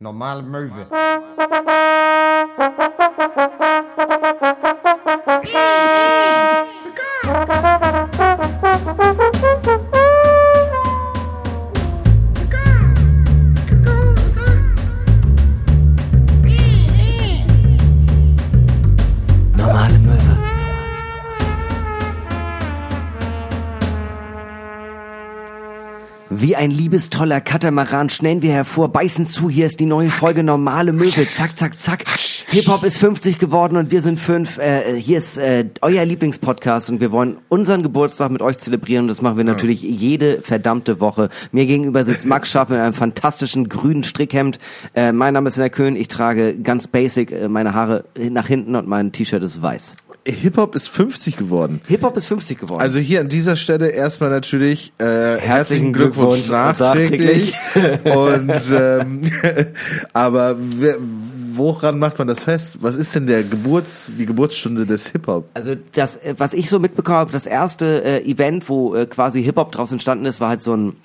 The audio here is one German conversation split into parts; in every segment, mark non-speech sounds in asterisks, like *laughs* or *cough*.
Normale Möwe. Ein liebestoller Katamaran schnellen wir hervor, beißen zu, hier ist die neue Folge Normale Möwe. Zack, zack, zack. Hip-Hop ist 50 geworden und wir sind fünf. Äh, hier ist äh, euer Lieblingspodcast und wir wollen unseren Geburtstag mit euch zelebrieren und das machen wir natürlich jede verdammte Woche. Mir gegenüber sitzt *laughs* Max Schaff mit einem fantastischen grünen Strickhemd. Äh, mein Name ist Herr Köhn, ich trage ganz basic äh, meine Haare nach hinten und mein T-Shirt ist weiß. Hip-Hop ist 50 geworden. Hip-Hop ist 50 geworden. Also hier an dieser Stelle erstmal natürlich äh, herzlichen, Herzlichen Glückwunsch, Glückwunsch nachträglich. *laughs* Und ähm, *laughs* aber wer, woran macht man das fest? Was ist denn der Geburts, die Geburtsstunde des Hip-Hop? Also das, äh, was ich so mitbekommen habe, das erste äh, Event, wo äh, quasi Hip-Hop draus entstanden ist, war halt so ein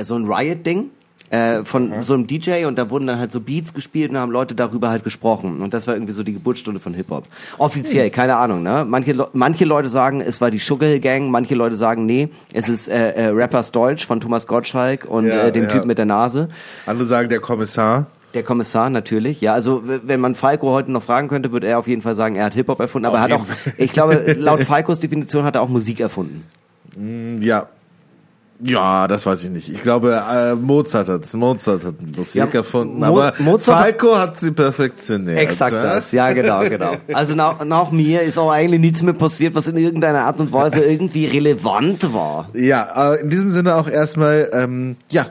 so ein Riot-Ding äh, von so einem DJ und da wurden dann halt so Beats gespielt und da haben Leute darüber halt gesprochen und das war irgendwie so die Geburtsstunde von Hip-Hop. Offiziell, keine Ahnung, ne? Manche, Le- manche Leute sagen, es war die Sugar Hill Gang, manche Leute sagen, nee, es ist äh, äh, Rappers Deutsch von Thomas Gottschalk und Ja, äh, dem ja. Typ mit der Nase. Andere sagen der Kommissar. Der Kommissar natürlich, ja. Also wenn man Falco heute noch fragen könnte, würde er auf jeden Fall sagen, er hat Hip Hop erfunden. Aber Auf er hat auch, jeden ich glaube, *laughs* laut Falcos Definition hat er auch Musik erfunden. Ja. Ja, das weiß ich nicht. Ich glaube, äh, Mozart hat Mozart hat Musik Ja, erfunden, Mo- aber Mozart- Falco hat sie perfektioniert. Exakt ja? das, ja genau, genau. Also nach, nach mir ist auch eigentlich nichts mehr passiert, was in irgendeiner Art und Weise irgendwie relevant war. Ja, äh, in diesem Sinne auch erstmal, ähm, ja,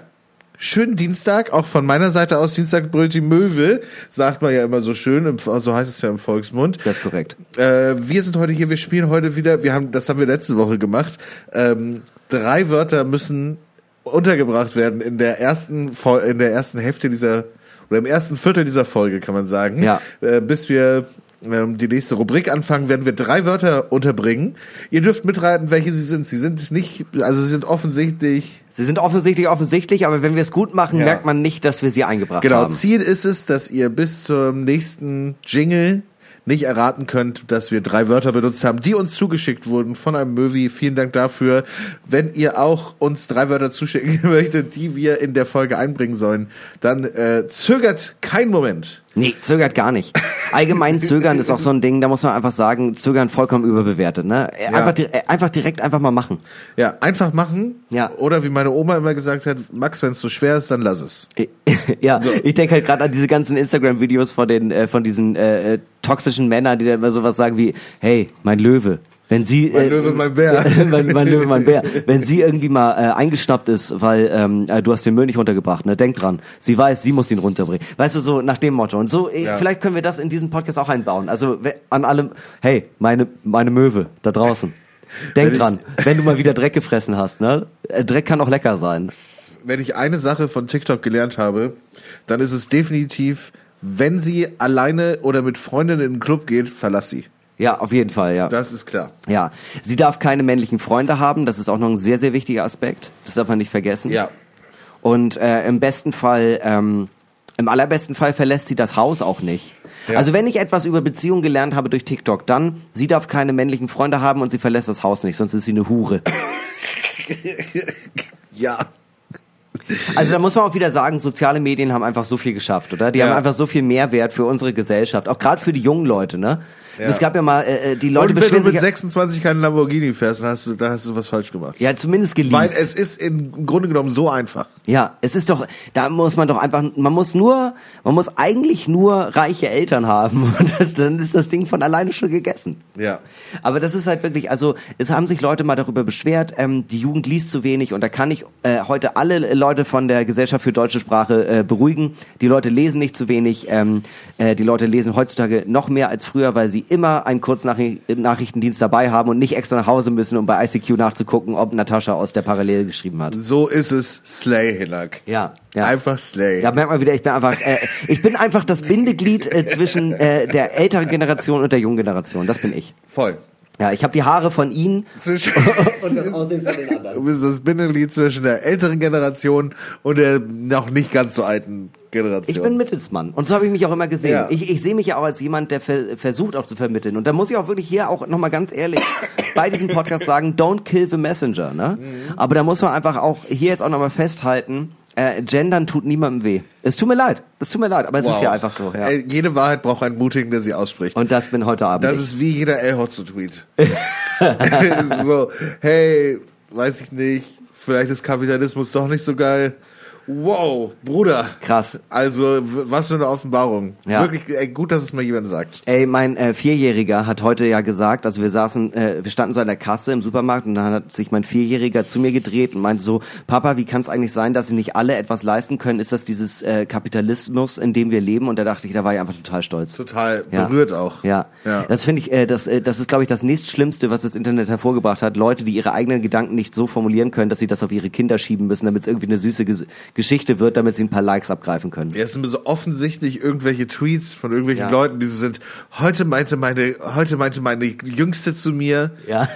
schönen Dienstag, auch von meiner Seite aus, Dienstag Brötchen Möwe, sagt man ja immer so schön, so heißt es ja im Volksmund. Das ist korrekt. Äh, wir sind heute hier, wir spielen heute wieder, wir haben, das haben wir letzte Woche gemacht, ähm, drei Wörter müssen untergebracht werden in der ersten, in der ersten Hälfte dieser, oder im ersten Viertel dieser Folge, kann man sagen. Ja. Äh, bis wir ähm, die nächste Rubrik anfangen, werden wir drei Wörter unterbringen. Ihr dürft mitraten, welche sie sind. Sie sind nicht, also sie sind offensichtlich Sie sind offensichtlich offensichtlich, aber wenn wir es gut machen, Ja. merkt man nicht, dass wir sie eingebracht Genau, haben. Ziel ist es, dass ihr bis zum nächsten Jingle nicht erraten könnt, dass wir drei Wörter benutzt haben, die uns zugeschickt wurden von einem Möwi. Vielen Dank dafür. Wenn ihr auch uns drei Wörter zuschicken *laughs* möchtet, die wir in der Folge einbringen sollen, dann äh, zögert keinen Moment. Nee, zögert gar nicht. Allgemein *laughs* zögern ist auch so ein Ding, da muss man einfach sagen, zögern vollkommen überbewertet. Ne? Einfach, di- äh, einfach direkt einfach mal machen. Ja, einfach machen. Ja. Oder wie meine Oma immer gesagt hat, Max, wenn es so schwer ist, dann lass es. *laughs* ja, ich denke halt gerade an diese ganzen Instagram-Videos von den äh, von diesen äh, äh, toxischen Männern, die dann immer sowas sagen wie, hey, mein Löwe, wenn sie Mein Löwe, mein Bär. *laughs* mein, mein Löwe, mein Bär, wenn sie irgendwie mal äh, eingeschnappt ist, weil ähm, äh, du hast den Müll nicht runtergebracht, ne, denk dran, sie weiß, sie muss ihn runterbringen, weißt du so nach dem Motto und so, äh, Ja. vielleicht können wir das in diesen Podcast auch einbauen, also an allem, hey, meine meine Möwe da draußen. *laughs* Denk Wenn ich- dran, wenn du mal wieder Dreck gefressen hast, ne? Äh, Dreck kann auch lecker sein. wenn ich eine Sache von TikTok gelernt habe, dann ist es definitiv, wenn sie alleine oder mit Freundinnen in den Club geht, verlass sie. Ja, auf jeden Fall, ja. Das ist klar. Ja, sie darf keine männlichen Freunde haben. Das ist auch noch ein sehr, sehr wichtiger Aspekt. Das darf man nicht vergessen. Ja. Und äh, im besten Fall, ähm, im allerbesten Fall verlässt sie das Haus auch nicht. Ja. Also wenn ich etwas über Beziehungen gelernt habe durch TikTok, dann sie darf keine männlichen Freunde haben und sie verlässt das Haus nicht, sonst ist sie eine Hure. *laughs* Ja. Also da muss man auch wieder sagen, soziale Medien haben einfach so viel geschafft, oder? Die Ja. haben einfach so viel Mehrwert für unsere Gesellschaft, auch gerade für die jungen Leute, ne? Ja. Es gab ja mal äh, äh, die Leute Und wenn du beschweren sich mit ja- 26 keinen Lamborghini fährst, dann hast du, da hast du was falsch gemacht. ja zumindest geleast. Weil es ist im Grunde genommen so einfach. Ja, es ist doch, da muss man doch einfach, man muss nur, man muss eigentlich nur reiche Eltern haben *laughs* und das, dann ist das Ding von alleine schon gegessen. Ja. Aber das ist halt wirklich, also es haben sich Leute mal darüber beschwert, ähm, die Jugend liest zu wenig und da kann ich äh, heute alle Leute von der Gesellschaft für deutsche Sprache äh, beruhigen. Die Leute lesen nicht zu wenig, ähm, äh, die Leute lesen heutzutage noch mehr als früher, weil sie immer einen Kurznachrichtendienst dabei haben und nicht extra nach Hause müssen, um bei ICQ nachzugucken, ob Natascha aus der Parallele geschrieben hat. So ist es Slay, Hinak. Ja, ja. Einfach Slay. Da merkt man wieder, ich bin einfach, äh, ich bin einfach das Bindeglied äh, zwischen äh, der älteren Generation und der jungen Generation. Das bin ich. Voll. Ja, ich habe die Haare von ihnen Zwischen, *laughs* und das *laughs* Aussehen von den du anderen. bist das Bindeglied zwischen der älteren Generation und der noch nicht ganz so alten Generation. Ich bin Mittelsmann und so habe ich mich auch immer gesehen. Ja. Ich, ich sehe mich ja auch als jemand, der ver versucht auch zu vermitteln. Und da muss ich auch wirklich hier auch nochmal ganz ehrlich *coughs* bei diesem Podcast sagen, don't kill the messenger. Ne? Mhm. Aber da muss man einfach auch hier jetzt auch nochmal festhalten, äh, gendern tut niemandem weh. Es tut mir leid, es tut mir leid, aber es ist ja einfach so. Ja. Ey, Jede Wahrheit braucht einen Mutigen, der sie ausspricht. Und das bin heute Abend Das ich. ist wie jeder El-Hotzo-Tweet. *laughs* *laughs* so, hey, weiß ich nicht, vielleicht ist Kapitalismus doch nicht so geil. Wow, Bruder. Krass. Also, was für eine Offenbarung. Ja. Wirklich, ey, gut, dass es mal jemand sagt. Ey, mein äh, Vierjähriger hat heute ja gesagt, also wir saßen, äh, wir standen so an der Kasse im Supermarkt und dann hat sich mein Vierjähriger zu mir gedreht und meinte so, Papa, wie kann es eigentlich sein, dass sie nicht alle etwas leisten können? Ist das dieses äh, Kapitalismus, in dem wir leben? Und da dachte ich, da war ich einfach total stolz. Total Ja. berührt auch. Ja, Ja. das finde ich, äh, das, äh, das ist, glaube ich, das nächstschlimmste, was das Internet hervorgebracht hat. Leute, die ihre eigenen Gedanken nicht so formulieren können, dass sie das auf ihre Kinder schieben müssen, damit es irgendwie eine süße Ges Geschichte wird, damit sie ein paar Likes abgreifen können. Ja, es sind so offensichtlich irgendwelche Tweets von irgendwelchen Ja. Leuten, die so sind, heute meinte meine, heute meinte meine Jüngste zu mir, Ja.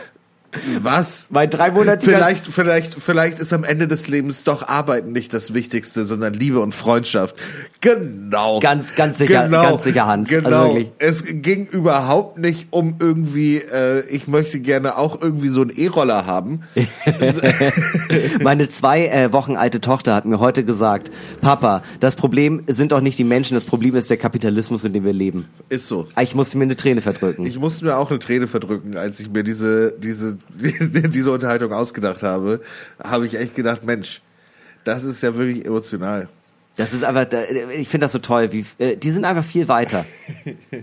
was? Mein dreimonatiger Vielleicht, vielleicht, vielleicht ist am Ende des Lebens doch Arbeiten nicht das Wichtigste, sondern Liebe und Freundschaft. Genau. Ganz, ganz sicher- ganz sicher, Hans. Also Genau. wirklich. Es ging überhaupt nicht um irgendwie, äh, ich möchte gerne auch irgendwie so einen E-Roller haben. *laughs* Meine zwei äh, Wochen alte Tochter hat mir heute gesagt, Papa, das Problem sind doch nicht die Menschen, das Problem ist der Kapitalismus, in dem wir leben. Ist so. Ich musste mir eine Träne verdrücken. Ich musste mir auch eine Träne verdrücken, als ich mir diese, diese, *laughs* diese Unterhaltung ausgedacht habe, habe ich echt gedacht, Mensch, das ist ja wirklich emotional. Das ist einfach, ich finde das so toll, wie, äh, die sind einfach viel weiter.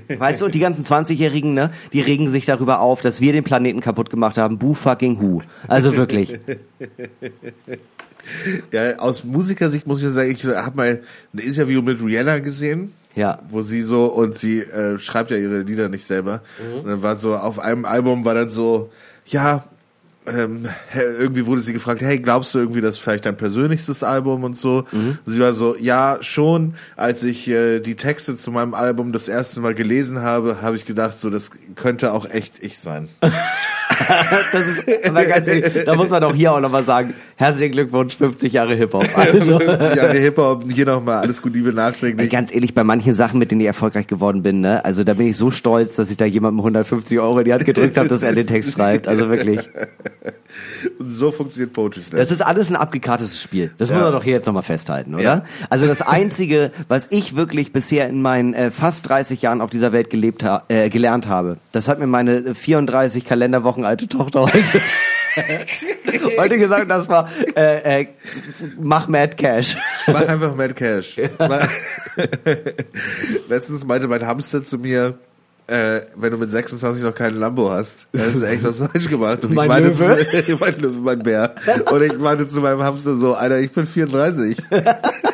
Weißt du, und die ganzen 20-Jährigen, ne, die regen sich darüber auf, dass wir den Planeten kaputt gemacht haben. Boo fucking who. Also wirklich. Ja, aus Musikersicht muss ich sagen, ich habe mal ein Interview mit Rihanna gesehen. Ja. Wo sie so, und sie äh, schreibt ja ihre Lieder nicht selber. Und dann war so, auf einem Album war dann so, ja, ähm, irgendwie wurde sie gefragt, hey, glaubst du irgendwie, das ist vielleicht dein persönlichstes Album und so? Und sie war so, ja, schon. Als ich äh, die Texte zu meinem Album das erste Mal gelesen habe, habe ich gedacht, so, das könnte auch echt ich sein. *laughs* Das ist, aber ganz ehrlich, da muss man doch hier auch nochmal sagen, herzlichen Glückwunsch, 50 Jahre Hip-Hop. *laughs* Also, ja, der Hip-Hop, hier nochmal alles gut, Liebe nachträglich. Ganz ehrlich, bei manchen Sachen, mit denen ich erfolgreich geworden bin, ne, also da bin ich so stolz, dass ich da jemandem 150 Euro in die Hand gedrückt habe, dass er den Text schreibt. Also wirklich. *laughs* Und so funktioniert Poetry Slam. Das ist alles ein abgekartetes Spiel. Das muss Ja. man doch hier jetzt nochmal festhalten, oder? Ja. Also das Einzige, was ich wirklich bisher in meinen äh, fast 30 Jahren auf dieser Welt gelebt ha äh, gelernt habe, das hat mir meine äh, 34 Kalenderwochen alte Tochter *laughs* heute, heute gesagt, das war äh, äh, mach Mad Cash. Mach einfach Mad Cash. Mach- *laughs* Letztens meinte mein Hamster zu mir, äh, wenn du mit 26 noch keinen Lambo hast, dann du echt was falsch gemacht. Und Mein ich Löwe? Zu, *laughs* mein Löwe, mein Bär. Und ich meinte zu meinem Hamster so, Alter, ich bin 34. *laughs*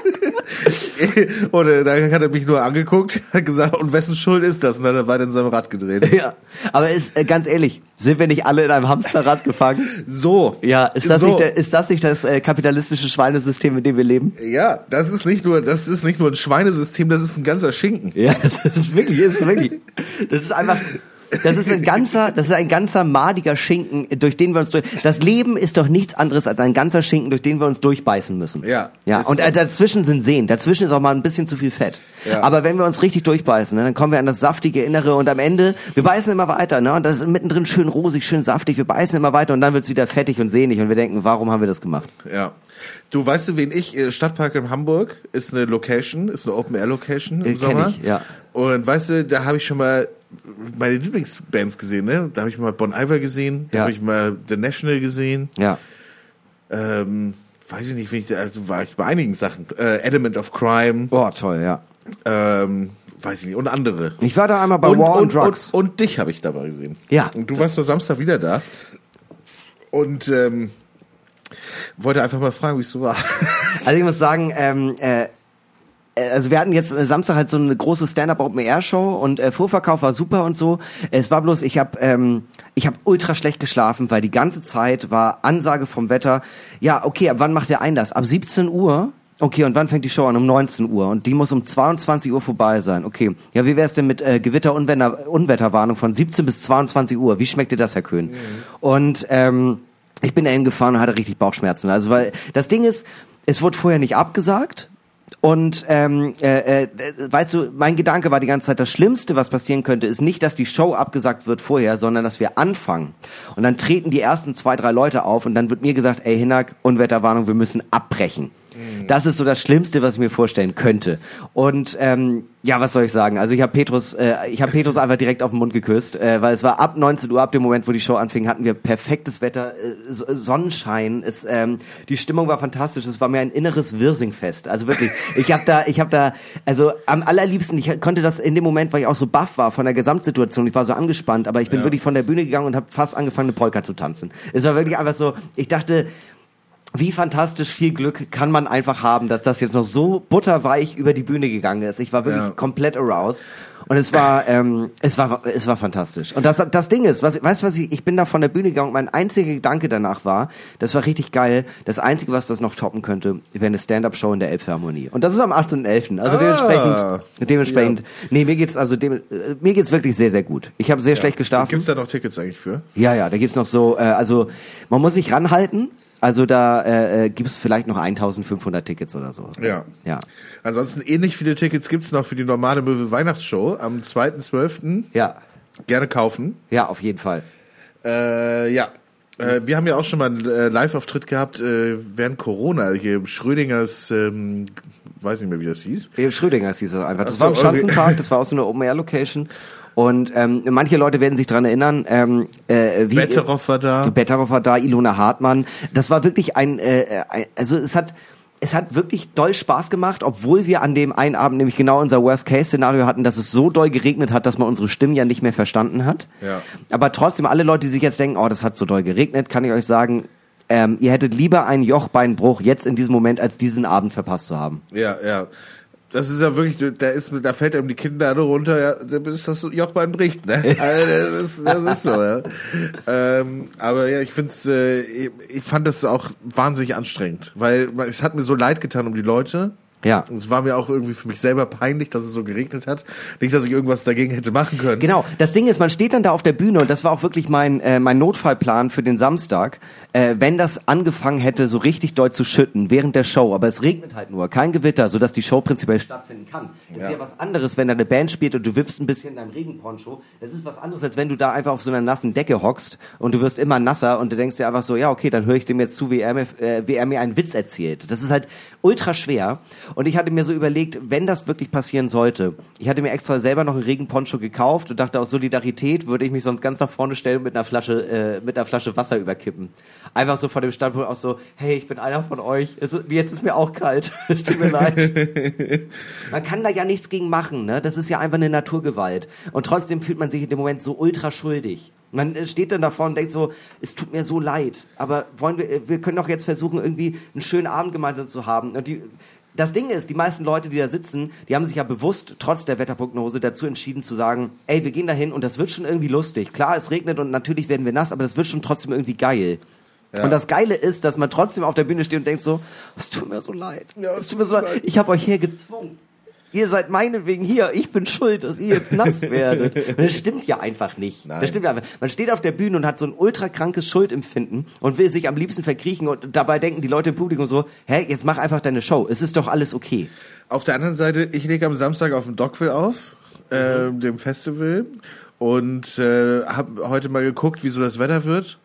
*laughs* Und dann hat er mich nur angeguckt, hat gesagt, und wessen Schuld ist das? Und dann hat er weiter in seinem Rad gedreht. ja. Aber ist, äh, ganz ehrlich, sind wir nicht alle in einem Hamsterrad gefangen? So. Ja, ist das, so. nicht, ist das nicht das äh, kapitalistische Schweinesystem, in dem wir leben? Ja, das ist nicht nur, das ist nicht nur ein Schweinesystem, das ist ein ganzer Schinken. Ja, *laughs* das ist wirklich, ist wirklich. Das ist einfach. Das ist ein ganzer, das ist ein ganzer madiger Schinken, durch den wir uns durch. Das Leben ist doch nichts anderes als ein ganzer Schinken, durch den wir uns durchbeißen müssen. Ja, Ja. Und äh, dazwischen sind Seen. Dazwischen ist auch mal ein bisschen zu viel Fett. Ja. Aber wenn wir uns richtig durchbeißen, ne, dann kommen wir an das saftige Innere und am Ende, wir beißen immer weiter, ne? Und das ist mittendrin schön rosig, schön saftig. Wir beißen immer weiter und dann wird's wieder fettig und sehnig und wir denken, warum haben wir das gemacht? Ja. Du weißt du, wen ich, äh, Stadtpark in Hamburg ist eine Location, ist eine Open-Air-Location im Äh, Sommer. ich, ja. Und weißt du, da habe ich schon mal meine Lieblingsbands gesehen, ne? Da habe ich mal Bon Iver gesehen, da Ja. habe ich mal The National gesehen. Ja. Ähm, weiß ich nicht, wie ich da, also war ich bei einigen Sachen. Äh, Element of Crime, Oh, toll, ja. ähm, weiß ich nicht, und andere. Ich war da einmal bei und, War on und, Drugs. Und, und dich habe ich dabei gesehen. Ja. Und du warst doch Samstag wieder da. Und ähm, wollte einfach mal fragen, wie es so war. Also ich muss sagen, ähm, äh, äh, also wir hatten jetzt äh, Samstag halt so eine große Stand-up Open Air Show und äh, Vorverkauf war super und so. Es war bloß, ich habe ähm, ich habe ultra schlecht geschlafen, weil die ganze Zeit war Ansage vom Wetter. Ja, okay, ab wann macht der Einlass? Ab 17 Uhr. Okay, und wann fängt die Show an? Um 19 Uhr. Und die muss um 22 Uhr vorbei sein. Okay. Ja, wie wär's denn mit äh, Gewitter Unwetter Unwetterwarnung von 17 bis 22 Uhr? Wie schmeckt dir das, Herr Köhn? Und ähm, ich bin dahin gefahren und hatte richtig Bauchschmerzen. Also weil das Ding ist, es wurde vorher nicht abgesagt. Und ähm, äh, äh, weißt du, mein Gedanke war die ganze Zeit, das Schlimmste, was passieren könnte, ist nicht, dass die Show abgesagt wird vorher, sondern dass wir anfangen. Und dann treten die ersten zwei, drei Leute auf und dann wird mir gesagt, ey Hinak, Unwetterwarnung, wir müssen abbrechen. Das ist so das Schlimmste, was ich mir vorstellen könnte. Und ähm, ja, was soll ich sagen? Also ich habe Petrus, äh, ich habe Petrus einfach direkt auf den Mund geküsst, äh, weil es war ab 19 Uhr, ab dem Moment, wo die Show anfing, hatten wir perfektes Wetter, äh, Sonnenschein. Es, ähm, die Stimmung war fantastisch. Es war mir ein inneres Wirsingfest. Also wirklich, ich habe da, ich habe da, also am allerliebsten, ich konnte das in dem Moment, weil ich auch so baff war von der Gesamtsituation. Ich war so angespannt, aber ich bin Ja. wirklich von der Bühne gegangen und habe fast angefangen, eine Polka zu tanzen. Es war wirklich einfach so. Ich dachte wie fantastisch viel Glück kann man einfach haben, dass das jetzt noch so butterweich über die Bühne gegangen ist. Ich war wirklich Ja. komplett aroused. Und es war, ähm, es war, es war fantastisch. Und das, das Ding ist, was, weißt du was ich, ich bin da von der Bühne gegangen und mein einziger Gedanke danach war, das war richtig geil. Das Einzige, was das noch toppen könnte, wäre eine Stand-Up-Show in der Elbphilharmonie. Und das ist am 18.11. Also Ah. dementsprechend, dementsprechend, nee, mir geht's, also dem, äh, mir geht's wirklich sehr, sehr gut. Ich habe sehr schlecht geschlafen. Gibt's da noch Tickets eigentlich für? Ja, ja, da gibt's noch so, äh, also man muss sich ranhalten. Also da äh, äh, gibt's vielleicht noch 1500 Tickets oder so. Ja. Ja. Ansonsten ähnlich viele Tickets gibt's noch für die normale Möwe Weihnachtsshow am 2.12. Ja. Gerne kaufen. Ja, auf jeden Fall. Äh, ja. Äh, wir haben ja auch schon mal einen äh, Live-Auftritt gehabt äh, während Corona. Hier Schrödingers, ähm, weiß nicht mehr, wie das hieß. Eben Schrödinger hieß das einfach. Das so, war im okay. Schanzenpark, das war auch so eine Open-Air-Location. Und ähm, manche Leute werden sich dran erinnern, ähm, äh, wie Betteroff war da. Betteroff war da, Ilona Hartmann. Das war wirklich ein, äh, ein also es hat es hat wirklich doll Spaß gemacht, obwohl wir an dem einen Abend nämlich genau unser Worst-Case-Szenario hatten, dass es so doll geregnet hat, dass man unsere Stimmen ja nicht mehr verstanden hat. Ja. Aber trotzdem, alle Leute, die sich jetzt denken, oh, das hat so doll geregnet, kann ich euch sagen, ähm, ihr hättet lieber einen Jochbeinbruch jetzt in diesem Moment, als diesen Abend verpasst zu haben. Ja, ja. Das ist ja wirklich, da ist, da fällt einem die Kinnlade runter, ja, bis das Jochbein bricht, ne? *laughs* Also das, ist, das ist so, ja. Ähm, aber ja, ich find's, äh, ich, fand das auch wahnsinnig anstrengend, weil es hat mir so leid getan um die Leute. Ja. Und es war mir auch irgendwie für mich selber peinlich, dass es so geregnet hat. Nicht, dass ich irgendwas dagegen hätte machen können. Genau, das Ding ist, man steht dann da auf der Bühne und das war auch wirklich mein, äh, mein Notfallplan für den Samstag, äh, wenn das angefangen hätte, so richtig doll zu schütten während der Show, aber es regnet halt nur, kein Gewitter, sodass die Show prinzipiell stattfinden kann. Das ist Ja. was anderes, wenn da eine Band spielt und du wippst ein bisschen in deinem Regenponcho. Das ist was anderes, als wenn du da einfach auf so einer nassen Decke hockst und du wirst immer nasser und du denkst dir einfach so, ja okay, dann höre ich dem jetzt zu, wie er, mir, äh, wie er mir einen Witz erzählt. Das ist halt ultra schwer und ich hatte mir so überlegt, wenn das wirklich passieren sollte, ich hatte mir extra selber noch einen Regenponcho gekauft und dachte, aus Solidarität würde ich mich sonst ganz nach vorne stellen und mit einer Flasche, äh, mit einer Flasche Wasser überkippen. Einfach so von dem Standpunkt aus so, hey, ich bin einer von euch, es, jetzt ist mir auch kalt, *laughs* es tut mir leid. *laughs* Man kann da ja nichts gegen machen, ne? Das ist ja einfach eine Naturgewalt. Und trotzdem fühlt man sich in dem Moment so ultra schuldig. Man äh, steht dann davor und denkt so, es tut mir so leid, aber wollen wir, äh, wir können doch jetzt versuchen, irgendwie einen schönen Abend gemeinsam zu haben. Und die, das Ding ist, die meisten Leute, die da sitzen, die haben sich ja bewusst, trotz der Wetterprognose, dazu entschieden zu sagen, ey, wir gehen da hin und das wird schon irgendwie lustig. Klar, es regnet und natürlich werden wir nass, aber das wird schon trotzdem irgendwie geil. Ja. Und das Geile ist, dass man trotzdem auf der Bühne steht und denkt so, es tut mir so leid. Ja, es tut mir so leid. Ich habe euch hergezwungen. Ihr seid meinetwegen hier. Ich bin schuld, dass ihr jetzt nass *laughs* werdet. Und das stimmt ja einfach nicht. Nein. Das stimmt ja einfach. Man steht auf der Bühne und hat so ein ultra krankes Schuldempfinden und will sich am liebsten verkriechen und dabei denken die Leute im Publikum so, hä, jetzt mach einfach deine Show. Es ist doch alles okay. Auf der anderen Seite, ich lege am Samstag auf dem Dockville auf, äh, dem Festival, und äh, habe heute mal geguckt, wie so das Wetter wird.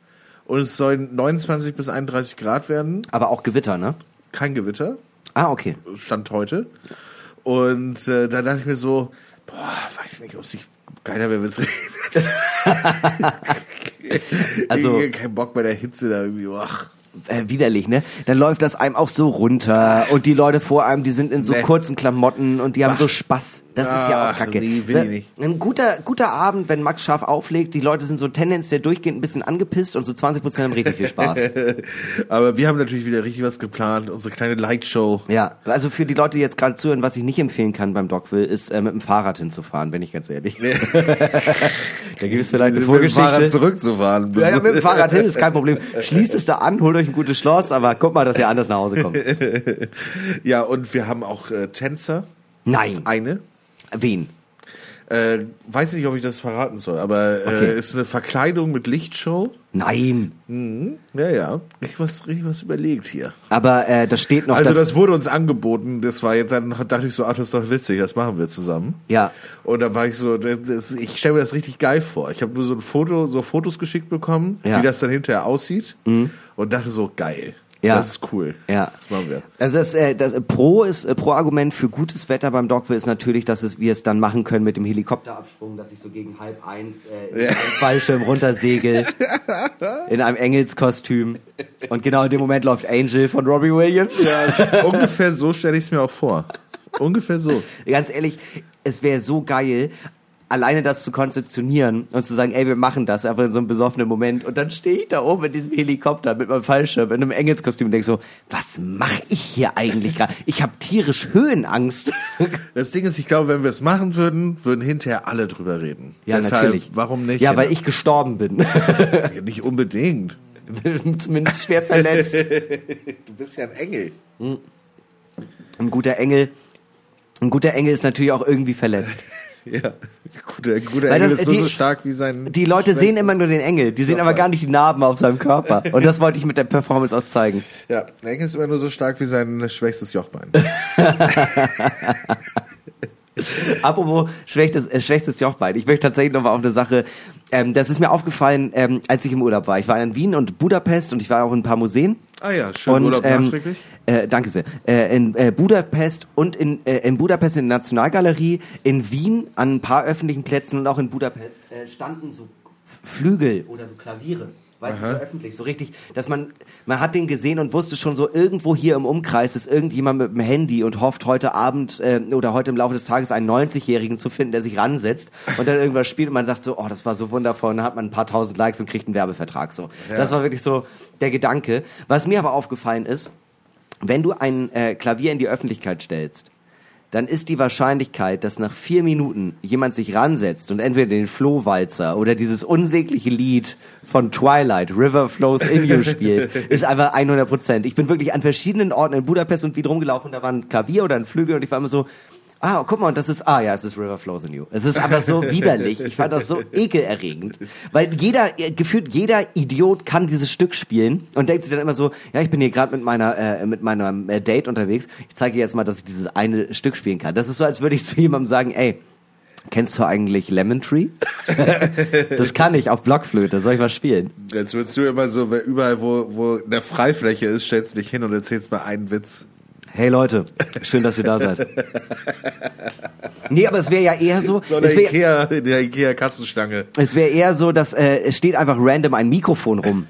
Und es sollen 29 bis 31 Grad werden. Aber auch Gewitter, ne? Kein Gewitter. Ah, okay. Stand heute. Und äh, da dachte ich mir so, boah, weiß nicht, ob wäre, wenn es regnet. Also- keinen Bock bei der Hitze da irgendwie. Ach. äh, widerlich, ne? Dann läuft das einem auch so runter und die Leute vor einem, die sind in so Nee. kurzen Klamotten und die haben Ach. so Spaß. Das ist ja auch kacke. nee, will ich nicht. Ein guter, guter Abend, wenn Max scharf auflegt, die Leute sind so tendenziell durchgehend ein bisschen angepisst und so 20 Prozent haben richtig viel Spaß. *laughs* Aber wir haben natürlich wieder richtig was geplant, unsere kleine Lightshow. ja, also für die Leute, die jetzt gerade zuhören, was ich nicht empfehlen kann beim Dogville, ist äh, mit dem Fahrrad hinzufahren, bin ich ganz ehrlich. *laughs* da gibt es vielleicht eine *laughs* Mit dem Vorgeschichte. Fahrrad zurückzufahren. Ja, ja, mit dem Fahrrad hin ist kein Problem. Schließt es da an, holt euch ein gutes Schloss, aber guck mal, dass ihr anders nach Hause kommt. ja, und wir haben auch äh, Tänzer. Nein. Eine. Wen? Äh, weiß nicht, ob ich das verraten soll, aber Okay. äh, ist eine Verkleidung mit Lichtshow. Nein. Ja, ja. Richtig was, richtig was überlegt hier. Aber äh, da steht noch, Also das wurde uns angeboten. Das war jetzt dann dachte ich so, ach, das ist doch witzig, das machen wir zusammen. ja, Und dann war ich so, das, ich stelle mir das richtig geil vor. Ich habe nur so ein Foto, so Fotos geschickt bekommen, Ja. Mhm. wie das dann hinterher aussieht, und dachte so, geil. Ja. Das ist cool. Ja. Das machen wir. Also das, äh, das äh, Pro ist äh, Pro-Argument für gutes Wetter beim Dogville ist natürlich, dass es, wir es dann machen können mit dem Helikopterabsprung, dass ich so gegen halb eins äh, einem Fallschirm runtersegel *laughs* in einem Engelskostüm und genau in dem Moment läuft Angel von Robbie Williams. Ja, ungefähr so stelle ich es mir auch vor. Ungefähr so. Ganz ehrlich, es wäre so geil, alleine das zu konzeptionieren und zu sagen, ey, wir machen das einfach in so einem besoffenen Moment und dann stehe ich da oben in diesem Helikopter mit meinem Fallschirm in einem Engelskostüm und denke so, was mache ich hier eigentlich gerade? Ich habe tierisch Höhenangst. *laughs* Das Ding ist, ich glaube, wenn wir es machen würden, würden hinterher alle drüber reden. Ja, Deshalb, natürlich. Warum nicht? Ja, weil ich gestorben bin. *laughs* Ja, nicht unbedingt. *laughs* Zumindest schwer verletzt. Du bist ja ein Engel. Ein guter Engel, ein guter Engel ist natürlich auch irgendwie verletzt. Ja. Guter, guter Weil Engel das- ist nur die- so stark wie sein. Die Leute sehen Schwänzes. immer nur den Engel, die sehen aber gar nicht die Narben auf seinem Körper. Und das wollte ich mit der Performance auch zeigen. Ja, der Engel ist immer nur so stark wie sein schwächstes Jochbein. *laughs* *laughs* Apropos schlechtes, äh, schlechtes Jochbein. Ich möchte tatsächlich noch mal auf eine Sache, ähm, das ist mir aufgefallen, ähm, als ich im Urlaub war. Ich war in Wien und Budapest und ich war auch in ein paar Museen. Ah ja, schön und, Urlaub ähm, nachträglich. äh, danke sehr. Äh, in äh, Budapest und in, äh, in Budapest in der Nationalgalerie, in Wien an ein paar öffentlichen Plätzen und auch in Budapest äh, standen so Flügel oder so Klaviere. Weißt du, so öffentlich, so richtig, dass man, man hat den gesehen und wusste schon so, irgendwo hier im Umkreis ist irgendjemand mit dem Handy und hofft heute Abend äh, oder heute im Laufe des Tages einen 90-Jährigen zu finden, der sich ransetzt und dann irgendwas spielt und man sagt so, oh, das war so wundervoll und dann hat man ein paar tausend Likes und kriegt einen Werbevertrag so. Das war wirklich so der Gedanke. Was mir aber aufgefallen ist, wenn du ein äh, Klavier in die Öffentlichkeit stellst, dann ist die Wahrscheinlichkeit, dass nach vier Minuten jemand sich ransetzt und entweder den Flohwalzer oder dieses unsägliche Lied von Twilight, River Flows in You *laughs* spielt, ist einfach 100 Prozent. Ich bin wirklich an verschiedenen Orten in Budapest und Wien rumgelaufen, da war ein Klavier oder ein Flügel und ich war immer so, ah, guck mal, und das ist, ah ja, es ist River Flows in You. Es ist einfach so *laughs* widerlich. Ich fand das so ekelerregend. Weil jeder, äh, gefühlt jeder Idiot kann dieses Stück spielen und denkt sich dann immer so, ja, ich bin hier gerade mit meiner, äh, mit meinem äh, Date unterwegs. Ich zeige dir jetzt mal, dass ich dieses eine Stück spielen kann. Das ist so, als würde ich zu jemandem sagen, ey, Kennst du eigentlich Lemon Tree? *laughs* das kann ich auf Blockflöte. Soll ich was spielen? Jetzt würdest du immer so, überall, wo, wo eine Freifläche ist, stellst du dich hin und erzählst mal einen Witz. Hey Leute, schön, dass ihr da seid. Nee, aber es wäre ja eher so, So es wäre Ikea, in der Ikea-Kassenstange. es wär eher so, dass äh, es steht einfach random ein Mikrofon rum.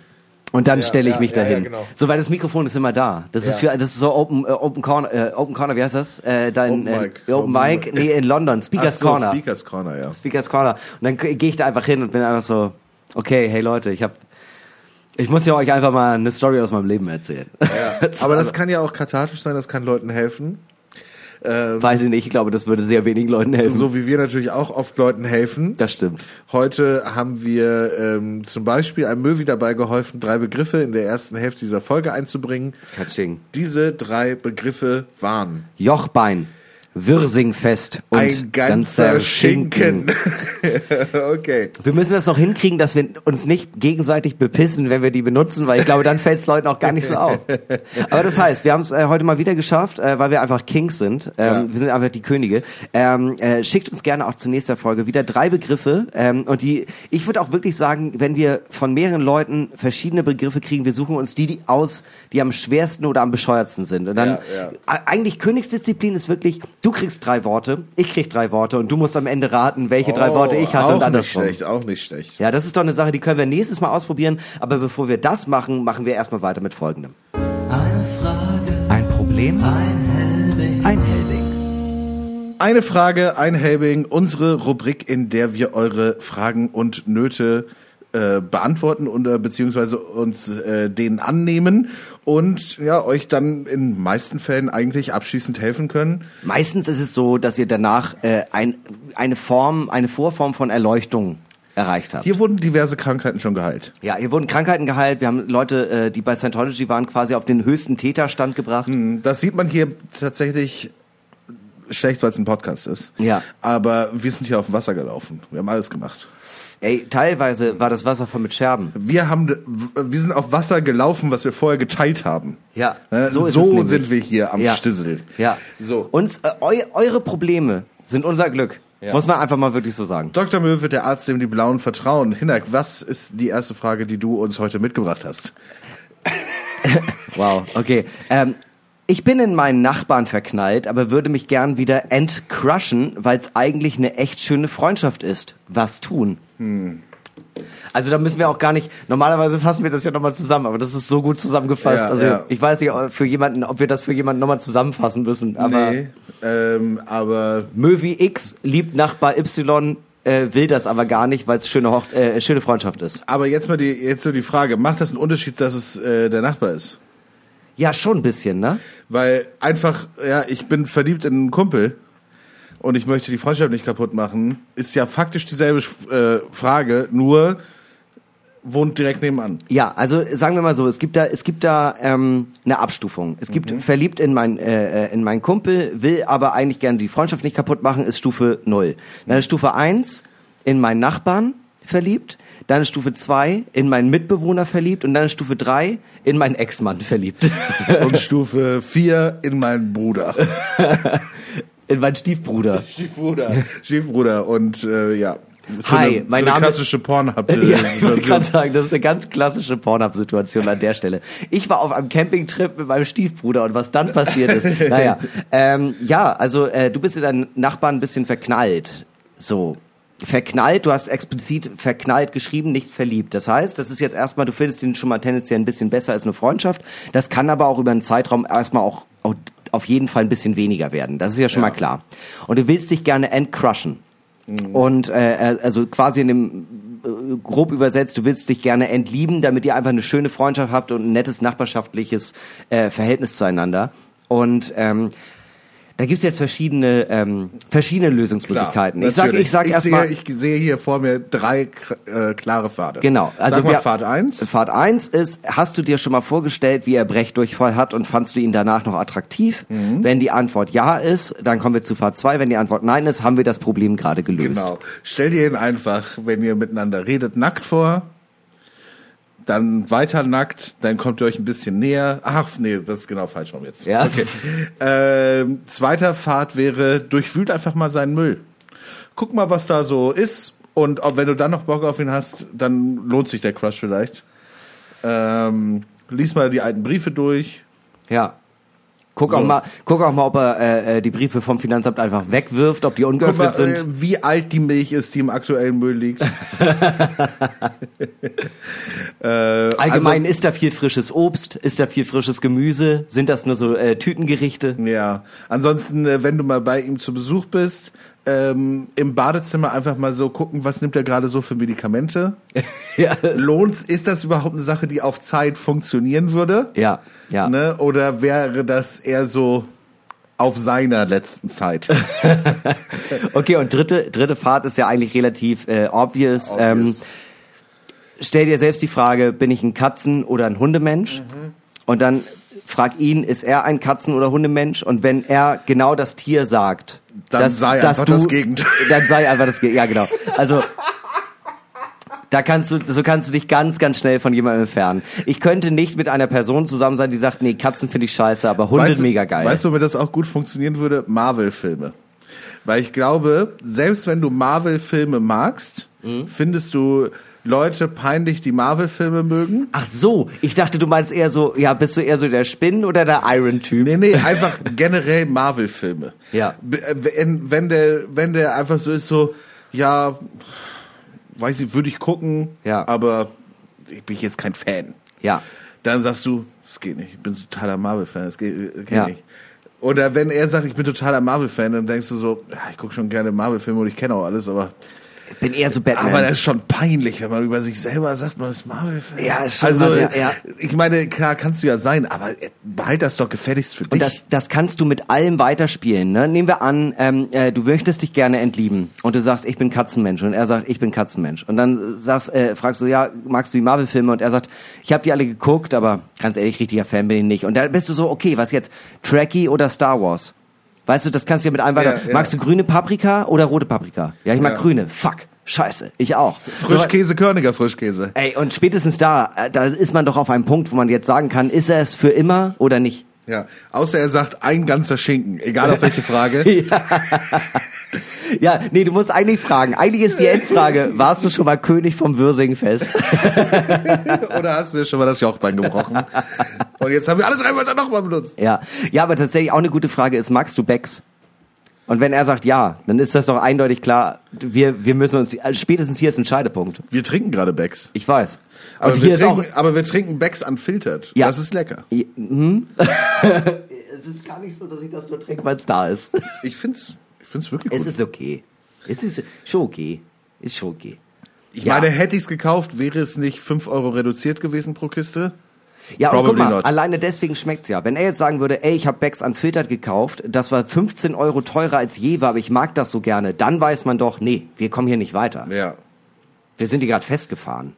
Und dann Ja, stelle ich ja, mich ja, ja, dahin. genau. So, weil das Mikrofon ist immer da. Das ist für, das ist so Open, äh, Open Corner, äh, Open Corner, wie heißt das? Äh, da in, Open äh, Mic. Open Open Mic, nee, in London, Speakers so, Corner. Speakers Corner, ja. Speakers Corner. Und dann gehe ich da einfach hin und bin einfach so, okay, hey Leute, ich habe ich muss ja euch einfach mal eine Story aus meinem Leben erzählen. ja. *laughs* Aber das kann ja auch kathartisch sein, das kann Leuten helfen. Weiß ich nicht, ich glaube, das würde sehr wenigen Leuten helfen. So wie wir natürlich auch oft Leuten helfen. Das stimmt. Heute haben wir ähm, zum Beispiel einem Möwi dabei geholfen, drei Begriffe in der ersten Hälfte dieser Folge einzubringen. Katsching. Diese drei Begriffe waren Jochbein, Wirsingfest und ein ganzer Schinken. *laughs* okay. Wir müssen das noch hinkriegen, dass wir uns nicht gegenseitig bepissen, wenn wir die benutzen, weil ich glaube, dann fällt es Leuten auch gar nicht so auf. Aber das heißt, wir haben es äh, heute mal wieder geschafft, äh, weil wir einfach Kings sind. Ähm, Ja. Wir sind einfach die Könige. Ähm, äh, schickt uns gerne auch zur nächsten Folge wieder drei Begriffe. Ähm, und die, ich würde auch wirklich sagen, wenn wir von mehreren Leuten verschiedene Begriffe kriegen, wir suchen uns die, die aus, die am schwersten oder am bescheuertsten sind. Und dann Ja, ja. E- eigentlich Königsdisziplin ist wirklich, du kriegst drei Worte, ich krieg drei Worte und du musst am Ende raten, welche drei Worte ich hatte Oh, auch und nicht andersrum. schlecht, auch nicht schlecht. Ja, das ist doch eine Sache, die können wir nächstes Mal ausprobieren. Aber bevor wir das machen, machen wir erstmal weiter mit folgendem. Eine Frage, Ein Problem? ein Hellweg. Ein Helbing. Eine Frage, ein Helbing, unsere Rubrik, in der wir eure Fragen und Nöte äh, beantworten und äh, beziehungsweise uns äh, denen annehmen und ja euch dann in meisten Fällen eigentlich abschließend helfen können. Meistens ist es so, dass ihr danach äh, ein, eine Form, eine Vorform von Erleuchtung erreicht habt. Hier wurden diverse Krankheiten schon geheilt. Ja, hier wurden Krankheiten geheilt. Wir haben Leute, äh, die bei Scientology waren, quasi auf den höchsten Täterstand gebracht. Das sieht man hier tatsächlich schlecht, weil es ein Podcast ist. Ja. Aber wir sind hier auf dem Wasser gelaufen. Wir haben alles gemacht. Ey, teilweise war das Wasser voll mit Scherben. Wir haben, wir sind auf Wasser gelaufen, was wir vorher geteilt haben. Ja, Ne? so So, sind wir hier am Ja. Stissel. Ja. So. Uns, äh, eu, eure Probleme sind unser Glück. Ja. Muss man einfach mal wirklich so sagen. Dr. Möwe, der Arzt, dem die Blauen vertrauen. Hinak, was ist die erste Frage, die du uns heute mitgebracht hast? *laughs* Wow, okay. Ähm, ich bin in meinen Nachbarn verknallt, aber würde mich gern wieder entcrushen, weil es eigentlich eine echt schöne Freundschaft ist. Was tun? Also da müssen wir auch gar nicht, normalerweise fassen wir das ja nochmal zusammen, aber das ist so gut zusammengefasst. Ja, also ja. ich weiß nicht, ob für jemanden, ob wir das für jemanden nochmal zusammenfassen müssen, aber nee, ähm, aber Möwi X liebt Nachbar Y, äh, will das aber gar nicht, weil es schöne, Hoch äh, schöne Freundschaft ist. aber jetzt mal die jetzt so die Frage: Macht das einen Unterschied, dass es äh, der Nachbar ist? Ja, schon ein bisschen, ne? Weil einfach, ja, ich bin verliebt in einen Kumpel und ich möchte die Freundschaft nicht kaputt machen, ist ja faktisch dieselbe äh, Frage, nur wohnt direkt nebenan. Ja, also sagen wir mal so, es gibt da, es gibt da ähm, eine Abstufung. Es gibt verliebt in mein äh, äh, in meinen Kumpel, will aber eigentlich gerne die Freundschaft nicht kaputt machen, ist Stufe 0. Dann ist Stufe 1 in meinen Nachbarn verliebt, dann Stufe 2 in meinen Mitbewohner verliebt und dann Stufe 3 in meinen Ex-Mann verliebt. Und Stufe 4 in meinen Bruder. *laughs* in meinen Stiefbruder. Stiefbruder. Stiefbruder und äh, ja. Ist Hi, so eine, mein so eine Name- klassische pornhub *laughs* Ja, ich gerade sagen, das ist eine ganz klassische Pornhub-Situation an der Stelle. Ich war auf einem Campingtrip mit meinem Stiefbruder und was dann passiert ist, naja. *laughs* Ähm, ja, also äh, du bist in deinen Nachbarn ein bisschen verknallt. So. Verknallt, du hast explizit verknallt geschrieben, nicht verliebt. Das heißt, das ist jetzt erstmal, du findest ihn schon mal tendenziell ein bisschen besser als eine Freundschaft. Das kann aber auch über einen Zeitraum erstmal auch au- auf jeden Fall ein bisschen weniger werden. Das ist ja schon Ja. mal klar. Und du willst dich gerne entcrushen. Und äh, also quasi in dem äh, grob übersetzt, du willst dich gerne entlieben, damit ihr einfach eine schöne Freundschaft habt und ein nettes nachbarschaftliches äh, Verhältnis zueinander. Und ähm, da gibt's jetzt verschiedene ähm, verschiedene Lösungsmöglichkeiten. ich sag, ich sag ich erstmal sehe, ich sehe hier vor mir drei äh, klare Pfade. Genau. Also Sag mal wir- Pfad 1. Fahrt 1 ist, hast du dir schon mal vorgestellt, wie er Brechdurchfall hat und fandst du ihn danach noch attraktiv? Mhm. Wenn die Antwort ja ist, dann kommen wir zu Fahrt 2. Wenn die Antwort nein ist, haben wir das Problem gerade gelöst. Genau. Stell dir ihn einfach, wenn ihr miteinander redet, nackt vor. Dann weiter nackt, dann kommt ihr euch ein bisschen näher. Ach, nee, das ist genau falsch rum jetzt. Ja. Okay. Ähm, zweiter Pfad wäre, durchwühlt einfach mal seinen Müll. Guck mal, was da so ist. Und ob, wenn du dann noch Bock auf ihn hast, dann lohnt sich der Crush vielleicht. Ähm, lies mal die alten Briefe durch. Ja. Guck So. auch mal, guck auch mal, ob er äh, äh, die Briefe vom Finanzamt einfach wegwirft, ob die Guck ungeöffnet mal, sind. äh, wie alt die Milch ist, die im aktuellen Müll liegt. *laughs* äh, Allgemein ist da viel frisches Obst, ist da viel frisches Gemüse, sind das nur so äh, Tütengerichte? Ja, ansonsten, äh, wenn du mal bei ihm zu Besuch bist, ähm, im Badezimmer einfach mal so gucken, was nimmt er gerade so für Medikamente? *laughs* ja. Lohnt's, ist das überhaupt eine Sache, die auf Zeit funktionieren würde? Ja, ja. Ne? Oder wäre das eher so auf seiner letzten Zeit? *laughs* Okay, und dritte, dritte Fahrt ist ja eigentlich relativ äh, obvious. Ähm, Obvious. stell dir selbst die Frage, bin ich ein Katzen- oder ein Hundemensch? Mhm. Und dann frag ihn, ist er ein Katzen- oder Hundemensch? Und wenn er genau das Tier sagt, Dann dass, sei dass einfach du, das Gegenteil. *laughs* Dann sei einfach das Gegenteil. Ja, genau. Also da kannst du, so kannst du dich ganz, ganz schnell von jemandem entfernen. Ich könnte nicht mit einer Person zusammen sein, die sagt, nee, Katzen finde ich scheiße, aber Hunde weißt, mega geil. Weißt du, womit das auch gut funktionieren würde? Marvel-Filme. Weil ich glaube, selbst wenn du Marvel-Filme magst, Mhm. findest du Leute peinlich, die Marvel-Filme mögen. Ach so, ich dachte, du meinst eher so, ja, bist du eher so der Spinnen- oder der Iron-Typ? Nee, nee, einfach generell Marvel-Filme. Ja. Äh, Wenn, wenn der, wenn der einfach so ist, so, ja, weiß ich, würde ich gucken, Ja. aber ich bin jetzt kein Fan. Ja. Dann sagst du, das geht nicht, ich bin so totaler Marvel-Fan, das geht, das geht Ja. nicht. Oder wenn er sagt, ich bin totaler Marvel-Fan, dann denkst du so, ja, ich gucke schon gerne Marvel-Filme und ich kenne auch alles, aber Ich bin eher so Batman. aber das ist schon peinlich, wenn man über sich selber sagt, man ist Marvel-Fan. Ja, ist schon Also, sehr- ja. ich meine, klar kannst du ja sein, aber behalt das doch gefälligst für dich. Und das, das kannst du mit allem weiterspielen. Ne? Nehmen wir an, ähm, äh, du möchtest dich gerne entlieben und du sagst, ich bin Katzenmensch und er sagt, ich bin Katzenmensch. Und dann äh, sagst, äh, fragst du, ja, magst du die Marvel-Filme? Und er sagt, ich habe die alle geguckt, aber ganz ehrlich, richtiger Fan bin ich nicht. Und da bist du so, okay, was jetzt? Trekkie oder Star Wars? Weißt du, das kannst du ja mit allem weiter. Ja, ja. Magst du grüne Paprika oder rote Paprika? Ja, ich mag Ja. grüne. Fuck. Scheiße. Ich auch. So, Frischkäse, Körniger Frischkäse. Ey, und spätestens da, äh, da ist man doch auf einem Punkt, wo man jetzt sagen kann, ist er es für immer oder nicht? Ja, außer er sagt ein ganzer Schinken, egal auf welche Frage. *laughs* Ja, nee, du musst eigentlich fragen. Eigentlich ist die Endfrage, warst du schon mal König vom Würsingfest? *laughs* Oder hast du schon mal das Jochbein gebrochen? Und jetzt haben wir alle drei Wörter nochmal benutzt. Ja. Ja, aber tatsächlich auch eine gute Frage ist, magst du Becks? Und wenn er sagt ja, dann ist das doch eindeutig klar, wir, wir müssen uns, also spätestens hier ist ein Scheidepunkt. Wir trinken gerade Becks. Ich weiß. Aber, wir trinken, aber wir trinken Becks unfiltert. Ja. Das ist lecker. hm? *laughs* es ist gar nicht so, dass ich das nur trinke, weil es da ist. Ich find's, ich find's wirklich Es gut. ist okay. Es ist schon okay. Ist schon okay. ich ja. meine, hätte ich's gekauft, wäre es nicht 5 Euro reduziert gewesen pro Kiste? Ja, und guck Probably mal, not. alleine deswegen schmeckt's ja. Wenn er jetzt sagen würde, ey, ich habe Becks unfiltert gekauft, das war 15 Euro teurer als je war, aber ich mag das so gerne, dann weiß man doch, nee, wir kommen hier nicht weiter. Ja. Wir sind hier gerade festgefahren.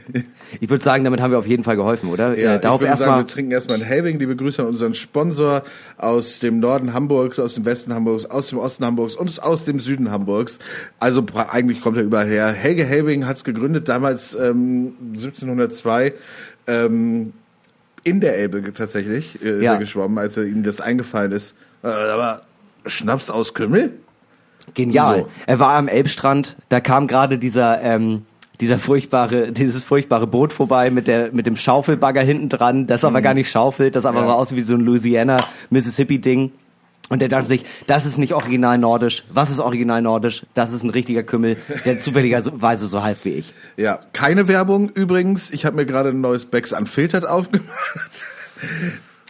*laughs* ich würde sagen, damit haben wir auf jeden Fall geholfen, oder? Ja, äh, darauf ich würde sagen, wir trinken erstmal einen Helbing. Liebe Grüße an unseren Sponsor aus dem Norden Hamburgs, aus dem Westen Hamburgs, aus dem Osten Hamburgs und aus dem Süden Hamburgs. Also eigentlich kommt er überall her. Helge Helbing hat's gegründet, damals ähm, 1702 ähm, in der Elbe tatsächlich äh, Ja. geschwommen, als er ihm das eingefallen ist. Äh, aber Schnaps aus Kümmel? Genial. So. Er war am Elbstrand, da kam gerade dieser, ähm, dieser furchtbare, *laughs* dieses furchtbare Boot vorbei mit der, mit dem Schaufelbagger hinten dran, das aber gar nicht schaufelt, das aber Mhm. Ja. so aussieht wie so ein Louisiana, Mississippi Ding. Und er dachte sich, das ist nicht original nordisch. Was ist original nordisch? Das ist ein richtiger Kümmel, der zufälligerweise so heißt wie ich. Ja, keine Werbung übrigens. Ich habe mir gerade ein neues Becks Unfiltered aufgemacht,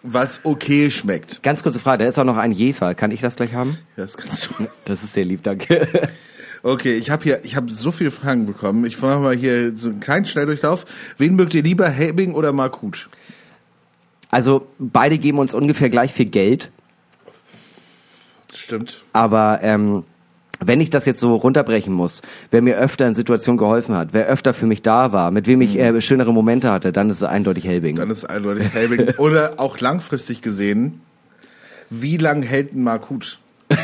was okay schmeckt. Ganz kurze Frage, da ist auch noch ein Jefer. Kann ich das gleich haben? Ja, das kannst du. Das ist sehr lieb, danke. Okay, ich habe hier, ich habe so viele Fragen bekommen. Ich mache mal hier so einen kleinen Schnelldurchlauf. Wen mögt ihr lieber, Helbing oder Markut? Also beide geben uns ungefähr gleich viel Geld, Stimmt. aber ähm, wenn ich das jetzt so runterbrechen muss, wer mir öfter in Situationen geholfen hat, wer öfter für mich da war, mit wem ich äh, schönere Momente hatte, dann ist es eindeutig Helbing. Dann ist eindeutig Helbing. *laughs* oder auch langfristig gesehen, wie lang hält ein Markut, *laughs*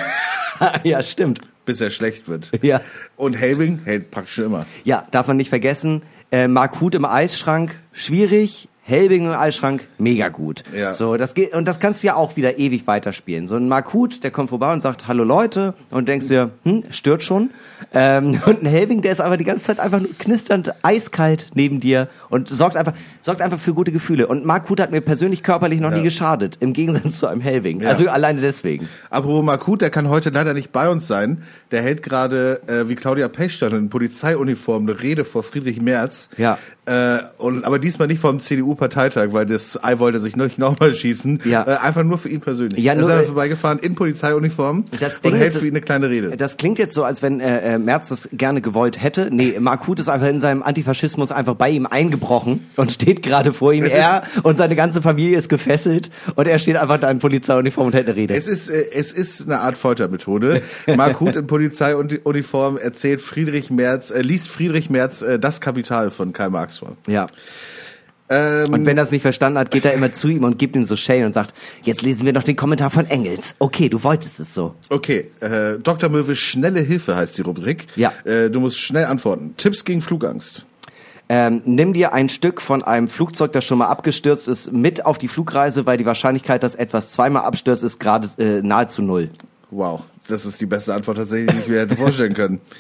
ja, stimmt. bis er schlecht wird? Ja. Und Helbing hält praktisch immer. Ja, darf man nicht vergessen. Äh, Mark Huth im Eisschrank, schwierig. Helbing im Eisschrank, mega gut. Ja. So, das geht, und das kannst du ja auch wieder ewig weiterspielen. So ein Mark Huth, der kommt vorbei und sagt, hallo Leute, und denkst dir, hm, stört schon. Ähm, *laughs* und ein Helbing, der ist aber die ganze Zeit einfach nur knisternd eiskalt neben dir und sorgt einfach, sorgt einfach für gute Gefühle. Und Mark Huth hat mir persönlich körperlich noch Ja. nie geschadet, im Gegensatz zu einem Helbing. Ja. Also alleine deswegen. Apropos Markut, der kann heute leider nicht bei uns sein. Der hält gerade, äh, wie Claudia Pechstein in Polizeiuniform, eine Rede vor Friedrich Merz. Ja. Äh, und, aber diesmal nicht vom CDU-Parteitag, weil das Ei wollte sich nicht nochmal schießen. Ja. Äh, einfach nur für ihn persönlich. Ja, er ist nur, einfach äh, vorbeigefahren in Polizeiuniform Das und Ding hält ist, für ihn eine kleine Rede. Das klingt jetzt so, als wenn äh, äh, Merz das gerne gewollt hätte. Nee, Mark Huth ist einfach in seinem Antifaschismus einfach bei ihm eingebrochen und steht gerade vor ihm. Es Er und seine ganze Familie ist gefesselt und er steht einfach da in Polizeiuniform und hält eine Rede. Es ist, äh, es ist eine Art Foltermethode. Mark Huth in Polizeiuniform erzählt Friedrich Merz, äh, liest Friedrich Merz äh, das Kapital von Karl Marx vor. ja. Ähm, Und wenn er es nicht verstanden hat, geht er immer zu ihm und gibt ihm so Shane und sagt, jetzt lesen wir noch den Kommentar von Engels. Okay, du wolltest es so. Okay, äh, Dr. Möwe, schnelle Hilfe heißt die Rubrik. Ja. Äh, du musst schnell antworten. Tipps gegen Flugangst. Ähm, nimm dir ein Stück von einem Flugzeug, das schon mal abgestürzt ist, mit auf die Flugreise, weil die Wahrscheinlichkeit, dass etwas zweimal abstürzt, ist gerade äh, nahezu null. Wow, das ist die beste Antwort tatsächlich, die ich mir hätte vorstellen können. *laughs*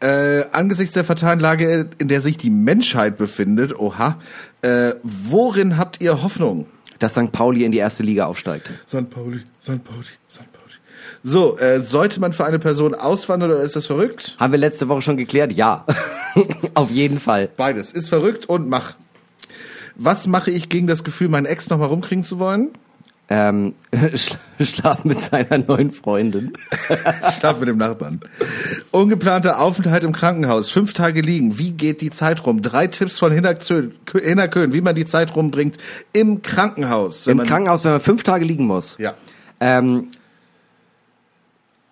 Äh, angesichts der fatalen Lage, in der sich die Menschheit befindet, oha, äh, worin habt ihr Hoffnung? Dass St. Pauli in die erste Liga aufsteigt. St. Pauli, St. Pauli, St. Pauli. So, äh, sollte man für eine Person auswandern oder ist das verrückt? Haben wir letzte Woche schon geklärt? Ja. *laughs* Auf jeden Fall. Beides. Ist verrückt und mach. Was mache ich gegen das Gefühl, meinen Ex noch mal rumkriegen zu wollen? Ähm, *laughs* sch- schlaf mit seiner neuen Freundin. *laughs* Schlaf mit dem Nachbarn. Ungeplanter Aufenthalt im Krankenhaus. Fünf Tage liegen. Wie geht die Zeit rum? Drei Tipps von Hinner Köhn, wie man die Zeit rumbringt im Krankenhaus. Im Krankenhaus, wenn man fünf Tage liegen muss. Ja. Ähm,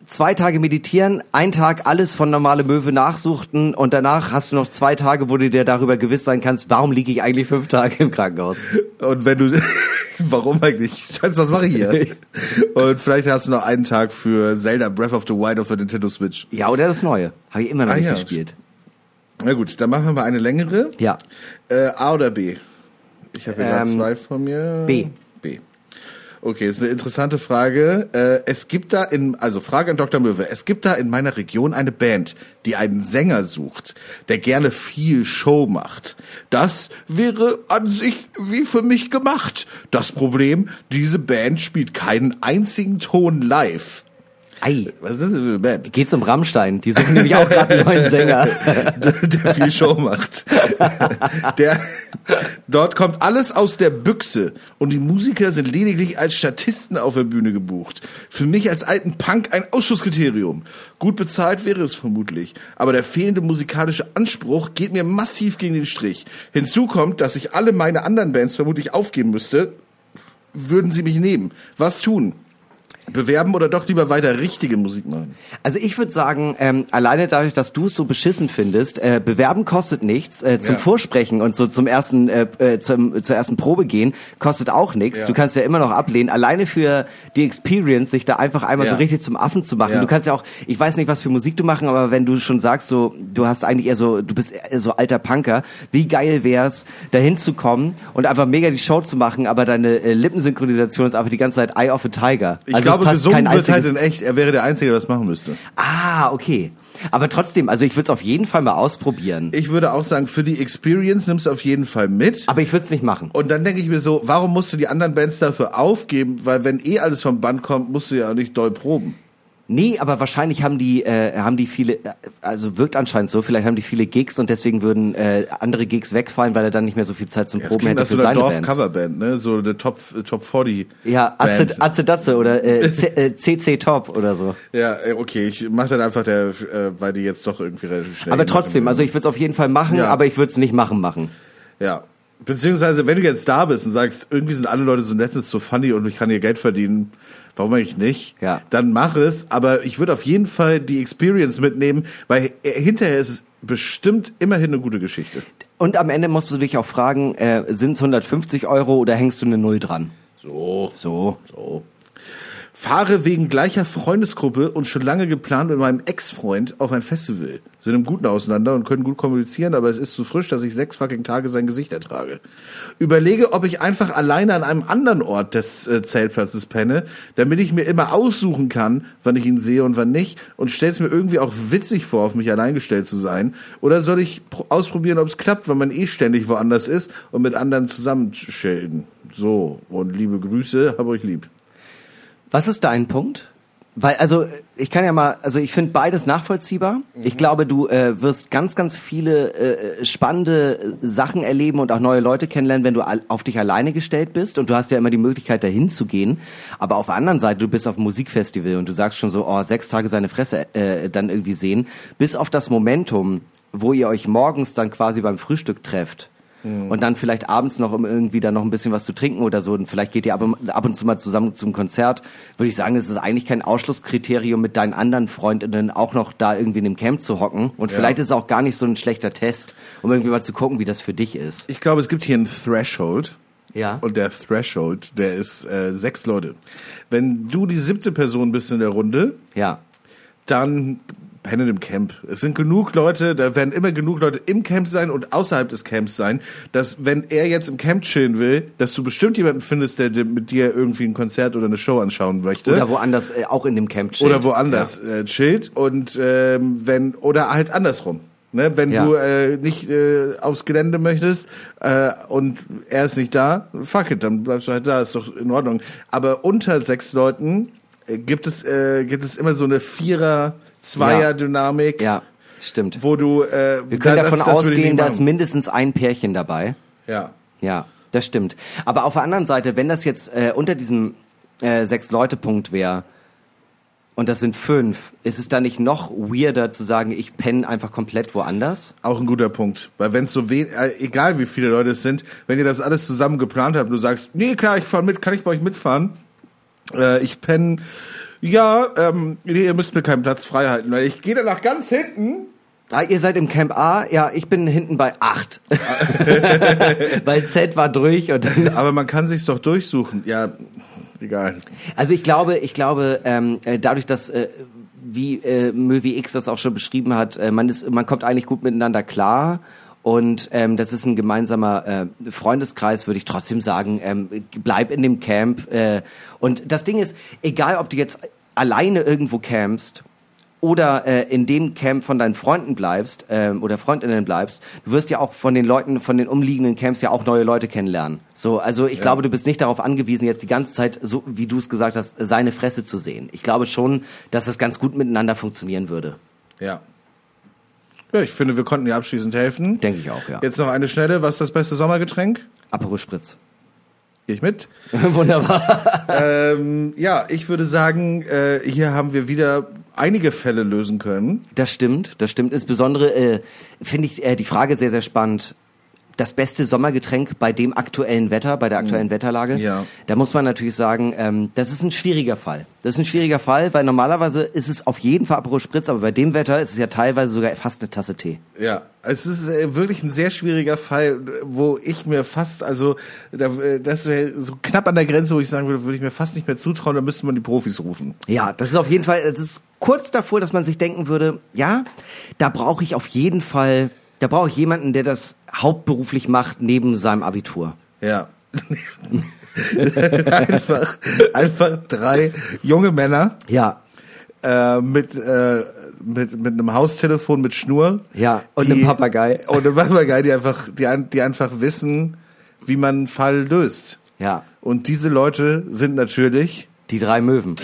zwei Tage meditieren, ein Tag alles von normale Möwe nachsuchten und danach hast du noch zwei Tage, wo du dir darüber gewiss sein kannst, warum liege ich eigentlich fünf Tage im Krankenhaus? Und wenn du, *laughs* warum eigentlich? Scheiße, was mache ich hier? *laughs* Und vielleicht hast du noch einen Tag für Zelda Breath of the Wild auf der Nintendo Switch. Ja, oder das Neue. Habe ich immer noch Ah, nicht ja. gespielt. Na gut, dann machen wir mal eine längere. Ja. Äh, A oder B? Ich habe gerade Ähm, zwei von mir. B. Okay, ist eine interessante Frage. Äh, es gibt da in, also Frage an Dr. Möwe, es gibt da in meiner Region eine Band, die einen Sänger sucht, der gerne viel Show macht. Das wäre an sich wie für mich gemacht. Das Problem, diese Band spielt keinen einzigen Ton live. Ei. Was ist das für eine Band? Geht's um Rammstein? Die suchen nämlich auch gerade einen neuen Sänger. *laughs* der viel Show macht. Der, dort kommt alles aus der Büchse und die Musiker sind lediglich als Statisten auf der Bühne gebucht. Für mich als alten Punk ein Ausschusskriterium. Gut bezahlt wäre es vermutlich, aber der fehlende musikalische Anspruch geht mir massiv gegen den Strich. Hinzu kommt, dass ich alle meine anderen Bands vermutlich aufgeben müsste, würden sie mich nehmen. Was tun? Bewerben oder doch lieber weiter richtige Musik machen? Also ich würde sagen, ähm, alleine dadurch, dass du es so beschissen findest, äh, bewerben kostet nichts, äh, zum Ja. Vorsprechen und so zum ersten, äh, äh, zum, zur ersten Probe gehen, kostet auch nichts. Ja. Du kannst ja immer noch ablehnen. Alleine für die Experience, sich da einfach einmal Ja. so richtig zum Affen zu machen. Du kannst ja auch, ich weiß nicht, was für Musik du machen, aber wenn du schon sagst, so, du hast eigentlich eher so, du bist eher so alter Punker, wie geil wär's, dahin zu kommen und einfach mega die Show zu machen, aber deine äh, Lippensynchronisation ist einfach die ganze Zeit Eye of a Tiger. Ich Also glaube, passt gesungen kein wird halt in echt. Er wäre der Einzige, der das machen müsste. Ah, okay. Aber trotzdem, also ich würde es auf jeden Fall mal ausprobieren. Ich würde auch sagen, für die Experience nimmst du auf jeden Fall mit. Aber ich würde es nicht machen. Und dann denke ich mir so, warum musst du die anderen Bands dafür aufgeben? Weil wenn eh alles vom Band kommt, musst du ja auch nicht doll proben. Nee, aber wahrscheinlich haben die, äh, haben die viele, äh, also wirkt anscheinend so, vielleicht haben die viele Gigs und deswegen würden äh, andere Gigs wegfallen, weil er dann nicht mehr so viel Zeit zum Proben klingt hätte für so einer seine Band. Dorf-Coverband, ne? So eine Top, Top 40 Ja. Atze, Atze Datze oder äh, C, äh, CC Top oder so. Ja, äh, okay, ich mach dann einfach der, äh, weil die jetzt doch irgendwie relativ schnell Aber trotzdem, also ich würde es auf jeden Fall machen, Ja. aber ich würde es nicht machen machen. Ja. Beziehungsweise, wenn du jetzt da bist und sagst, irgendwie sind alle Leute so nett, ist so funny und ich kann hier Geld verdienen, warum eigentlich nicht? Ja. Dann mach es, aber ich würde auf jeden Fall die Experience mitnehmen, weil äh, hinterher ist es bestimmt immerhin eine gute Geschichte. Und am Ende musst du dich auch fragen, äh, sind es 150 Euro oder hängst du eine Null dran? So. So. So. Fahre wegen gleicher Freundesgruppe und schon lange geplant mit meinem Ex-Freund auf ein Festival. Sind im Guten auseinander und können gut kommunizieren, aber es ist zu frisch, dass ich sechs fucking Tage sein Gesicht ertrage. Überlege, ob ich einfach alleine an einem anderen Ort des äh, Zeltplatzes penne, damit ich mir immer aussuchen kann, wann ich ihn sehe und wann nicht und stell's mir irgendwie auch witzig vor, auf mich allein gestellt zu sein. Oder soll ich pro- ausprobieren, ob es klappt, wenn man eh ständig woanders ist und mit anderen zusammen chillen. So, und liebe Grüße, hab euch lieb. Was ist dein Punkt? Weil, also, ich kann ja mal, also ich finde beides nachvollziehbar. Ich glaube, du äh, wirst ganz, ganz viele äh, spannende Sachen erleben und auch neue Leute kennenlernen, wenn du auf dich alleine gestellt bist. Und du hast ja immer die Möglichkeit, dahin zu gehen. Aber auf der anderen Seite, du bist auf einem Musikfestival und du sagst schon so, oh, sechs Tage seine Fresse äh, dann irgendwie sehen. Bis auf das Momentum, wo ihr euch morgens dann quasi beim Frühstück trefft. Und dann vielleicht abends noch, um irgendwie dann noch ein bisschen was zu trinken oder so. Und vielleicht geht ihr ab, ab und zu mal zusammen zum Konzert. Würde ich sagen, es ist eigentlich kein Ausschlusskriterium, mit deinen anderen Freundinnen auch noch da irgendwie in dem Camp zu hocken. Und vielleicht ist es auch gar nicht so ein schlechter Test, um irgendwie mal zu gucken, wie das für dich ist. Ich glaube, es gibt hier einen Threshold. Ja. Und der Threshold, der ist äh, sechs Leute. Wenn du die siebte Person bist in der Runde, Ja. dann pennen im Camp. Es sind genug Leute, da werden immer genug Leute im Camp sein und außerhalb des Camps sein, dass wenn er jetzt im Camp chillen will, dass du bestimmt jemanden findest, der mit dir irgendwie ein Konzert oder eine Show anschauen möchte. Oder woanders, äh, auch in dem Camp chillt. oder woanders äh, chillt und ähm, wenn oder halt andersrum. Ne, wenn Ja. du äh, nicht äh, aufs Gelände möchtest äh, und er ist nicht da, fuck it, dann bleibst du halt da, ist doch in Ordnung. Aber unter sechs Leuten äh, gibt es äh, gibt es immer so eine Vierer Zweier Dynamik, Ja, stimmt. wo du äh, Wir können da- davon das- ausgehen, da ist mindestens ein Pärchen dabei. ja Ja, das stimmt. Aber auf der anderen Seite, wenn das jetzt äh, unter diesem äh, Sechs-Leute-Punkt wäre und das sind fünf, ist es dann nicht noch weirder zu sagen, ich penne einfach komplett woanders? Auch ein guter Punkt. Weil wenn es so weh, äh, egal wie viele Leute es sind, wenn ihr das alles zusammen geplant habt und du sagst, nee, klar, ich fahre mit, kann ich bei euch mitfahren? Äh, ich penne, ja, ähm, nee, ihr müsst mir keinen Platz frei halten, weil ich gehe dann nach ganz hinten. Ah, ihr seid im Camp A, ja, ich bin hinten bei acht. *laughs* weil Z war durch und dann Aber man kann sich's doch durchsuchen. Ja, egal. Also ich glaube, ich glaube, ähm, äh, dadurch, dass äh, wie äh, Möwi X das auch schon beschrieben hat, äh, man ist, man kommt eigentlich gut miteinander klar. Und ähm, das ist ein gemeinsamer äh, Freundeskreis, würde ich trotzdem sagen. Ähm, bleib in dem Camp. Äh, und das Ding ist, egal ob du jetzt alleine irgendwo campst oder äh, in dem Camp von deinen Freunden bleibst äh, oder Freundinnen bleibst, du wirst ja auch von den Leuten von den umliegenden Camps ja auch neue Leute kennenlernen. So, also ich ja. glaube, du bist nicht darauf angewiesen, jetzt die ganze Zeit, so wie du es gesagt hast, seine Fresse zu sehen. Ich glaube schon, dass das ganz gut miteinander funktionieren würde. Ja. Ja, ich finde, wir konnten dir abschließend helfen. Denke ich auch, ja. Jetzt noch eine schnelle. Was ist das beste Sommergetränk? Aperol Spritz. Gehe ich mit. *laughs* Wunderbar. ähm, ja, ich würde sagen, äh, hier haben wir wieder einige Fälle lösen können. Das stimmt, das stimmt. Insbesondere äh, finde ich äh, die Frage sehr, sehr spannend. Das beste Sommergetränk bei dem aktuellen Wetter, bei der aktuellen mhm. Wetterlage. Ja. Da muss man natürlich sagen, ähm, das ist ein schwieriger Fall. Das ist ein schwieriger Fall, weil normalerweise ist es auf jeden Fall Aperol Spritz, aber bei dem Wetter ist es ja teilweise sogar fast eine Tasse Tee. Ja, es ist äh, wirklich ein sehr schwieriger Fall, wo ich mir fast, also äh, das wäre so knapp an der Grenze, wo ich sagen würde, würde ich mir fast nicht mehr zutrauen, da müsste man die Profis rufen. Ja, das ist auf jeden Fall, das ist kurz davor, dass man sich denken würde, ja, da brauche ich auf jeden Fall, da brauche ich jemanden, der das hauptberuflich macht neben seinem Abitur. Ja. *laughs* einfach, einfach drei junge Männer. Ja. Äh, mit, äh, mit, mit einem Haustelefon mit Schnur. Ja, und die, einem Papagei. *laughs* Und einem Papagei, die einfach, die, die einfach wissen, wie man einen Fall löst. Ja. Und diese Leute sind natürlich die drei Möwen.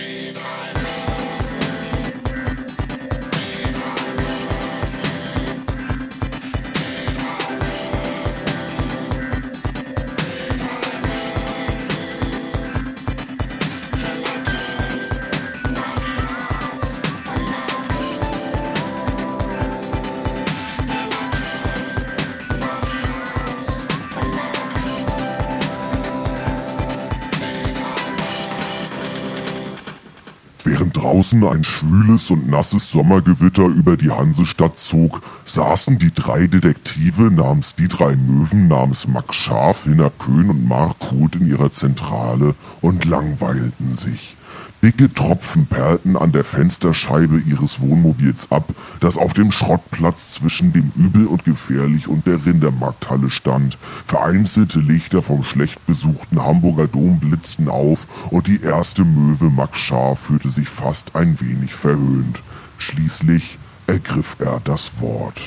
Draußen ein schwüles und nasses Sommergewitter über die Hansestadt zog, saßen die drei Detektive namens die drei Möwen namens Max Scharf, Hinner Köhn und Mark Huth in ihrer Zentrale und langweilten sich. Dicke Tropfen perlten an der Fensterscheibe ihres Wohnmobils ab, das auf dem Schrottplatz zwischen dem Übel und Gefährlich und der Rindermarkthalle stand. Vereinzelte Lichter vom schlecht besuchten Hamburger Dom blitzten auf und die erste Möwe Max Schaar fühlte sich fast ein wenig verhöhnt. Schließlich ergriff er das Wort.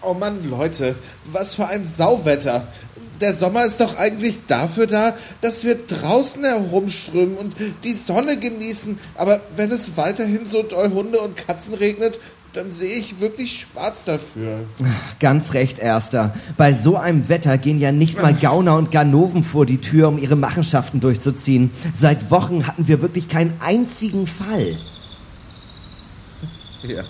Oh Mann, Leute, was für ein Sauwetter der Sommer ist doch eigentlich dafür da, dass wir draußen herumströmen und die Sonne genießen. Aber wenn es weiterhin so doll Hunde und Katzen regnet, dann sehe ich wirklich schwarz dafür. Ganz recht, Erster. Bei so einem Wetter gehen ja nicht mal Gauner und Ganoven vor die Tür, um ihre Machenschaften durchzuziehen. Seit Wochen hatten wir wirklich keinen einzigen Fall. Ja.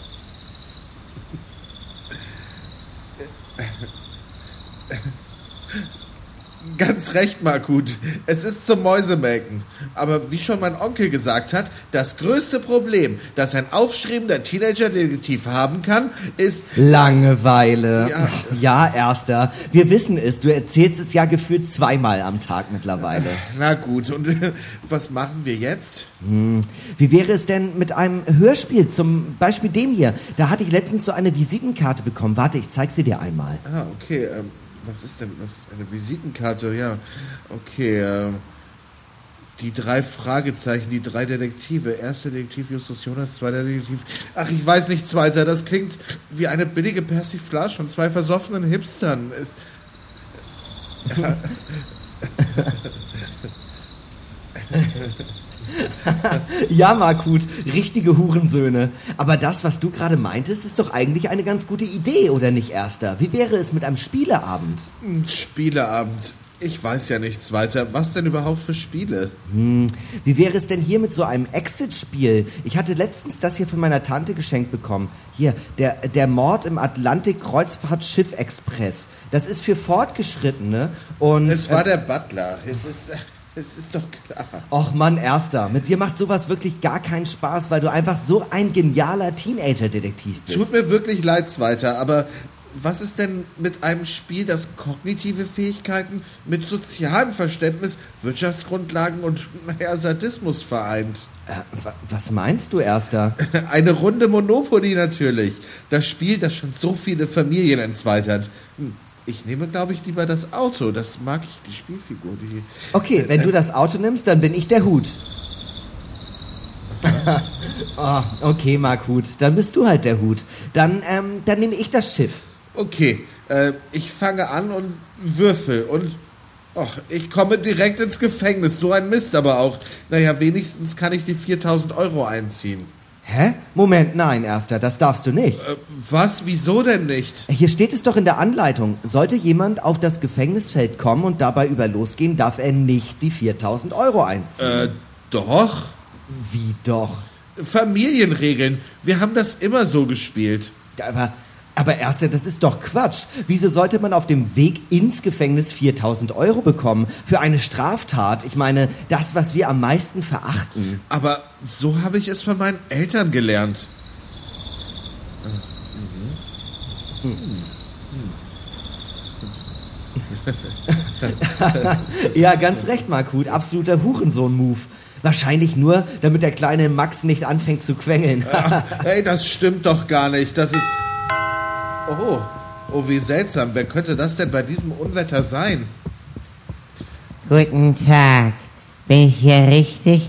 Ganz recht, Markut. Es ist zum Mäusemelken. Aber wie schon mein Onkel gesagt hat, das größte Problem, das ein aufstrebender Teenager-Detektiv haben kann, ist... Langeweile. Ja. ja, Erster. Wir wissen es. Du erzählst es ja gefühlt zweimal am Tag mittlerweile. Na gut. Und was machen wir jetzt? Hm. Wie wäre es denn mit einem Hörspiel, zum Beispiel dem hier? Da hatte ich letztens so eine Visitenkarte bekommen. Warte, ich zeig sie dir einmal. Ah, okay. Ähm was ist denn das? Eine Visitenkarte, ja. Okay, äh, die drei Fragezeichen, die drei Detektive. Erster Detektiv Justus Jonas, zweiter Detektiv. Ach, ich weiß nicht, zweiter. Das klingt wie eine billige Persiflage von zwei versoffenen Hipstern. Es, ja. *laughs* *laughs* *laughs* ja, Markut, richtige Hurensöhne. Aber das, was du gerade meintest, ist doch eigentlich eine ganz gute Idee, oder nicht, Erster? Wie wäre es mit einem Spieleabend? Spieleabend. Ich weiß ja nichts weiter. Was denn überhaupt für Spiele? Wie wäre es denn hier mit so einem Exit-Spiel? Ich hatte letztens das hier von meiner Tante geschenkt bekommen. Hier, der, der Mord im Atlantik-Kreuzfahrtschiff Express. Das ist für Fortgeschrittene und... Es war der Butler. Es ist, es ist doch klar. Och Mann, Erster, mit dir macht sowas wirklich gar keinen Spaß, weil du einfach so ein genialer Teenager-Detektiv bist. Tut mir wirklich leid, Zweiter, aber was ist denn mit einem Spiel, das kognitive Fähigkeiten mit sozialem Verständnis, Wirtschaftsgrundlagen und naja, Sadismus vereint? Äh, wa- was meinst du, Erster? *laughs* Eine Runde Monopoly natürlich. Das Spiel, das schon so viele Familien entzweitert. Hm, Ich nehme, glaube ich, lieber das Auto. Das mag ich, die Spielfigur. Die Okay, wenn du das Auto nimmst, dann bin ich der Hut. oh, *laughs* okay, Mark Hut, dann bist du halt der Hut. Dann, ähm, dann nehme ich das Schiff. Okay, äh, ich fange an und würfel und och, ich komme direkt ins Gefängnis. So ein Mist aber auch. Naja, wenigstens kann ich die 4000 Euro einziehen. Hä? Moment, nein, Erster, das darfst du nicht. Äh, was? Wieso denn nicht? Hier steht es doch in der Anleitung. Sollte jemand auf das Gefängnisfeld kommen und dabei über losgehen, darf er nicht die 4000 Euro einziehen. Äh, doch. Wie doch? Familienregeln. Wir haben das immer so gespielt. Aber, aber Erster, das ist doch Quatsch. Wieso sollte man auf dem Weg ins Gefängnis 4000 Euro bekommen? Für eine Straftat? Ich meine, das, was wir am meisten verachten. Aber so habe ich es von meinen Eltern gelernt. *laughs* Ja, ganz recht, Markut. Absoluter Hurensohn-Move. Wahrscheinlich nur, damit der kleine Max nicht anfängt zu quengeln. Ach, *laughs* ey, das stimmt doch gar nicht. Das ist. Oh, oh, wie seltsam. Wer könnte das denn bei diesem Unwetter sein? Guten Tag. Bin ich hier richtig?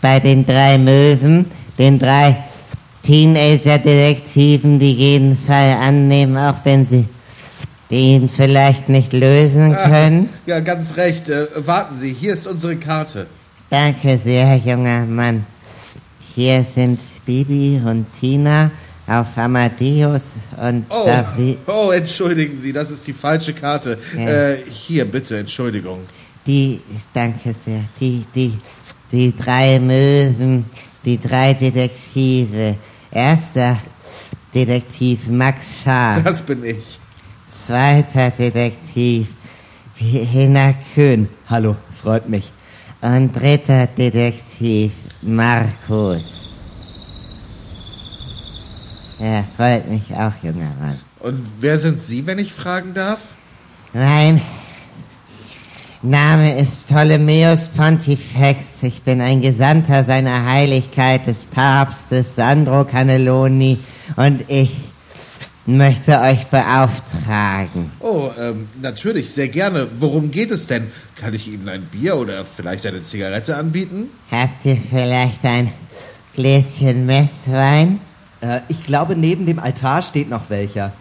Bei den drei Möwen, den drei Teenager-Detektiven, die jeden Fall annehmen, auch wenn sie ihn vielleicht nicht lösen können? Ja, ganz recht. Äh, warten Sie, hier ist unsere Karte. Danke sehr, junger Mann. Hier sind Bibi und Tina auf Amadeus und Oh, Savi. oh, entschuldigen Sie, das ist die falsche Karte. Ja. Äh, hier, bitte, Entschuldigung. Die, danke sehr, die, die, die drei Möwen, die drei Detektive. Erster Detektiv Max Scharf, Das bin ich. zweiter Detektiv H- Hinner Kühn Hallo, freut mich. und dritter Detektiv Markus. Ja, freut mich auch, junger Mann. Und wer sind Sie, wenn ich fragen darf? Mein Name ist Ptolemäus Pontifex. Ich bin ein Gesandter seiner Heiligkeit des Papstes Sandro Cannelloni und ich möchte euch beauftragen. Oh, ähm, natürlich, sehr gerne. Worum geht es denn? Kann ich Ihnen ein Bier oder vielleicht eine Zigarette anbieten? Habt ihr vielleicht ein Gläschen Messwein? Äh, ich glaube, neben dem Altar steht noch welcher.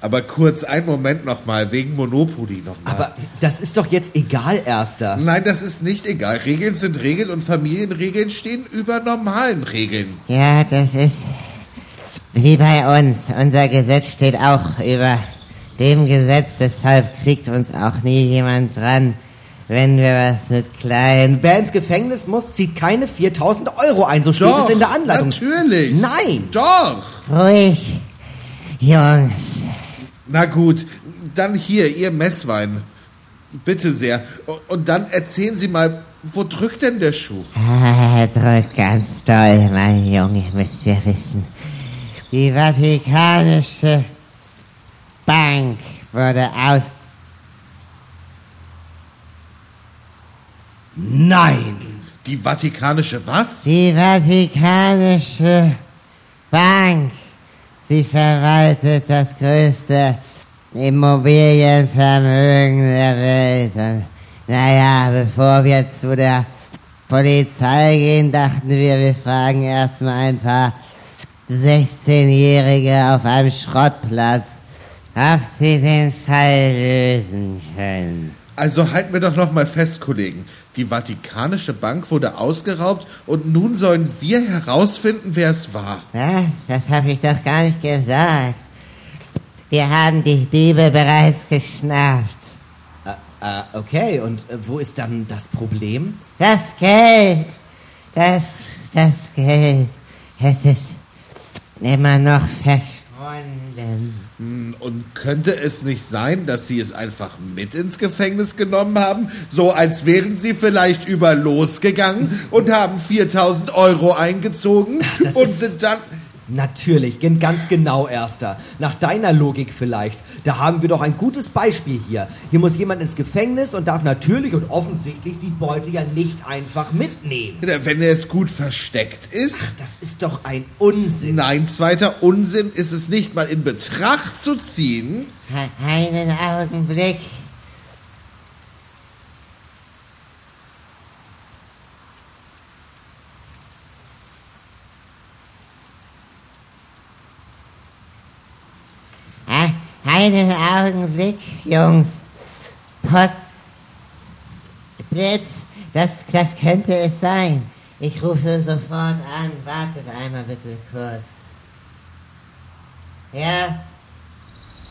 Aber kurz, einen Moment nochmal, wegen Monopoly nochmal. Aber das ist doch jetzt egal, Erster. Nein, das ist nicht egal. Regeln sind Regeln und Familienregeln stehen über normalen Regeln. Ja, das ist wie bei uns. Unser Gesetz steht auch über dem Gesetz, deshalb kriegt uns auch nie jemand dran, wenn wir was mit kleinen... Wer ins Gefängnis muss, zieht keine 4000 Euro ein, so steht es in der Anleitung. natürlich. Nein. Doch. Ruhig, Jungs. Na gut, dann hier, Ihr Messwein. Bitte sehr. Und dann erzählen Sie mal, wo drückt denn der Schuh? Ah, *laughs* drückt ganz doll, mein Junge, müsst ihr wissen. Die Vatikanische Bank wurde aus... Nein. Die Vatikanische was? Die Vatikanische Bank. Sie verwaltet das größte Immobilienvermögen der Welt. Und, naja, bevor wir zu der Polizei gehen, dachten wir, wir fragen erstmal ein paar 16-Jährige auf einem Schrottplatz, ob sie den Fall lösen können. Also halten wir doch noch mal fest, Kollegen. Die Vatikanische Bank wurde ausgeraubt und nun sollen wir herausfinden, wer es war. Was? Das habe ich doch gar nicht gesagt. Wir haben die Diebe bereits geschnappt. Äh, okay, und äh, wo ist dann das Problem? Das Geld, das, das Geld, es ist immer noch verschwunden. Hm, Und könnte es nicht sein, dass Sie es einfach mit ins Gefängnis genommen haben? So als wären Sie vielleicht über losgegangen und haben 4000 Euro eingezogen das und sind dann... Natürlich, ganz genau, Erster. Nach deiner Logik vielleicht. Da haben wir doch ein gutes Beispiel hier. Hier muss jemand ins Gefängnis und darf natürlich und offensichtlich die Beute ja nicht einfach mitnehmen. Wenn er es gut versteckt ist? Das ist doch ein Unsinn. Nein, zweiter Unsinn ist es nicht mal in Betracht zu ziehen. Einen Augenblick. Ha- Einen Augenblick, Jungs. Potz. Blitz, das, das könnte es sein. Ich rufe sofort an. Wartet einmal bitte kurz. Ja,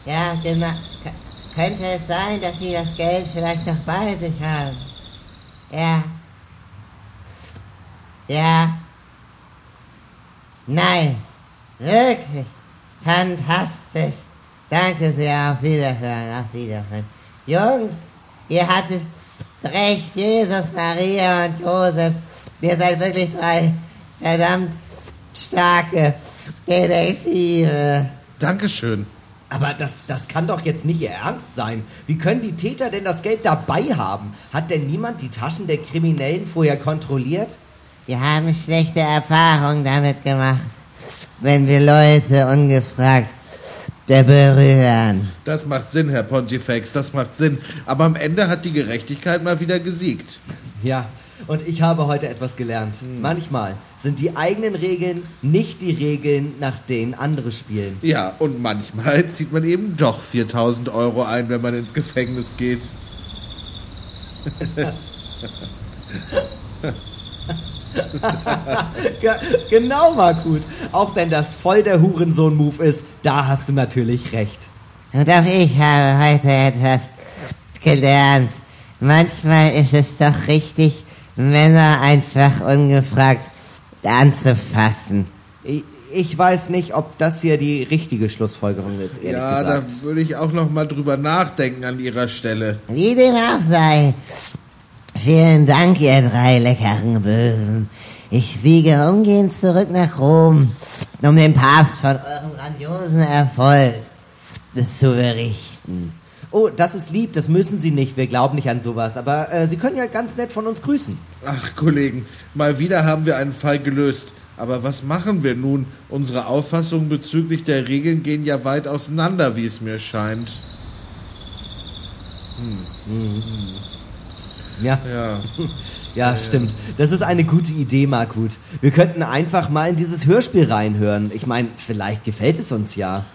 ja, genau. K könnte es sein, dass Sie das Geld vielleicht noch bei sich haben? Ja. Ja. Nein. Wirklich. Fantastisch. Danke sehr. Auf Wiederhören. Auf Wiederhören. Jungs, ihr hattet recht. Jesus, Maria und Josef. Ihr seid wirklich drei verdammt starke Detektive. Dankeschön. Aber das, das kann doch jetzt nicht Ihr Ernst sein. Wie können die Täter denn das Geld dabei haben? Hat denn niemand die Taschen der Kriminellen vorher kontrolliert? Wir haben schlechte Erfahrungen damit gemacht, wenn wir Leute ungefragt berühren. Das macht Sinn, Herr Pontifex, das macht Sinn. Aber am Ende hat die Gerechtigkeit mal wieder gesiegt. Ja, und ich habe heute etwas gelernt. Manchmal sind die eigenen Regeln nicht die Regeln, nach denen andere spielen. Ja, und manchmal zieht man eben doch 4000 Euro ein, wenn man ins Gefängnis geht. *laughs* *laughs* Ge genau, Markut. Auch wenn das voll der Hurensohn-Move ist, da hast du natürlich recht. Und auch ich habe heute etwas gelernt. Manchmal ist es doch richtig, Männer einfach ungefragt anzufassen. Ich, ich weiß nicht, ob das hier die richtige Schlussfolgerung ist, ehrlich Ja, da gesagt. würde ich auch noch mal drüber nachdenken an Ihrer Stelle. Wie dem auch sei. Vielen Dank, ihr drei leckeren Bösen. Ich fliege umgehend zurück nach Rom, um dem Papst von eurem grandiosen Erfolg zu berichten. Oh, das ist lieb, das müssen Sie nicht. Wir glauben nicht an sowas. Aber äh, Sie können ja ganz nett von uns grüßen. Ach, Kollegen, mal wieder haben wir einen Fall gelöst. Aber was machen wir nun? Unsere Auffassungen bezüglich der Regeln gehen ja weit auseinander, wie es mir scheint. *laughs* Ja, Ja. ja, stimmt. Das ist eine gute Idee, Markut. Wir könnten einfach mal in dieses Hörspiel reinhören. Ich meine, vielleicht gefällt es uns ja.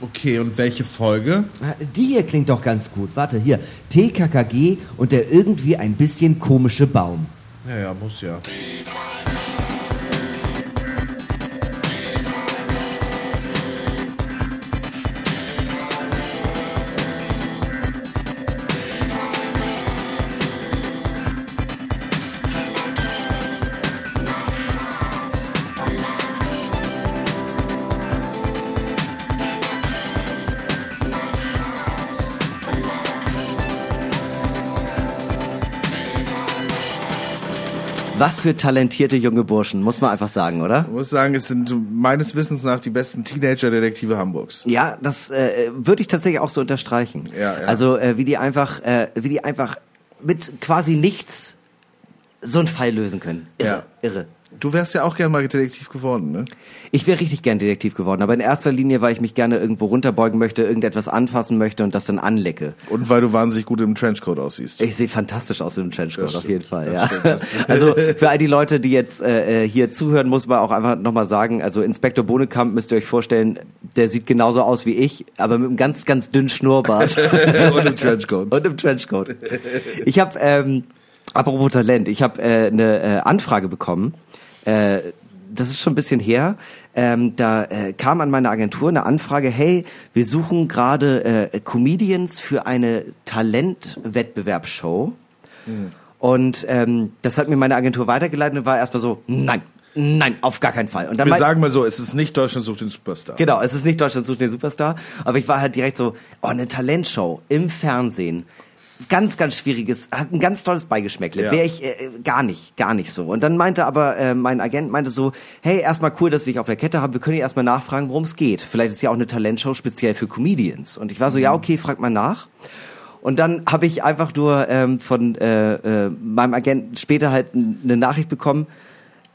Okay, und welche Folge? Äh, Die hier klingt doch ganz gut. Warte, hier. TKKG und der irgendwie ein bisschen komische Baum. Ja, ja, muss ja. Was für talentierte junge Burschen, muss man einfach sagen, oder? Ich muss sagen, es sind meines Wissens nach die besten Teenager-Detektive Hamburgs. Ja, das äh, würde ich tatsächlich auch so unterstreichen. Ja, ja. Also äh, wie die einfach, äh, wie die einfach mit quasi nichts so einen Fall lösen können. Irre, Ja. irre. Du wärst ja auch gern mal Detektiv geworden, ne? Ich wäre richtig gern Detektiv geworden, aber in erster Linie, weil ich mich gerne irgendwo runterbeugen möchte, irgendetwas anfassen möchte und das dann anlecke. Und weil du wahnsinnig gut im Trenchcoat aussiehst. Ich sehe fantastisch aus im Trenchcoat, Das auf stimmt, jeden Fall. Ja. *laughs* stimmt, Also für all die Leute, die jetzt äh, äh, hier zuhören, muss man auch einfach nochmal sagen, also Inspektor Bohnekamp müsst ihr euch vorstellen, der sieht genauso aus wie ich, aber mit einem ganz, ganz dünnen Schnurrbart. *laughs* Und im Trenchcoat. *laughs* Und im Trenchcoat. Ich habe, ähm, apropos Talent, ich habe äh, eine äh, Anfrage bekommen. Äh, das ist schon ein bisschen her. Ähm, da äh, kam an meine Agentur eine Anfrage, hey, wir suchen gerade äh, Comedians für eine Talentwettbewerbsshow. Mhm. Und ähm, das hat mir meine Agentur weitergeleitet und war erstmal so, nein, Nein, auf gar keinen Fall. Und dann Wir sagen mal so, es ist nicht Deutschland sucht den Superstar. Genau, es ist nicht Deutschland sucht den Superstar. Aber ich war halt direkt so, oh, eine Talentshow im Fernsehen. Ganz, ganz schwieriges, hat ein ganz tolles Beigeschmäckle. Ja. Wäre ich äh, gar nicht, gar nicht so. Und dann meinte aber äh, mein Agent meinte so, hey, erstmal cool, dass Sie dich auf der Kette haben. Wir können ja erstmal nachfragen, worum es geht. Vielleicht ist ja auch eine Talentshow speziell für Comedians. Und ich war so, mhm. ja, okay, frag mal nach. Und dann habe ich einfach nur ähm, von äh, äh, meinem Agenten später halt eine Nachricht bekommen,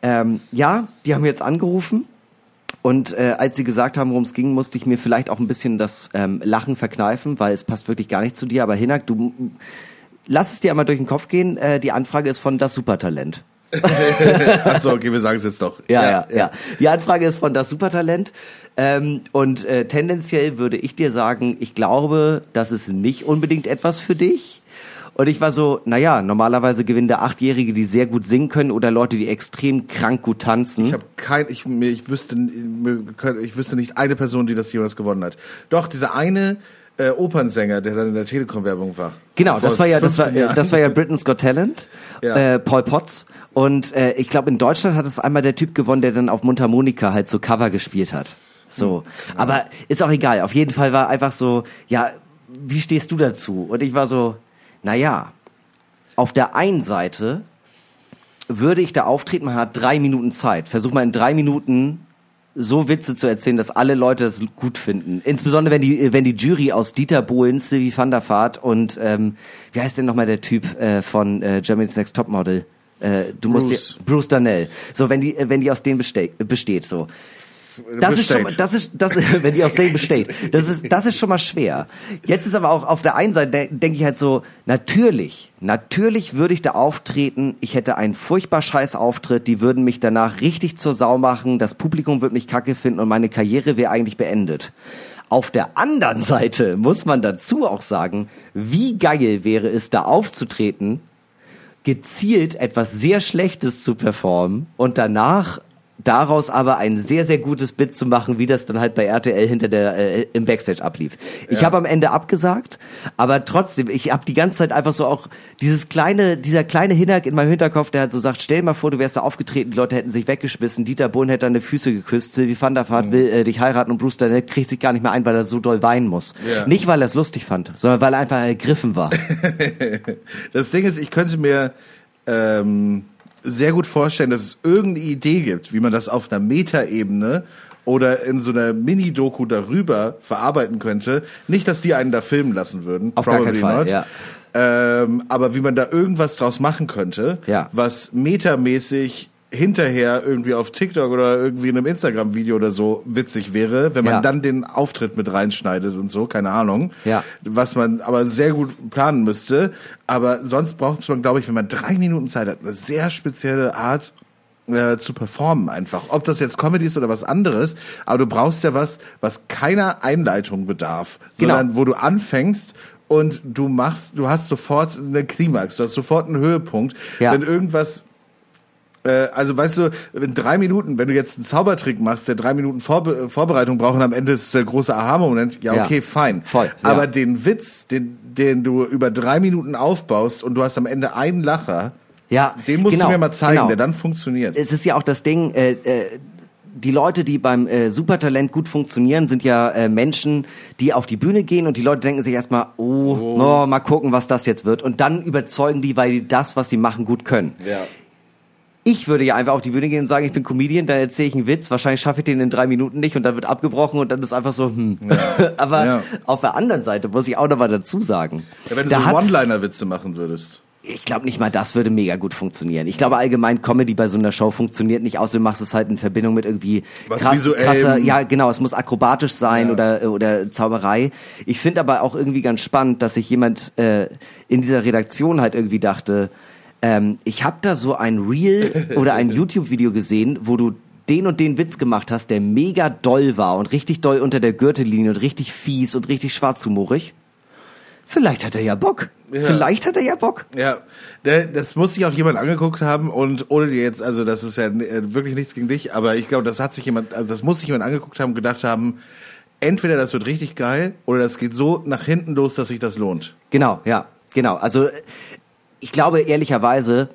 ähm, ja, die haben jetzt angerufen. Und äh, als sie gesagt haben, worum es ging, musste ich mir vielleicht auch ein bisschen das ähm, Lachen verkneifen, weil es passt wirklich gar nicht zu dir. Aber Hinak, du lass es dir einmal durch den Kopf gehen. Äh, die Anfrage ist von das Supertalent. *laughs* Achso, okay, wir sagen es jetzt doch. Ja, ja, ja, ja. Die Anfrage ist von das Supertalent. Ähm, und äh, tendenziell würde ich dir sagen, ich glaube, das ist nicht unbedingt etwas für dich. Und ich war so, naja, normalerweise gewinnen da Achtjährige, die sehr gut singen können oder Leute, die extrem krank gut tanzen. Ich habe kein, ich, mir, ich wüsste, ich wüsste nicht eine Person, die das jemals gewonnen hat. Doch, dieser eine, äh, Opernsänger, der dann in der Telekom-Werbung war. Genau, das war ja, das war, Jahren. das war ja Britain's Got Talent, *laughs* ja. äh, Paul Potts. Und äh, ich glaube, in Deutschland hat es einmal der Typ gewonnen, der dann auf Mundharmonika halt so Cover gespielt hat. So, hm, genau. aber ist auch egal. Auf jeden Fall war einfach so, ja, wie stehst du dazu? Und ich war so, naja, auf der einen Seite würde ich da auftreten, man hat drei Minuten Zeit. Versuch mal in drei Minuten so Witze zu erzählen, dass alle Leute das gut finden. Insbesondere wenn die, wenn die Jury aus Dieter Bohlen, Sylvie van der Vaart und ähm, wie heißt denn nochmal der Typ äh, von äh, Germany's Next Topmodel? Äh, du Bruce. musst dir, Bruce Darnell. So, wenn die, wenn die aus denen besteht, besteht so das ist schon, das ist, das, *laughs* wenn die aus dem besteht, das ist, das ist schon mal schwer. Jetzt ist aber auch auf der einen Seite denke ich halt so, natürlich, natürlich würde ich da auftreten. Ich hätte einen furchtbar scheiß Auftritt. Die würden mich danach richtig zur Sau machen. Das Publikum würde mich kacke finden und meine Karriere wäre eigentlich beendet. Auf der anderen Seite muss man dazu auch sagen, wie geil wäre es, da aufzutreten, gezielt etwas sehr Schlechtes zu performen und danach daraus aber ein sehr, sehr gutes Bit zu machen, wie das dann halt bei RTL hinter der äh, im Backstage ablief. Ich ja. habe am Ende abgesagt, aber trotzdem, ich habe die ganze Zeit einfach so auch dieses kleine, dieser kleine Hinterk in meinem Hinterkopf, der halt so sagt, stell mal vor, du wärst da aufgetreten, die Leute hätten sich weggeschmissen, Dieter Bohlen hätte deine Füße geküsst, Sylvie van der Vaart mhm. will äh, dich heiraten und Bruce Danell kriegt sich gar nicht mehr ein, weil er so doll weinen muss. Ja. Nicht, weil er es lustig fand, sondern weil er einfach ergriffen war. *laughs* das Ding ist, ich könnte mir ähm sehr gut vorstellen, dass es irgendeine Idee gibt, wie man das auf einer Metaebene oder in so einer Mini-Doku darüber verarbeiten könnte. Nicht, dass die einen da filmen lassen würden. Auf gar keinen Fall, not. ja. Ähm, aber wie man da irgendwas draus machen könnte, ja. was metamäßig hinterher irgendwie auf TikTok oder irgendwie in einem Instagram-Video oder so witzig wäre, wenn man ja. dann den Auftritt mit reinschneidet und so, keine Ahnung. Ja. Was man aber sehr gut planen müsste. Aber sonst braucht man, glaube ich, wenn man drei Minuten Zeit hat, eine sehr spezielle Art äh, zu performen einfach. Ob das jetzt Comedy ist oder was anderes, aber du brauchst ja was, was keiner Einleitung bedarf, genau. sondern wo du anfängst und du machst, du hast sofort eine Klimax, du hast sofort einen Höhepunkt. Ja. Wenn irgendwas also weißt du, in drei Minuten, wenn du jetzt einen Zaubertrick machst, der drei Minuten Vorbe Vorbereitung braucht und am Ende ist der große Aha-Moment, ja, okay, ja, fein. Voll, ja. Aber den Witz, den, den du über drei Minuten aufbaust und du hast am Ende einen Lacher, ja, den musst genau, du mir mal zeigen, genau. der dann funktioniert. Es ist ja auch das Ding, äh, äh, die Leute, die beim äh, Supertalent gut funktionieren, sind ja äh, Menschen, die auf die Bühne gehen und die Leute denken sich erstmal, oh, oh. oh, mal gucken, was das jetzt wird. Und dann überzeugen die, weil die das, was sie machen, gut können. Ja. Ich würde ja einfach auf die Bühne gehen und sagen, ich bin Comedian, dann erzähle ich einen Witz, wahrscheinlich schaffe ich den in drei Minuten nicht und dann wird abgebrochen und dann ist einfach so, hm. Ja. *laughs* Aber ja. auf der anderen Seite muss ich auch noch mal dazu sagen. Ja, wenn du so One-Liner-Witze machen würdest. Ich glaube nicht mal, das würde mega gut funktionieren. Ich glaube allgemein Comedy bei so einer Show funktioniert nicht, außer du machst es halt in Verbindung mit irgendwie Was krass, visuell. krasser, ja genau, es muss akrobatisch sein ja. oder oder Zauberei. Ich finde aber auch irgendwie ganz spannend, dass sich jemand äh, in dieser Redaktion halt irgendwie dachte, ähm, ich habe da so ein Reel oder ein *laughs* YouTube-Video gesehen, wo du den und den Witz gemacht hast, der mega doll war und richtig doll unter der Gürtellinie und richtig fies und richtig schwarzhumorig. Vielleicht hat er ja Bock. Ja. Vielleicht hat er ja Bock. Ja, da- das muss sich auch jemand angeguckt haben und ohne dir jetzt, also das ist ja äh, wirklich nichts gegen dich, aber ich glaube, das hat sich jemand, also das muss sich jemand angeguckt haben und gedacht haben, entweder das wird richtig geil oder das geht so nach hinten los, dass sich das lohnt. Genau, ja, genau. Also äh, ich glaube ehrlicherweise,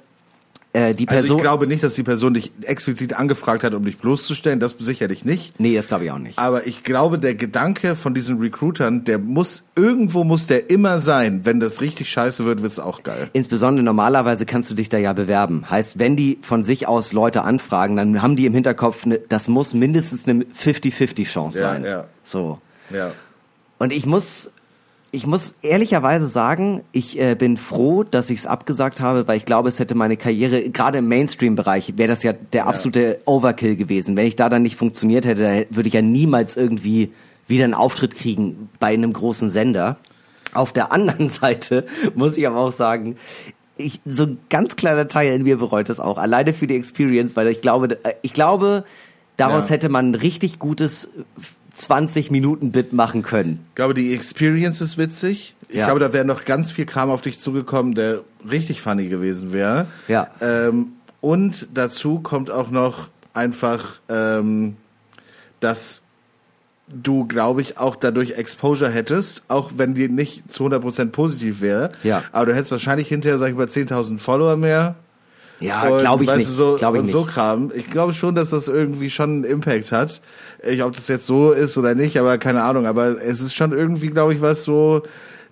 äh, die Also Person. ich glaube nicht, dass die Person dich explizit angefragt hat, um dich bloßzustellen, das sicherlich nicht. nee, das glaube ich auch nicht. Aber ich glaube, der Gedanke von diesen Recruitern, der muss, irgendwo muss der immer sein. Wenn das richtig scheiße wird, wird's auch geil. Insbesondere normalerweise kannst du dich da ja bewerben. Heißt, wenn die von sich aus Leute anfragen, dann haben die im Hinterkopf, ne, das muss mindestens eine 50-50 Chance Ja, sein. ja. So. Ja. Und ich muss, ich muss ehrlicherweise sagen, ich äh, bin froh, dass ich es abgesagt habe, weil ich glaube, es hätte meine Karriere, gerade im Mainstream-Bereich, wäre das ja der absolute Overkill gewesen. Wenn ich da dann nicht funktioniert hätte, würde ich ja niemals irgendwie wieder einen Auftritt kriegen bei einem großen Sender. Auf der anderen *laughs* Seite muss ich aber auch sagen, ich, so ein ganz kleiner Teil in mir bereut es auch, alleine für die Experience, weil ich glaube, äh, ich glaube, daraus Ja. hätte man ein richtig gutes 20-Minuten-Bit machen können. Ich glaube, die Experience ist witzig. Ich Ja. glaube, da wäre noch ganz viel Kram auf dich zugekommen, der richtig funny gewesen wäre. Ja. Ähm, und dazu kommt auch noch einfach, ähm, dass du, glaube ich, auch dadurch Exposure hättest, auch wenn die nicht zu 100% positiv wäre. Ja. Aber du hättest wahrscheinlich hinterher, sag ich mal, 10.000 Follower mehr. Ja, glaube ich weißt nicht. Du, so, glaube ich und nicht. so Kram. Ich glaube schon, dass das irgendwie schon einen Impact hat. Ich, ob das jetzt so ist oder nicht, aber keine Ahnung. Aber es ist schon irgendwie, glaube ich, was so,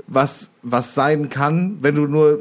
was, was sein kann, wenn du nur,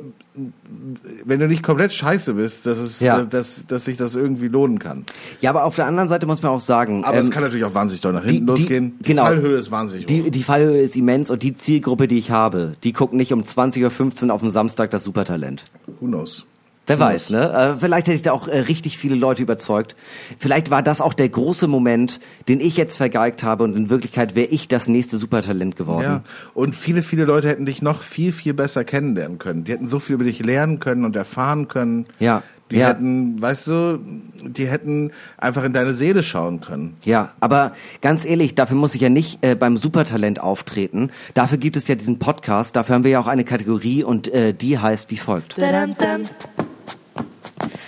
wenn du nicht komplett scheiße bist, dass es, Ja. dass, dass sich das irgendwie lohnen kann. ja, aber auf der anderen Seite muss man auch sagen, Aber es ähm, kann natürlich auch wahnsinnig doll nach hinten die- losgehen. Die genau. Fallhöhe ist wahnsinnig hoch. die, die Fallhöhe ist immens und die Zielgruppe, die ich habe, die guckt nicht um 20.15 Uhr auf dem Samstag das Supertalent. Who knows? Wer weiß, ne? Äh, vielleicht hätte ich da auch äh, richtig viele Leute überzeugt. Vielleicht war das auch der große Moment, den ich jetzt vergeigt habe und in Wirklichkeit wäre ich das nächste Supertalent geworden. Ja. Und viele, viele Leute hätten dich noch viel, viel besser kennenlernen können. Die hätten so viel über dich lernen können und erfahren können. Ja. Die Ja. hätten, weißt du, die hätten einfach in deine Seele schauen können. Ja, aber ganz ehrlich, dafür muss ich ja nicht äh, beim Supertalent auftreten. Dafür gibt es ja diesen Podcast, dafür haben wir ja auch eine Kategorie und äh, die heißt wie folgt. Dadam, dam.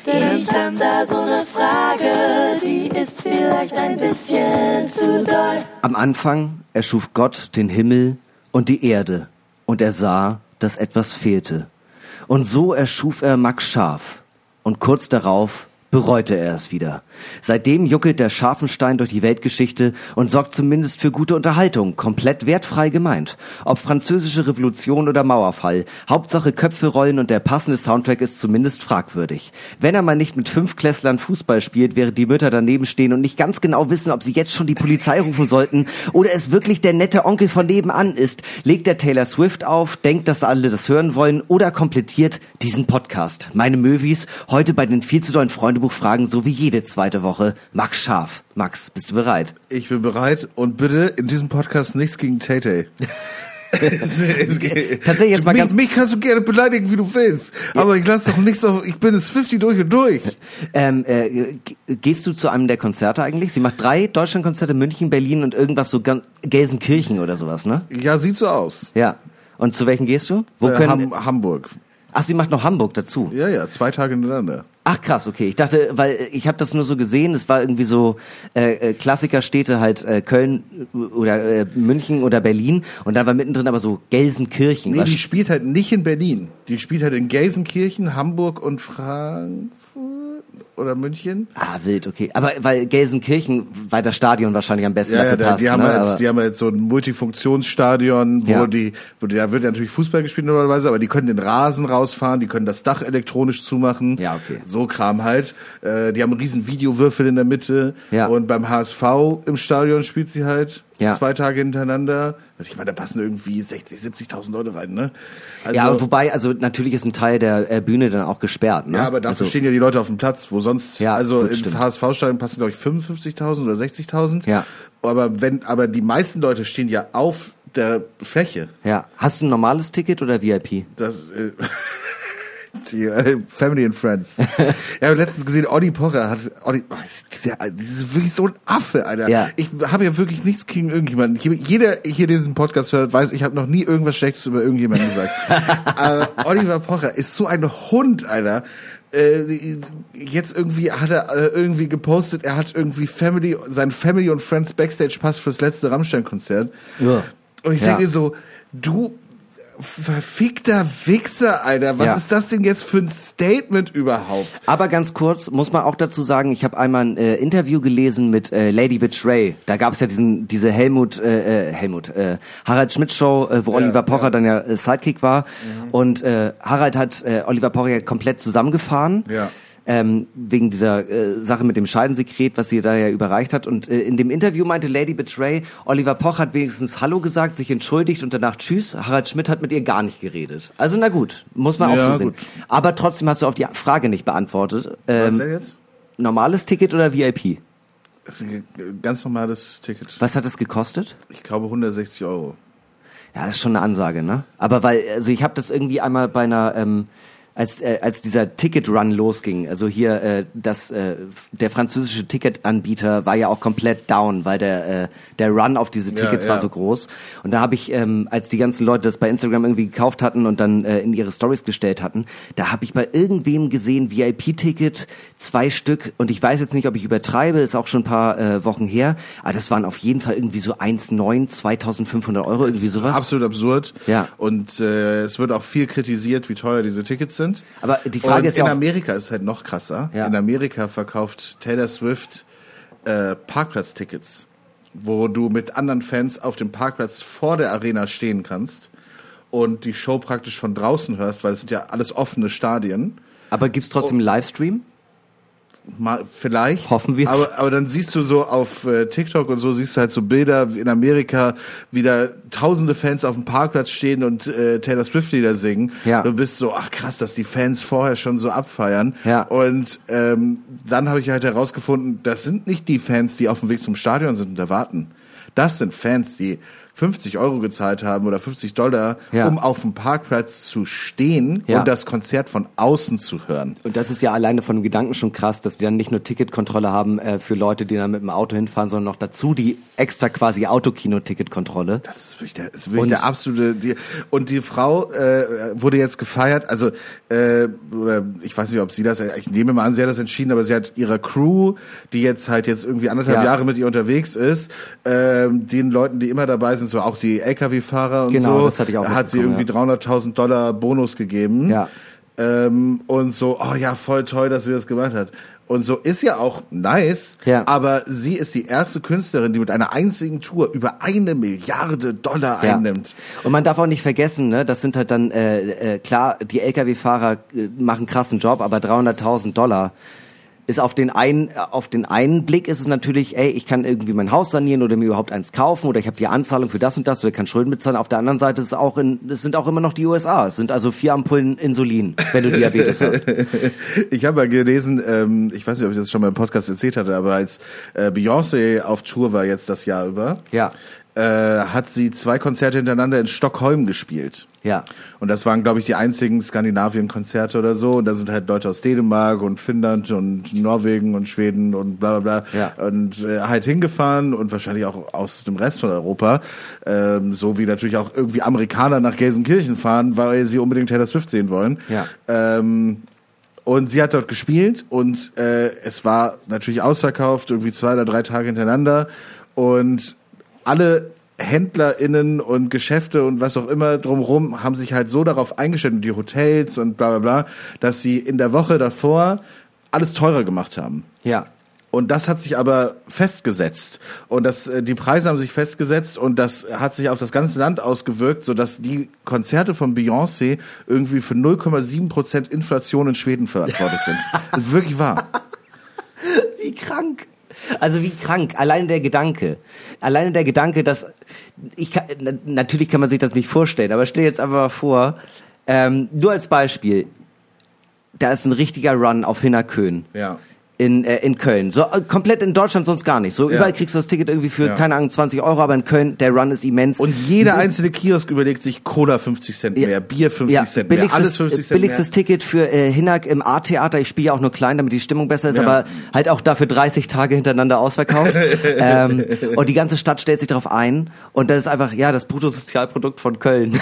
Ich hab da so eine Frage, die ist vielleicht ein bisschen zu doll. Am Anfang erschuf Gott den Himmel und die Erde, und er sah, dass etwas fehlte. Und so erschuf er Max Schaf, und kurz darauf bereute er es wieder. Seitdem juckelt der Scharfenstein durch die Weltgeschichte und sorgt zumindest für gute Unterhaltung, komplett wertfrei gemeint. Ob französische Revolution oder Mauerfall, Hauptsache Köpfe rollen und der passende Soundtrack ist zumindest fragwürdig. Wenn er mal nicht mit fünf Klässlern Fußball spielt, während die Mütter daneben stehen und nicht ganz genau wissen, ob sie jetzt schon die Polizei rufen sollten oder es wirklich der nette Onkel von nebenan ist, legt er Taylor Swift auf, denkt, dass alle das hören wollen oder komplettiert diesen Podcast. Meine Movies, heute bei den viel zu dollen Freundebuchfragen, so wie jede zweite Woche. Max Scharf. Max, bist du bereit? Ich bin bereit und bitte in diesem Podcast nichts gegen Tay-Tay. *laughs* Es- es geht- Tatsächlich jetzt mal mich, ganz- mich kannst du gerne beleidigen, wie du willst. Aber ich lass doch nichts auf, ich bin es 50 durch und durch. *laughs* Ähm, äh, gehst du zu einem der Konzerte eigentlich? Sie macht drei Deutschlandkonzerte, München, Berlin und irgendwas so ganz Gelsenkirchen oder sowas, ne? Ja, sieht so aus. Ja. Und zu welchen gehst du? Wo Äh, können? Ham Hamburg. Ach, sie macht noch Hamburg dazu. Ja, ja, zwei Tage hintereinander. Ach krass, okay. Ich dachte, weil äh, ich habe das nur so gesehen, es war irgendwie so äh, äh, Klassikerstädte halt äh, Köln äh, oder äh, München oder Berlin und dann war mittendrin aber so Gelsenkirchen. Nee, Was- die spielt halt nicht in Berlin. Die spielt halt in Gelsenkirchen, Hamburg und Frankfurt oder München. ah, wild, okay. Aber weil Gelsenkirchen, weil das Stadion wahrscheinlich am besten Ja, ja, dafür da, passt. die haben ne? halt, aber, die haben halt so ein Multifunktionsstadion, wo Ja. die, wo die, da wird ja natürlich Fußball gespielt normalerweise, aber die können den Rasen rausfahren, die können das Dach elektronisch zumachen. Ja, okay. So Kram halt. Äh, die haben einen riesen Videowürfel in der Mitte. Ja. Und beim HSV im Stadion spielt sie halt Ja. zwei Tage hintereinander. Also ich meine, da passen irgendwie 60, 70.000 Leute rein, ne? Also, ja, wobei, also natürlich ist ein Teil der äh, Bühne dann auch gesperrt. Ne? Ja, aber dafür also, stehen ja die Leute auf dem Platz, wo sonst, Ja, also gut, ins. HSV-Stadion passen, glaube ich, 55.000 oder 60.000. Ja. Aber wenn, aber die meisten Leute stehen ja auf der Fläche. Ja. Hast du ein normales Ticket oder VIP? Das, äh, *laughs* die, äh, Family and Friends. *laughs* ich habe letztens gesehen, Olli Pocher hat, Olli, oh, der, das ist wirklich so ein Affe, Alter. Ja. Ich habe ja wirklich nichts gegen irgendjemanden. Ich- Jeder hier diesen Podcast hört, weiß, ich habe noch nie irgendwas Schlechtes über irgendjemanden gesagt. *laughs* Aber Oliver Pocher ist so ein Hund, Alter. Äh, jetzt irgendwie hat er äh, irgendwie gepostet, er hat irgendwie Family, sein Family und Friends Backstage Pass fürs letzte Rammstein-Konzert. Ja. Und ich Ja. denke so, du verfickter Wichser, Alter, was Ja. ist das denn jetzt für ein Statement überhaupt? Aber ganz kurz muss man auch dazu sagen, ich habe einmal ein äh, Interview gelesen mit äh, Lady Betray. Da gab es ja diesen diese Helmut äh, äh, Helmut äh, Harald Schmidt Show, äh, wo Ja, Oliver Pocher ja. dann ja äh, Sidekick war und äh, Harald hat äh, Oliver Pocher ja komplett zusammengefahren. Ja. Ähm, wegen dieser äh, Sache mit dem Scheidensekret, was sie da ja überreicht hat. Und äh, in dem Interview meinte Lady Betray, Oliver Poch hat wenigstens Hallo gesagt, sich entschuldigt und danach Tschüss. Harald Schmidt hat mit ihr gar nicht geredet. Also na gut, muss man auch Ja, so sehen. gut. Aber trotzdem hast du auf die Frage nicht beantwortet. Was Ähm, denn jetzt? normales Ticket oder VIP? Das ist ein ganz normales Ticket. Was hat es gekostet? Ich glaube 160 Euro. Ja, das ist schon eine Ansage, ne? Aber weil, also ich habe das irgendwie einmal bei einer, ähm, als, äh, als dieser Ticket-Run losging, also hier äh, das, äh, der französische Ticketanbieter war ja auch komplett down, weil der, äh, der Run auf diese Ja, Tickets ja. war so groß. Und da habe ich, ähm, als die ganzen Leute das bei Instagram irgendwie gekauft hatten und dann äh, in ihre Stories gestellt hatten, da habe ich bei irgendwem gesehen, VIP-Ticket, zwei Stück. Und ich weiß jetzt nicht, ob ich übertreibe, ist auch schon ein paar äh, Wochen her, aber das waren auf jeden Fall irgendwie so 1,9, 2500 Euro, irgendwie sowas. Absolut absurd. Ja. Und äh, es wird auch viel kritisiert, wie teuer diese Tickets sind. Aber die Frage Und ist ja in Amerika ist es halt noch krasser. Ja. In Amerika verkauft Taylor Swift äh, Parkplatztickets, wo du mit anderen Fans auf dem Parkplatz vor der Arena stehen kannst und die Show praktisch von draußen hörst, weil es sind ja alles offene Stadien. Aber gibt's trotzdem einen Livestream? Mal, vielleicht. Hoffen wir's. Aber, aber dann siehst du so auf äh, TikTok und so, siehst du halt so Bilder in Amerika, wie da tausende Fans auf dem Parkplatz stehen und äh, Taylor Swift Lieder singen. Ja. Du bist so, ach krass, dass die Fans vorher schon so abfeiern. Ja. Und ähm, dann habe ich halt herausgefunden, das sind nicht die Fans, die auf dem Weg zum Stadion sind und erwarten. Das sind Fans, die 50 Euro gezahlt haben oder 50 Dollar, Ja. um auf dem Parkplatz zu stehen Ja. und das Konzert von außen zu hören. Und das ist ja alleine von dem Gedanken schon krass, dass die dann nicht nur Ticketkontrolle haben äh, für Leute, die dann mit dem Auto hinfahren, sondern noch dazu die extra quasi Autokino-Ticketkontrolle. Das ist wirklich der, ist wirklich Und- der absolute. Die, und die Frau äh, wurde jetzt gefeiert. Also äh, oder ich weiß nicht, ob sie das. Ich nehme mal an, sie hat das entschieden, aber sie hat ihrer Crew, die jetzt halt jetzt irgendwie anderthalb Ja. Jahre mit ihr unterwegs ist, ähm, den Leuten, die immer dabei sind, so auch die LKW-Fahrer und Genau, so, das hatte ich auch hat sie irgendwie mitbekommen, 300.000 Dollar Bonus gegeben. Ja. Ähm, und so, oh ja, voll toll, dass sie das gemacht hat. Und so ist ja auch nice, Ja. aber sie ist die erste Künstlerin, die mit einer einzigen Tour über eine Milliarde Dollar Ja. einnimmt. Und man darf auch nicht vergessen, ne, das sind halt dann, äh, äh, klar, die Lkw-Fahrer äh, machen krassen Job, aber 300.000 Dollar ist auf den einen, auf den einen Blick ist es natürlich, ey, ich kann irgendwie mein Haus sanieren oder mir überhaupt eins kaufen oder ich habe die Anzahlung für das und das oder kann Schulden bezahlen. Auf der anderen Seite ist es auch in, es sind auch immer noch die USA. Es sind also vier Ampullen Insulin, wenn du Diabetes hast. *laughs* Ich habe mal gelesen, ähm, ich weiß nicht, ob ich das schon mal im Podcast erzählt hatte, aber als äh, Beyoncé auf Tour war jetzt das Jahr über, Ja. Äh, hat sie zwei Konzerte hintereinander in Stockholm gespielt. Ja. Und das waren, glaube ich, die einzigen Skandinavien-Konzerte oder so. Und da sind halt Leute aus Dänemark und Finnland und Norwegen und Schweden und bla bla bla. Ja. Und äh, halt hingefahren und wahrscheinlich auch aus dem Rest von Europa. Ähm, so wie natürlich auch irgendwie Amerikaner nach Gelsenkirchen fahren, weil sie unbedingt Taylor Swift sehen wollen. Ja. Ähm, und sie hat dort gespielt und äh, es war natürlich ausverkauft, irgendwie zwei oder drei Tage hintereinander. Und alle HändlerInnen und Geschäfte und was auch immer drumherum haben sich halt so darauf eingestellt und die Hotels und bla bla bla, dass sie in der Woche davor alles teurer gemacht haben. Ja. Und das hat sich aber festgesetzt. Und das, äh, die Preise haben sich festgesetzt und das hat sich auf das ganze Land ausgewirkt, sodass die Konzerte von Beyoncé irgendwie für 0,7 Prozent Inflation in Schweden verantwortlich sind. Das *laughs* ist wirklich wahr. Wie krank. Also wie krank. Alleine der Gedanke. Alleine der Gedanke, dass ich kann, na- natürlich kann man sich das nicht vorstellen, aber stell jetzt einfach mal vor, ähm, nur als Beispiel, da ist ein richtiger Run auf Hinnerkön. Ja. In, äh, in Köln. So äh, komplett in Deutschland sonst gar nicht. So Ja. überall kriegst du das Ticket irgendwie für, Ja. keine Ahnung, 20 Euro, aber in Köln, der Run ist immens. Und jeder einzelne Kiosk überlegt sich Cola 50 Cent mehr, Bier 50 Cent mehr, billigstes, alles 50 Cent billigstes mehr. Ticket für äh, Hinak im A-Theater. Ich spiele ja auch nur klein, damit die Stimmung besser ist, Ja. aber halt auch dafür 30 Tage hintereinander ausverkauft. *laughs* ähm, und die ganze Stadt stellt sich darauf ein. Und das ist einfach, ja, das Bruttosozialprodukt von Köln. *laughs*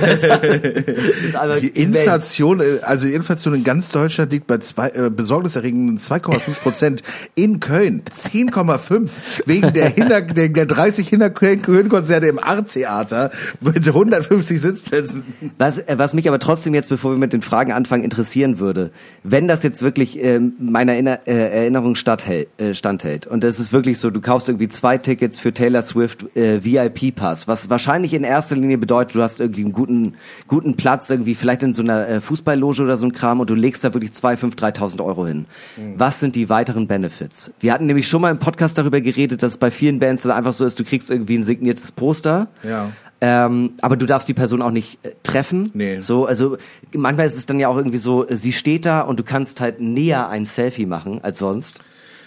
das ist Die. Inflation, äh, also die Inflation in ganz Deutschland liegt bei zwei, äh, besorgniserregenden 2,5 Prozent. In Köln 10,5 wegen der, Hinter, der, der 30 Hinterköln-Konzerte im Art-Theater mit 150 Sitzplätzen. Was, äh, was mich aber trotzdem jetzt, bevor wir mit den Fragen anfangen, interessieren würde, wenn das jetzt wirklich ähm, meiner Erinner äh, Erinnerung statthält, äh, standhält und es ist wirklich so, du kaufst irgendwie zwei Tickets für Taylor Swift äh, VIP-Pass, was wahrscheinlich in erster Linie bedeutet, du hast irgendwie einen guten, guten Platz, irgendwie vielleicht in so einer äh, Fußballloge oder so ein Kram und du legst da wirklich 2, 5, 3.000 Euro hin. Was sind die weiteren Benefits? Wir hatten nämlich schon mal im Podcast darüber geredet, dass es bei vielen Bands dann einfach so ist, du kriegst irgendwie ein signiertes Poster. Ja. Ähm, aber du darfst die Person auch nicht äh, treffen. Nee. So, also manchmal ist es dann ja auch irgendwie so, äh, sie steht da und du kannst halt näher ein Selfie machen als sonst.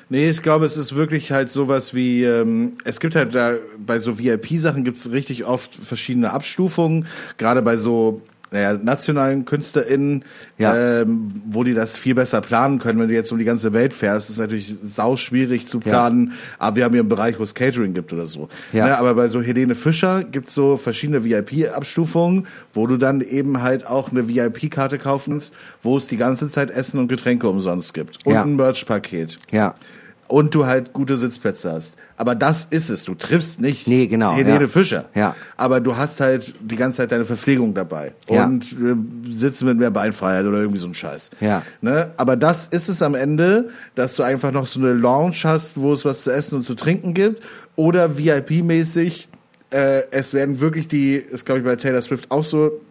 Nee, ich glaube, es ist wirklich halt sowas wie, ähm, es gibt halt da, bei so VIP-Sachen gibt es richtig oft verschiedene Abstufungen, gerade bei so naja, nationalen KünstlerInnen, Ja. ähm, wo die das viel besser planen können. Wenn du jetzt um die ganze Welt fährst, ist natürlich sau schwierig zu planen, aber wir haben hier einen Bereich, wo es Catering gibt oder so. Ja. Ne, aber bei so Helene Fischer gibt's so verschiedene VIP-Abstufungen, wo du dann eben halt auch eine VIP-Karte kaufen kannst, wo es die ganze Zeit Essen und Getränke umsonst gibt. Und Ja. ein Merch-Paket Ja. Und du halt gute Sitzplätze hast. Aber das ist es. Du triffst nicht Nee, genau, Helene ja. Fischer. Ja. Aber du hast halt die ganze Zeit deine Verpflegung dabei. Ja. Und äh, sitzt mit mehr Beinfreiheit oder irgendwie so ein Scheiß. Ja. Ne? Aber das ist es am Ende, dass du einfach noch so eine Lounge hast, wo es was zu essen und zu trinken gibt. Oder VIP-mäßig, äh, es werden wirklich die, ist glaube ich bei Taylor Swift auch so,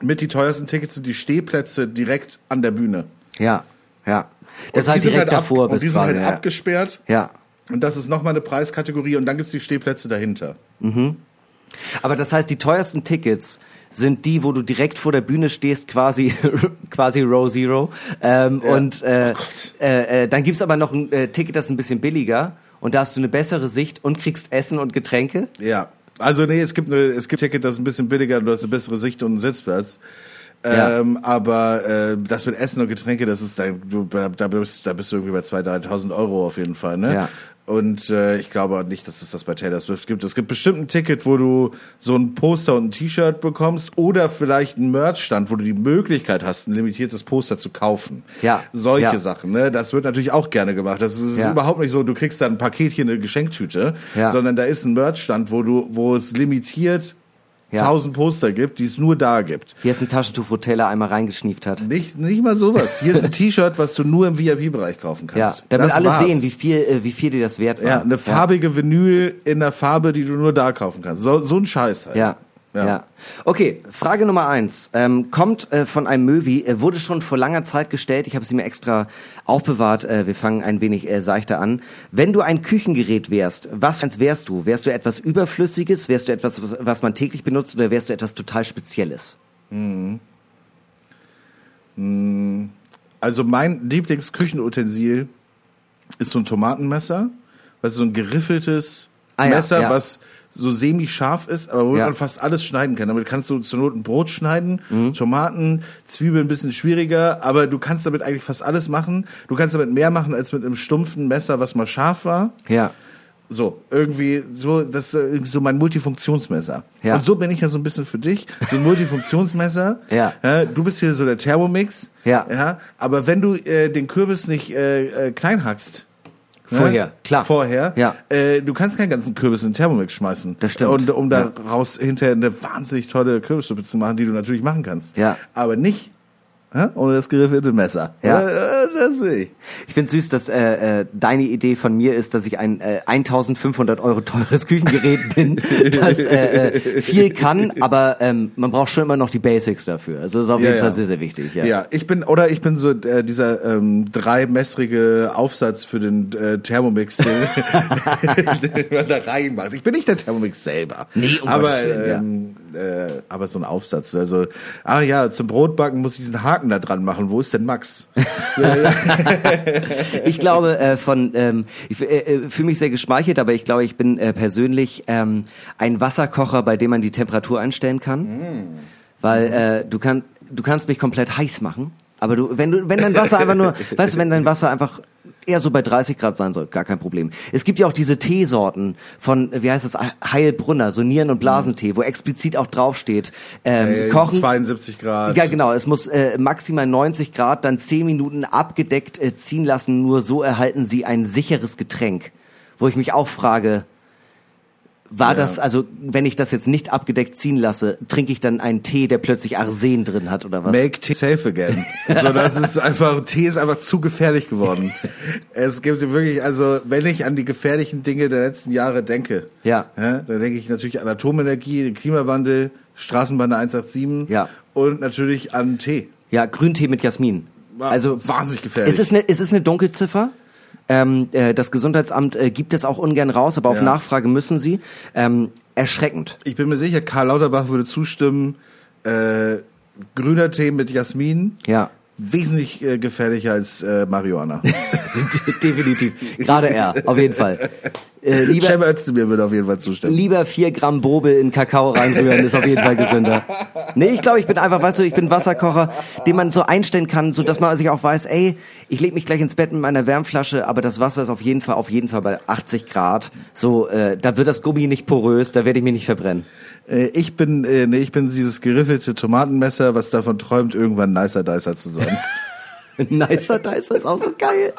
mit die teuersten Tickets sind die Stehplätze direkt an der Bühne. Ja. Ja. Das Und heißt die sind direkt halt ab- davor Und bist die sind halt ja. abgesperrt. ja. Und das ist nochmal eine Preiskategorie und dann gibt's die Stehplätze dahinter. Aber das heißt, die teuersten Tickets sind die, wo du direkt vor der Bühne stehst, quasi *laughs* quasi Row Zero. Ähm, Ja. Und äh, Oh äh, äh, dann gibt's aber noch ein äh, Ticket, das ist ein bisschen billiger. Und da hast du eine bessere Sicht und kriegst Essen und Getränke. Ja. Also nee, es gibt eine, es gibt ein Ticket, das ist ein bisschen billiger und du hast eine bessere Sicht und einen Sitzplatz. Ja. Ähm, aber äh, das mit Essen und Getränke, das ist dein, du, da bist, da bist du irgendwie bei 2.000, 3.000 Euro auf jeden Fall, ne? Ja. Und äh, ich glaube nicht, dass es das bei Taylor Swift gibt. Es gibt bestimmt ein Ticket, wo du so ein Poster und ein T-Shirt bekommst oder vielleicht einen Merchstand, wo du die Möglichkeit hast, ein limitiertes Poster zu kaufen. Ja. Solche Ja. Sachen, ne? Das wird natürlich auch gerne gemacht. Das ist Ja. überhaupt nicht so, du kriegst dann ein Paketchen, eine Geschenktüte, Ja. sondern da ist ein Merchstand, wo du, wo es limitiert Ja. 1000 Poster gibt, die es nur da gibt. Hier ist ein Taschentuch, wo Taylor einmal reingeschnieft hat. Nicht, nicht mal sowas. Hier ist ein T-Shirt, was du nur im VIP-Bereich kaufen Ja, kannst. damit Das alle war's. sehen, wie viel, äh, wie viel dir das wert war. Ja, eine farbige Vinyl in der Farbe, die du nur da kaufen kannst. So, so ein Scheiß halt. Ja. Ja. Okay, Frage Nummer eins. Ähm, kommt äh, von einem Möwi, äh, wurde schon vor langer Zeit gestellt. Ich habe sie mir extra aufbewahrt. Äh, wir fangen ein wenig äh, seichter an. Wenn du ein Küchengerät wärst, was wärst du? Wärst du etwas Überflüssiges? Wärst du etwas, was, was man täglich benutzt? Oder wärst du etwas total Spezielles? Also mein Lieblingsküchenutensil ist so ein Tomatenmesser. Weißt du, so ein geriffeltes Ah, ja, Messer, ja. was so semi-scharf ist, aber wo Ja. man fast alles schneiden kann. Damit kannst du zur Not ein Brot schneiden, Mhm. Tomaten, Zwiebeln ein bisschen schwieriger, aber du kannst damit eigentlich fast alles machen. Du kannst damit mehr machen als mit einem stumpfen Messer, was mal scharf war. Ja. So, irgendwie so, das ist so mein Multifunktionsmesser. Ja. Und so bin ich ja so ein bisschen für dich, so ein Multifunktionsmesser. *laughs* Ja. du bist hier so der Thermomix. Ja. ja aber wenn du äh, den Kürbis nicht äh, äh, klein hackst, Vorher, ne? klar. Vorher. Ja. Äh, du kannst keinen ganzen Kürbis in den Thermomix schmeißen. Das stimmt. Und um daraus hinterher eine wahnsinnig tolle Kürbissuppe zu machen, die du natürlich machen kannst. Ja. Aber nicht ohne das geriffelte Messer. Ja. Äh, das will ich. Ich finde süß, dass äh, äh, deine Idee von mir ist, dass ich ein äh, 1500 Euro teures Küchengerät bin, *laughs* das äh, äh, viel kann, aber ähm, man braucht schon immer noch die Basics dafür. Also das ist auf Ja, jeden ja. Fall sehr, sehr wichtig. Ja. Ja. ich bin, oder ich bin so äh, dieser ähm, dreimessrige Aufsatz für den äh, Thermomix, den, *laughs* den man da reinmacht. Ich bin nicht der Thermomix selber. Nee, um aber ja. ähm, äh, aber so ein Aufsatz. Also, ah ja, zum Brotbacken muss ich diesen Haken da dran machen. Wo ist denn Max? *laughs* Ich glaube, äh, von, ähm, ich äh, äh, fühle mich sehr geschmeichelt, aber ich glaube, ich bin äh, persönlich ähm, ein Wasserkocher, bei dem man die Temperatur einstellen kann. Weil äh, du kannst, du kannst mich komplett heiß machen. Aber du, wenn du, wenn dein Wasser einfach nur, weißt du, wenn dein Wasser einfach eher so bei 30 Grad sein soll, gar kein Problem. Es gibt ja auch diese Teesorten von, wie heißt das, Heilbrunner, so Nieren- und Blasentee, wo explizit auch draufsteht, ähm, Äh, kochen. 72 Grad. Ja, genau. Es muss äh, maximal 90 Grad, dann 10 Minuten abgedeckt äh, ziehen lassen. Nur so erhalten sie ein sicheres Getränk. Wo ich mich auch frage, war Ja. das, also wenn ich das jetzt nicht abgedeckt ziehen lasse, trinke ich dann einen Tee, der plötzlich Arsen drin hat oder was? Make tea safe again. So, das ist einfach, Tee ist einfach zu gefährlich geworden. *laughs* es gibt wirklich, also, wenn ich an die gefährlichen Dinge der letzten Jahre denke, Ja. dann denke ich natürlich an Atomenergie, den Klimawandel, Straßenbahn 187 Ja. und natürlich an Tee. Ja, Grüntee mit Jasmin. Also wahnsinnig gefährlich. Es ist eine, es ist eine Dunkelziffer. Ähm, äh, das Gesundheitsamt äh, gibt es auch ungern raus, aber auf Ja. Nachfrage müssen sie. Ähm, erschreckend. Ich bin mir sicher, Karl Lauterbach würde zustimmen, äh, grüner Tee mit Jasmin, Ja. wesentlich äh, gefährlicher als äh, Marihuana. *laughs* Definitiv. Gerade er, auf jeden Fall. *laughs* Äh, *laughs* lieber, Cem Özdemir würde auf jeden Fall zustimmen. lieber vier Gramm Bobel in Kakao reinrühren, ist auf jeden Fall gesünder. *laughs* Nee, ich glaube, ich bin einfach, weißt du, ich bin Wasserkocher, den man so einstellen kann, so dass man sich auch weiß, ey, ich leg mich gleich ins Bett mit meiner Wärmflasche, aber das Wasser ist auf jeden Fall, auf jeden Fall bei 80 Grad. So, äh, da wird das Gummi nicht porös, da werde ich mich nicht verbrennen. Äh, ich bin, äh, nee, ich bin dieses geriffelte Tomatenmesser, was davon träumt, irgendwann Nicer Dicer zu sein. *laughs* Nicer Dicer ist auch so geil.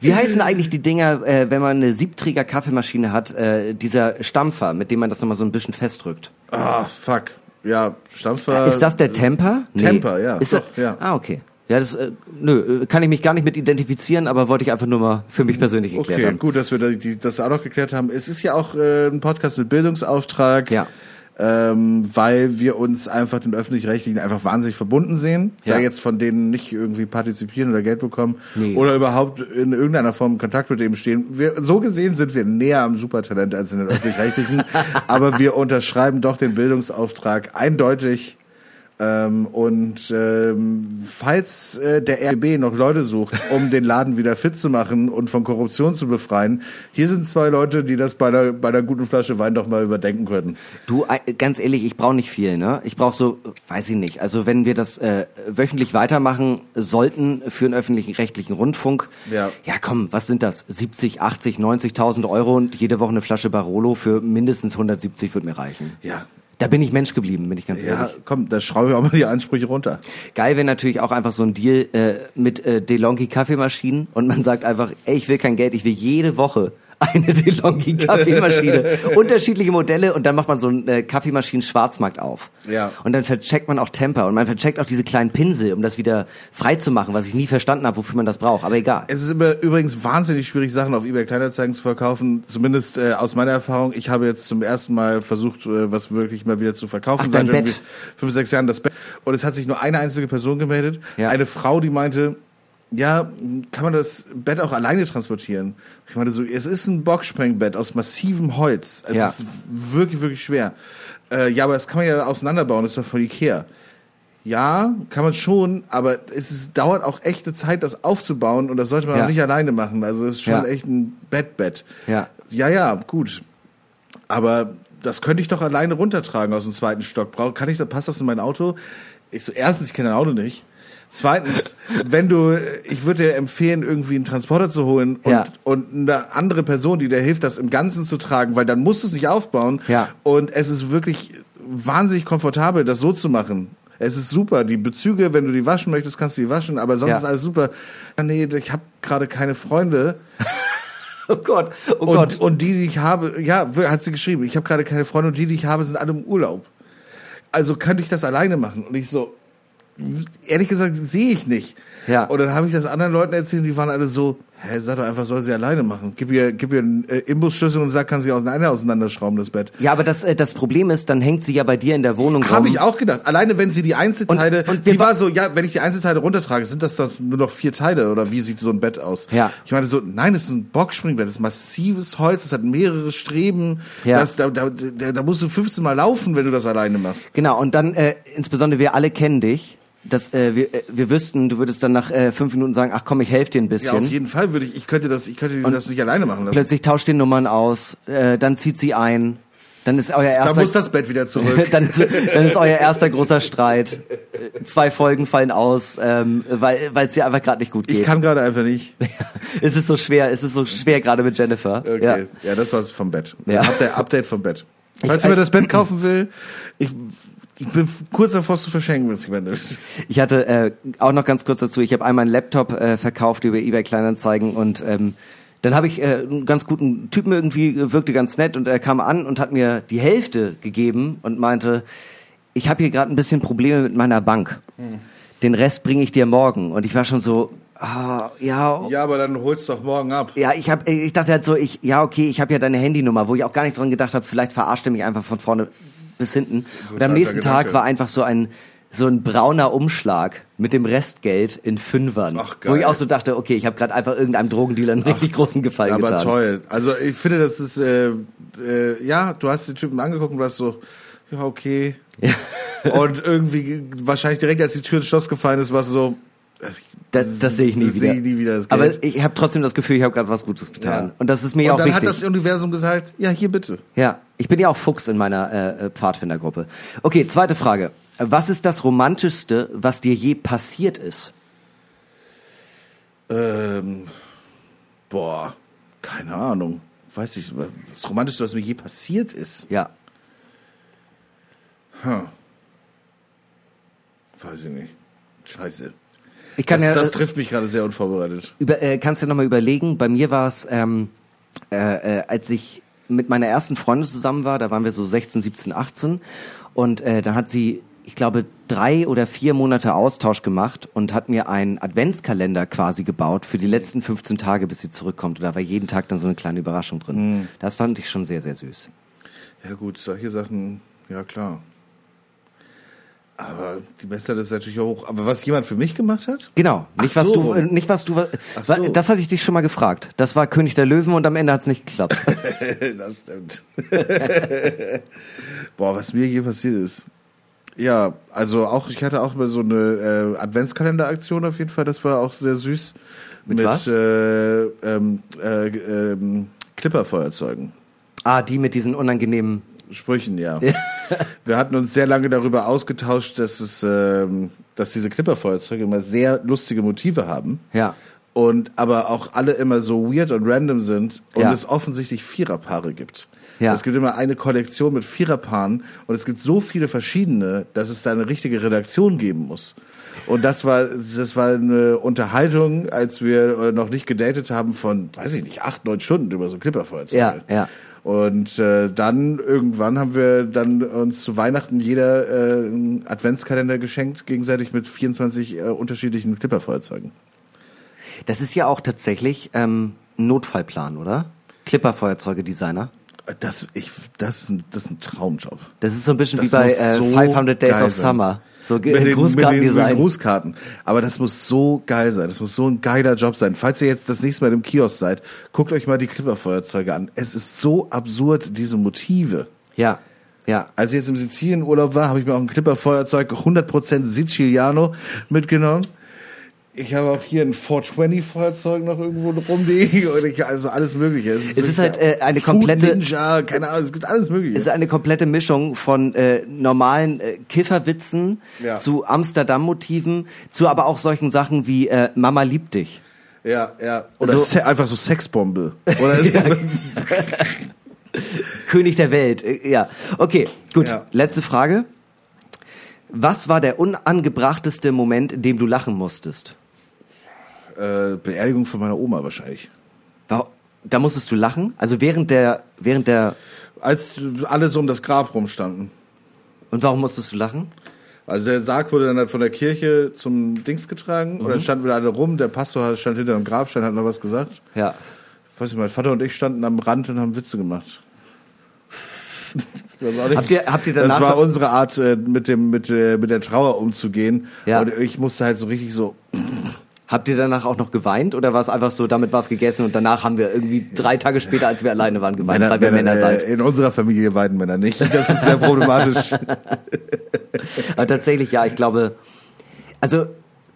Wie heißen eigentlich die Dinger, äh, wenn man eine siebträger Kaffeemaschine hat, äh, dieser Stampfer, mit dem man das nochmal so ein bisschen festdrückt? Ah, fuck. Ja, Stampfer. Ist das der Temper? Temper, ja. Ist Doch, das, ja. Ah, okay. Ja, das, äh, nö, äh, kann ich mich gar nicht mit identifizieren, aber wollte ich einfach nur mal für mich persönlich geklärt Okay, haben. gut, dass wir das auch noch geklärt haben. Es ist ja auch äh, ein Podcast mit Bildungsauftrag, Ja. Ähm, weil wir uns einfach den öffentlich-rechtlichen einfach wahnsinnig verbunden sehen, Ja. da jetzt von denen nicht irgendwie partizipieren oder Geld bekommen Nee. oder überhaupt in irgendeiner Form in Kontakt mit dem stehen. Wir, so gesehen sind wir näher am Supertalent als in den öffentlich-rechtlichen, *laughs* aber wir unterschreiben doch den Bildungsauftrag eindeutig. Ähm, und ähm, falls äh, der RB noch Leute sucht, um den Laden wieder fit zu machen und von Korruption zu befreien, hier sind zwei Leute, die das bei einer, bei einer guten Flasche Wein doch mal überdenken können. Du, äh, ganz ehrlich, ich brauche nicht viel, ne? Ich brauche so, weiß ich nicht. Also wenn wir das äh, wöchentlich weitermachen sollten für einen öffentlichen rechtlichen Rundfunk, Ja. ja komm, was sind das? 70, 80, 90.000 Euro und jede Woche eine Flasche Barolo für mindestens 170 wird mir reichen. Ja. Da bin ich Mensch geblieben, bin ich ganz Ja, ehrlich. komm, da schraube ich auch mal die Ansprüche runter. Geil wäre natürlich auch einfach so ein Deal äh, mit äh, DeLonghi Kaffeemaschinen und man sagt einfach, ey, ich will kein Geld, ich will jede Woche eine *laughs* DeLonghi Kaffeemaschine. *laughs* Unterschiedliche Modelle und dann macht man so einen äh, Kaffeemaschinen-Schwarzmarkt auf. Ja. Und dann vercheckt man auch Temper und man vercheckt auch diese kleinen Pinsel, um das wieder frei zu machen, was ich nie verstanden habe, wofür man das braucht. Aber egal. Es ist immer übrigens wahnsinnig schwierig, Sachen auf eBay Kleinanzeigen zu verkaufen. Zumindest äh, aus meiner Erfahrung. Ich habe jetzt zum ersten Mal versucht, äh, was wirklich mal wieder zu verkaufen. Ach, Seit fünf, sechs Jahren das Bett. Und es hat sich nur eine einzige Person gemeldet. Ja. Eine Frau, die meinte, ja, kann man das Bett auch alleine transportieren? Ich meinte so, es ist ein Boxsprengbett aus massivem Holz. Es Ja. ist wirklich, wirklich schwer. Äh, ja, aber das kann man ja auseinanderbauen. Das ist doch von Ikea. Ja, kann man schon, aber es ist, dauert auch echte Zeit, das aufzubauen und das sollte man Ja. auch nicht alleine machen. Also es ist schon Ja. echt ein Bettbett. Ja. Ja, ja, gut. Aber das könnte ich doch alleine runtertragen aus dem zweiten Stock. Brauch, kann ich, da passt das in mein Auto? Ich so, erstens, ich kenne dein Auto nicht. Zweitens, wenn du, ich würde dir empfehlen, irgendwie einen Transporter zu holen und, Ja. und eine andere Person, die dir hilft, das im Ganzen zu tragen, weil dann musst du es nicht aufbauen. Ja. Und es ist wirklich wahnsinnig komfortabel, das so zu machen. Es ist super. Die Bezüge, wenn du die waschen möchtest, kannst du die waschen, aber sonst Ja. ist alles super. Ah, nee, ich habe gerade keine Freunde. *laughs* Oh Gott, oh Gott. Und, und die, die ich habe, ja, hat sie geschrieben, ich habe gerade keine Freunde und die, die ich habe, sind alle im Urlaub. Also könnte ich das alleine machen. Und ich so, ehrlich gesagt, sehe ich nicht. Ja. Und dann habe ich das anderen Leuten erzählt, die waren alle so, Hä, sag doch einfach, soll sie alleine machen. Gib ihr, gib ihr einen äh, Imbusschlüssel und sag, kann sie auseinander auseinanderschrauben, das Bett. Ja, aber das, äh, das Problem ist, dann hängt sie ja bei dir in der Wohnung Habe ich auch gedacht. Alleine wenn sie die Einzelteile, Und- und sie wa- war so, ja, wenn ich die Einzelteile runtertrage, sind das doch nur noch vier Teile oder wie sieht so ein Bett aus? Ja. Ich meine so, nein, es ist ein Boxspringbett, das ist massives Holz, es hat mehrere Streben, Ja. das, da, da, da, da musst du 15 Mal laufen, wenn du das alleine machst. Genau, und dann, äh, insbesondere wir alle kennen dich, dass äh, wir, äh, wir wüssten, du würdest dann nach äh, fünf Minuten sagen, ach komm, ich helfe dir ein Ja, bisschen. auf jeden Fall würde ich, ich könnte das, ich könnte das nicht alleine machen lassen. Plötzlich tauscht die Nummern aus, äh, dann zieht sie ein, dann ist euer erster... muss das Bett wieder zurück. *laughs* dann, ist, dann ist euer erster großer Streit. Zwei Folgen fallen aus, ähm, weil weil es dir einfach gerade nicht gut geht. Ich kann gerade einfach nicht. *laughs* es ist so schwer, es ist so schwer gerade mit Jennifer. Okay. Ja. Ja, das war's vom Bett. Ja. Update, Update vom Bett. Falls Ich- jemand das Bett kaufen will, ich, ich bin kurz davor zu verschenken. Ich hatte äh, auch noch ganz kurz dazu, ich habe einmal einen Laptop äh, verkauft über eBay Kleinanzeigen und ähm, dann habe ich äh, einen ganz guten Typen irgendwie, äh, wirkte ganz nett und er kam an und hat mir die Hälfte gegeben und meinte, ich habe hier gerade ein bisschen Probleme mit meiner Bank. Den Rest bringe ich dir morgen. Und ich war schon so, ah, ja, Ja, aber dann hol's doch morgen ab. ja, ich hab, ich dachte halt so, ich, ja okay, ich habe ja deine Handynummer, wo ich auch gar nicht dran gedacht habe, vielleicht verarscht er mich einfach von vorne bis hinten. Und am nächsten Tag Gedanke. war einfach so ein so ein brauner Umschlag mit dem Restgeld in Fünfern, Ach, wo ich geil. auch so dachte, okay, ich habe gerade einfach irgendeinem Drogendealer einen richtig großen Gefallen Aber getan. toll. Also ich finde, das ist, äh, äh, ja, du hast den Typen angeguckt und warst so, ja, okay. Und irgendwie, wahrscheinlich direkt als die Tür ins Schloss gefallen ist, warst du so, Das, das sehe ich nie das wieder. sehe ich nie wieder, das Aber Geld. ich habe trotzdem das Gefühl, ich habe gerade was Gutes getan. Ja. Und das ist mir und auch dann wichtig. hat das Universum gesagt, ja, hier bitte. Ja, ich bin ja auch Fuchs in meiner äh, äh, Pfadfindergruppe. Okay, zweite Frage. Was ist das Romantischste, was dir je passiert ist? Ähm, boah, keine Ahnung. Weiß ich, das Romantischste, was mir je passiert ist. Ja. Weiß ich nicht. Scheiße. Ich kann Das, ja, das äh, trifft mich gerade sehr unvorbereitet. über, äh, kannst du nochmal überlegen. Bei mir war es, ähm, äh, äh, als ich mit meiner ersten Freundin zusammen war, da waren wir so 16, 17, 18 und äh, da hat sie, ich glaube, drei oder vier Monate Austausch gemacht und hat mir einen Adventskalender quasi gebaut für die letzten 15 Tage, bis sie zurückkommt. Und da war jeden Tag dann so eine kleine Überraschung drin. Das fand ich schon sehr, sehr süß. Ja gut, solche Sachen, ja klar. Aber die Messlatte ist natürlich hoch. Aber was jemand für mich gemacht hat? Genau, nicht Ach was so. du, äh, nicht was du, wa- Ach so. das hatte ich dich schon mal gefragt. Das war König der Löwen und am Ende hat's nicht geklappt. *laughs* *laughs* das stimmt. *laughs* Boah, was mir hier passiert ist. Ja, also auch, ich hatte auch mal so eine äh, Adventskalender-Aktion auf jeden Fall, das war auch sehr süß. Mit was? Äh, ähm, äh, ähm, Clipperfeuerzeugen. ah, die mit diesen unangenehmen. Sprüchen, ja. *laughs* Wir hatten uns sehr lange darüber ausgetauscht, dass es, ähm, dass diese Clipperfeuerzeuge immer sehr lustige Motive haben. Ja. Und aber auch alle immer so weird und random sind und Ja. es offensichtlich Viererpaare gibt. Ja. Es gibt immer eine Kollektion mit Viererpaaren und es gibt so viele verschiedene, dass es da eine richtige Redaktion geben muss. Und das war, das war eine Unterhaltung, als wir äh, noch nicht gedatet haben von, weiß ich nicht, acht, neun Stunden über so Clipperfeuerzeuge. Ja, ja. Und äh, dann irgendwann haben wir dann uns zu Weihnachten jeder äh, einen Adventskalender geschenkt, gegenseitig mit 24 äh, unterschiedlichen Clipperfeuerzeugen. Das ist ja auch tatsächlich ähm, ein Notfallplan, oder? Clipper-Feuerzeuge-Designer. Das, ich, das, ist ein, das ist ein Traumjob. Das ist so ein bisschen Das wie bei äh, so 500 Days of. Summer. So Mit den, mit, den, mit Grußkartendesign. den Grußkarten. Aber das muss so geil sein. Das muss so ein geiler Job sein. Falls ihr jetzt das nächste Mal im Kiosk seid, guckt euch mal die Clipperfeuerzeuge an. Es ist so absurd, diese Motive. Ja, ja. Als ich jetzt im Sizilienurlaub war, habe ich mir auch ein Clipperfeuerzeug 100% Siciliano mitgenommen. Ich habe auch hier ein 420-Feuerzeug noch irgendwo rumliegen. Und ich, also alles Mögliche. Es ist halt, wirklich- äh, eine Food komplette- Ninja, keine Ahnung, es gibt alles Mögliche. Es ist eine komplette Mischung von äh, normalen äh, Kifferwitzen Ja. zu Amsterdam-Motiven, zu aber auch solchen Sachen wie äh, Mama liebt dich. ja, ja. Oder So- einfach so Sexbombe. Oder *laughs* *laughs* König der Welt. Äh, ja. Okay, gut. Ja. Letzte Frage. Was war der unangebrachteste Moment, in dem du lachen musstest? Äh, Beerdigung von meiner Oma wahrscheinlich. Da musstest du lachen? Also während der, während der, Als alle so um das Grab rumstanden. und warum musstest du lachen? Also der Sarg wurde dann halt von der Kirche zum Dings getragen und dann standen wir alle rum. Der Pastor stand hinter dem Grabstein, hat noch was gesagt. Ja. Ich weiß nicht, mein Vater und ich standen am Rand und haben Witze gemacht. *laughs* Nicht. Habt ihr- habt ihr danach das war unsere Art, äh, mit dem mit äh, mit der Trauer umzugehen. Ja. Und ich musste halt so richtig so. Habt ihr danach auch noch geweint oder war es einfach so, damit war es gegessen und danach haben wir irgendwie drei Tage später, als wir alleine waren, geweint, weil wir Männer äh, sind? In unserer Familie weiden Männer nicht. Das ist sehr problematisch. *laughs* Aber tatsächlich, ja, ich glaube, also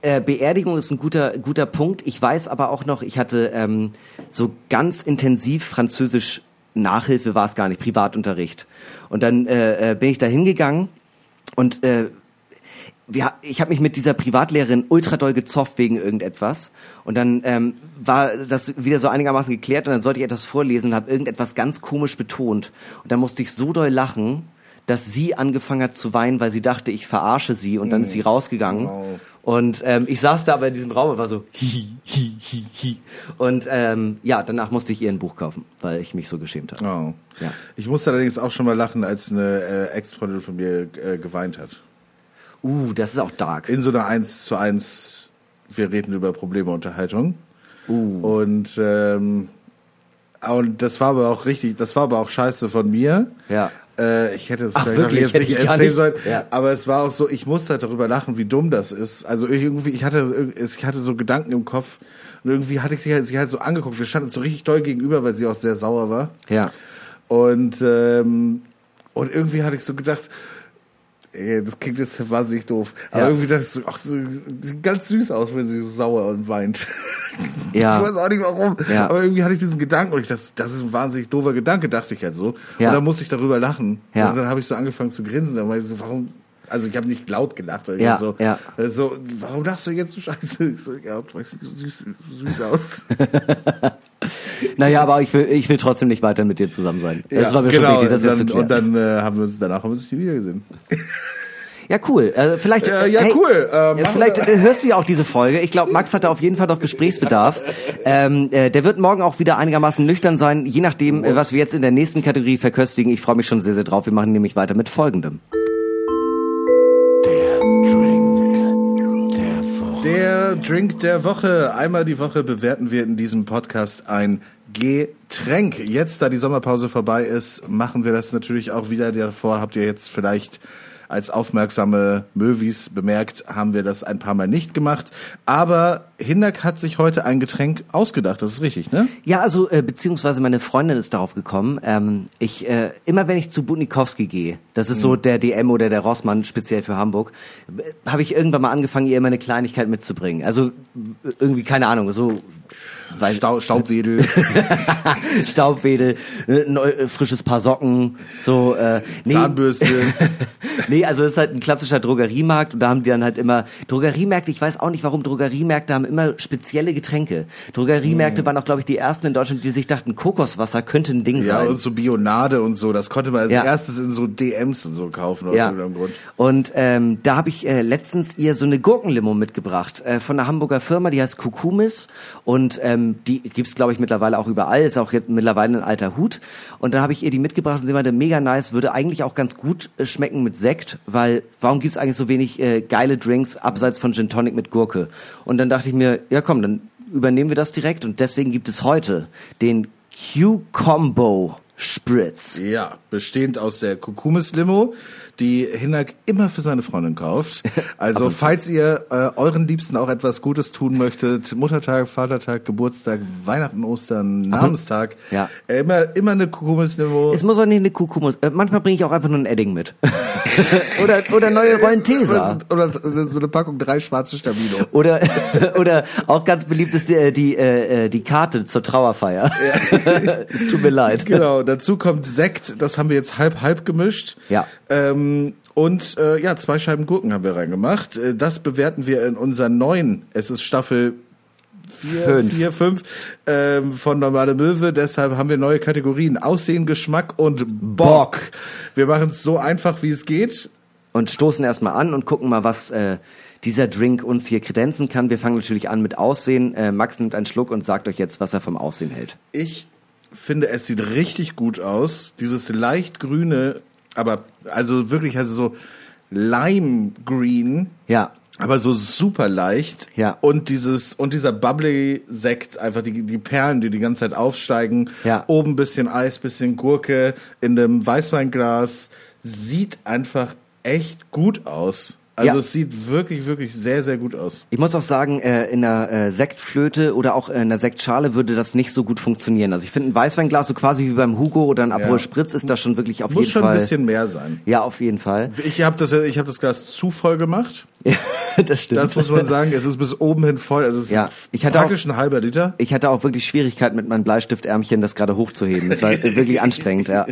äh, Beerdigung ist ein guter, guter Punkt. Ich weiß aber auch noch, ich hatte ähm, so ganz intensiv Französisch Nachhilfe war es gar nicht, Privatunterricht. Und dann äh, äh, bin ich da hingegangen und äh, wir, ich habe mich mit dieser Privatlehrerin ultra doll gezofft wegen irgendetwas und dann ähm, war das wieder so einigermaßen geklärt und dann sollte ich etwas vorlesen und habe irgendetwas ganz komisch betont und dann musste ich so doll lachen, dass sie angefangen hat zu weinen, weil sie dachte, ich verarsche sie und dann ist sie rausgegangen Oh. und ähm, ich saß da aber in diesem Raum und war so hi, hi, hi, hi. und ähm, ja, danach musste ich ihr ein Buch kaufen, weil ich mich so geschämt habe. Oh. Ja. Ich musste allerdings auch schon mal lachen, als eine äh, Ex-Freundin von mir äh, geweint hat. Uh, das ist auch dark. In so einer 1 zu 1, wir reden über Probleme Unterhaltung. Uh. Und, ähm, und das war aber auch richtig, das war aber auch scheiße von mir. Ja. Äh, ich hätte es vielleicht wirklich? jetzt Hätte nicht erzählen nicht. sollen. Ja. Aber es war auch so, ich musste halt darüber lachen, wie dumm das ist. Also irgendwie, ich hatte, ich hatte so Gedanken im Kopf und irgendwie hatte ich sie halt, sie halt so angeguckt. Wir standen so richtig doll gegenüber, weil sie auch sehr sauer war. Ja. Und, ähm, und irgendwie hatte ich so gedacht, ey, das klingt jetzt wahnsinnig doof. Aber Ja. irgendwie dachte ich so, ach, sieht ganz süß aus, wenn sie so sauer und weint. *laughs* Ja. Ich weiß auch nicht warum. Ja. Aber irgendwie hatte ich diesen Gedanken und ich dachte, das ist ein wahnsinnig doofer Gedanke, dachte ich halt so. Ja. Und dann musste ich darüber lachen. Ja. Und dann habe ich so angefangen zu grinsen. Dann war ich so, warum? Also ich habe nicht laut gelacht, weil Ja, ich so, ja. äh, so, warum lachst du jetzt so scheiße? Ich so, ja, weil sie süß, süß aus. *laughs* Naja, aber ich will, ich will trotzdem nicht weiter mit dir zusammen sein. Das Ja, war mir genau, schon wichtig, das jetzt zu dann, klären. Und dann äh, haben wir uns danach haben wir uns wieder gesehen. *laughs* Ja, cool. Äh, vielleicht, Ja, äh, ja, hey, cool. Äh, äh, machen vielleicht äh, hörst du ja auch diese Folge. Ich glaube, Max hatte auf jeden Fall noch Gesprächsbedarf. Ähm, äh, der wird morgen auch wieder einigermaßen nüchtern sein, je nachdem, äh, was wir jetzt in der nächsten Kategorie verköstigen. Ich freue mich schon sehr, sehr drauf. Wir machen nämlich weiter mit folgendem. Der Drink der Woche. Einmal die Woche bewerten wir in diesem Podcast ein Getränk. Jetzt, da die Sommerpause vorbei ist, machen wir das natürlich auch wieder. Davor habt ihr jetzt vielleicht als aufmerksame Möwis bemerkt, haben wir das ein paar Mal nicht gemacht. Aber Hindak hat sich heute ein Getränk ausgedacht. Das ist richtig, ne? Ja, also äh, beziehungsweise meine Freundin ist darauf gekommen. Ähm, ich äh, immer wenn ich zu Budnikowski gehe, das ist so der DM oder der Rossmann speziell für Hamburg, äh, habe ich irgendwann mal angefangen, ihr immer eine Kleinigkeit mitzubringen. Also irgendwie keine Ahnung, so weil Stau Staubwedel. *laughs* Staubwedel, äh, neu, äh, frisches Paar Socken, so äh, nee. Zahnbürste. *laughs* nee, also es ist halt ein klassischer Drogeriemarkt und da haben die dann halt immer Drogeriemärkte, ich weiß auch nicht, warum Drogeriemärkte haben immer spezielle Getränke. Drogeriemärkte Mhm. waren auch, glaube ich, die ersten in Deutschland, die sich dachten, Kokoswasser könnte ein Ding ja, sein. und so Bionade und so. Das konnte man als Ja. erstes in so DMs und so kaufen aus Ja. irgendeinem Grund. Und ähm, da habe ich äh, letztens ihr so eine Gurkenlimo mitgebracht äh, von einer Hamburger Firma, die heißt Kukumis und ähm, die gibt's glaube ich mittlerweile auch überall, ist auch jetzt mittlerweile ein alter Hut. Und dann habe ich ihr die mitgebracht und sie meinte, mega nice, würde eigentlich auch ganz gut äh, schmecken mit Sekt, weil warum gibt's eigentlich so wenig äh, geile Drinks abseits von Gin Tonic mit Gurke? Und dann dachte ich mir, ja komm, dann übernehmen wir das direkt und deswegen gibt es heute den Q-Combo Spritz. Ja, bestehend aus der Kukumis-Limo, die Hinak immer für seine Freundin kauft. *laughs* Also falls ihr äh, euren Liebsten auch etwas Gutes tun möchtet, Muttertag, Vatertag, Geburtstag, Weihnachten, Ostern, Namenstag, Ja. äh, immer immer eine Kukumis-Limo. Es muss auch nicht eine Kukumus. Äh, manchmal bringe ich auch einfach nur ein Edding mit. *laughs* oder, oder neue Rollen Tesa. *laughs* Oder so eine Packung drei schwarze Stabilo. Oder, oder auch ganz beliebt ist die, die, äh, die Karte zur Trauerfeier. es tut mir leid. Genau, dazu kommt Sekt, das haben wir jetzt halb halb gemischt. Ja. Ähm, und äh, ja, zwei Scheiben Gurken haben wir reingemacht. Äh, Das bewerten wir in unserer neuen, es ist Staffel vier, Fünf. vier, fünf ähm, von Normale Möwe. Deshalb haben wir neue Kategorien. Aussehen, Geschmack und Bock. Wir machen es so einfach, wie es geht. Und stoßen erstmal an und gucken mal, was äh, dieser Drink uns hier kredenzen kann. Wir fangen natürlich an mit Aussehen. Äh, Max nimmt einen Schluck und sagt euch jetzt, was er vom Aussehen hält. Ich finde, es sieht richtig gut aus. Dieses leicht grüne, aber also wirklich, also so Lime Green. Ja. Aber so super leicht. Ja. Und dieses, und dieser Bubbly Sekt, einfach die, die Perlen, die die ganze Zeit aufsteigen. Ja. Oben bisschen Eis, bisschen Gurke in einem Weißweinglas. Sieht einfach echt gut aus. Also Ja. es sieht wirklich, wirklich sehr, sehr gut aus. Ich muss auch sagen, äh, in einer äh, Sektflöte oder auch in einer Sektschale würde das nicht so gut funktionieren. Also ich finde ein Weißweinglas so quasi wie beim Hugo oder ein Aperol Ja. Spritz ist da schon wirklich auf Muss jeden schon Fall. ein bisschen mehr sein. ja, auf jeden Fall. Ich habe das, ich hab das Glas zu voll gemacht. *laughs* das stimmt. Das muss man sagen. Es ist bis oben hin voll. Also es ist Ja, ich hatte praktisch ein halber Liter. ich hatte auch wirklich Schwierigkeiten mit meinem Bleistiftärmchen, das gerade hochzuheben. Das war wirklich *laughs* anstrengend, ja.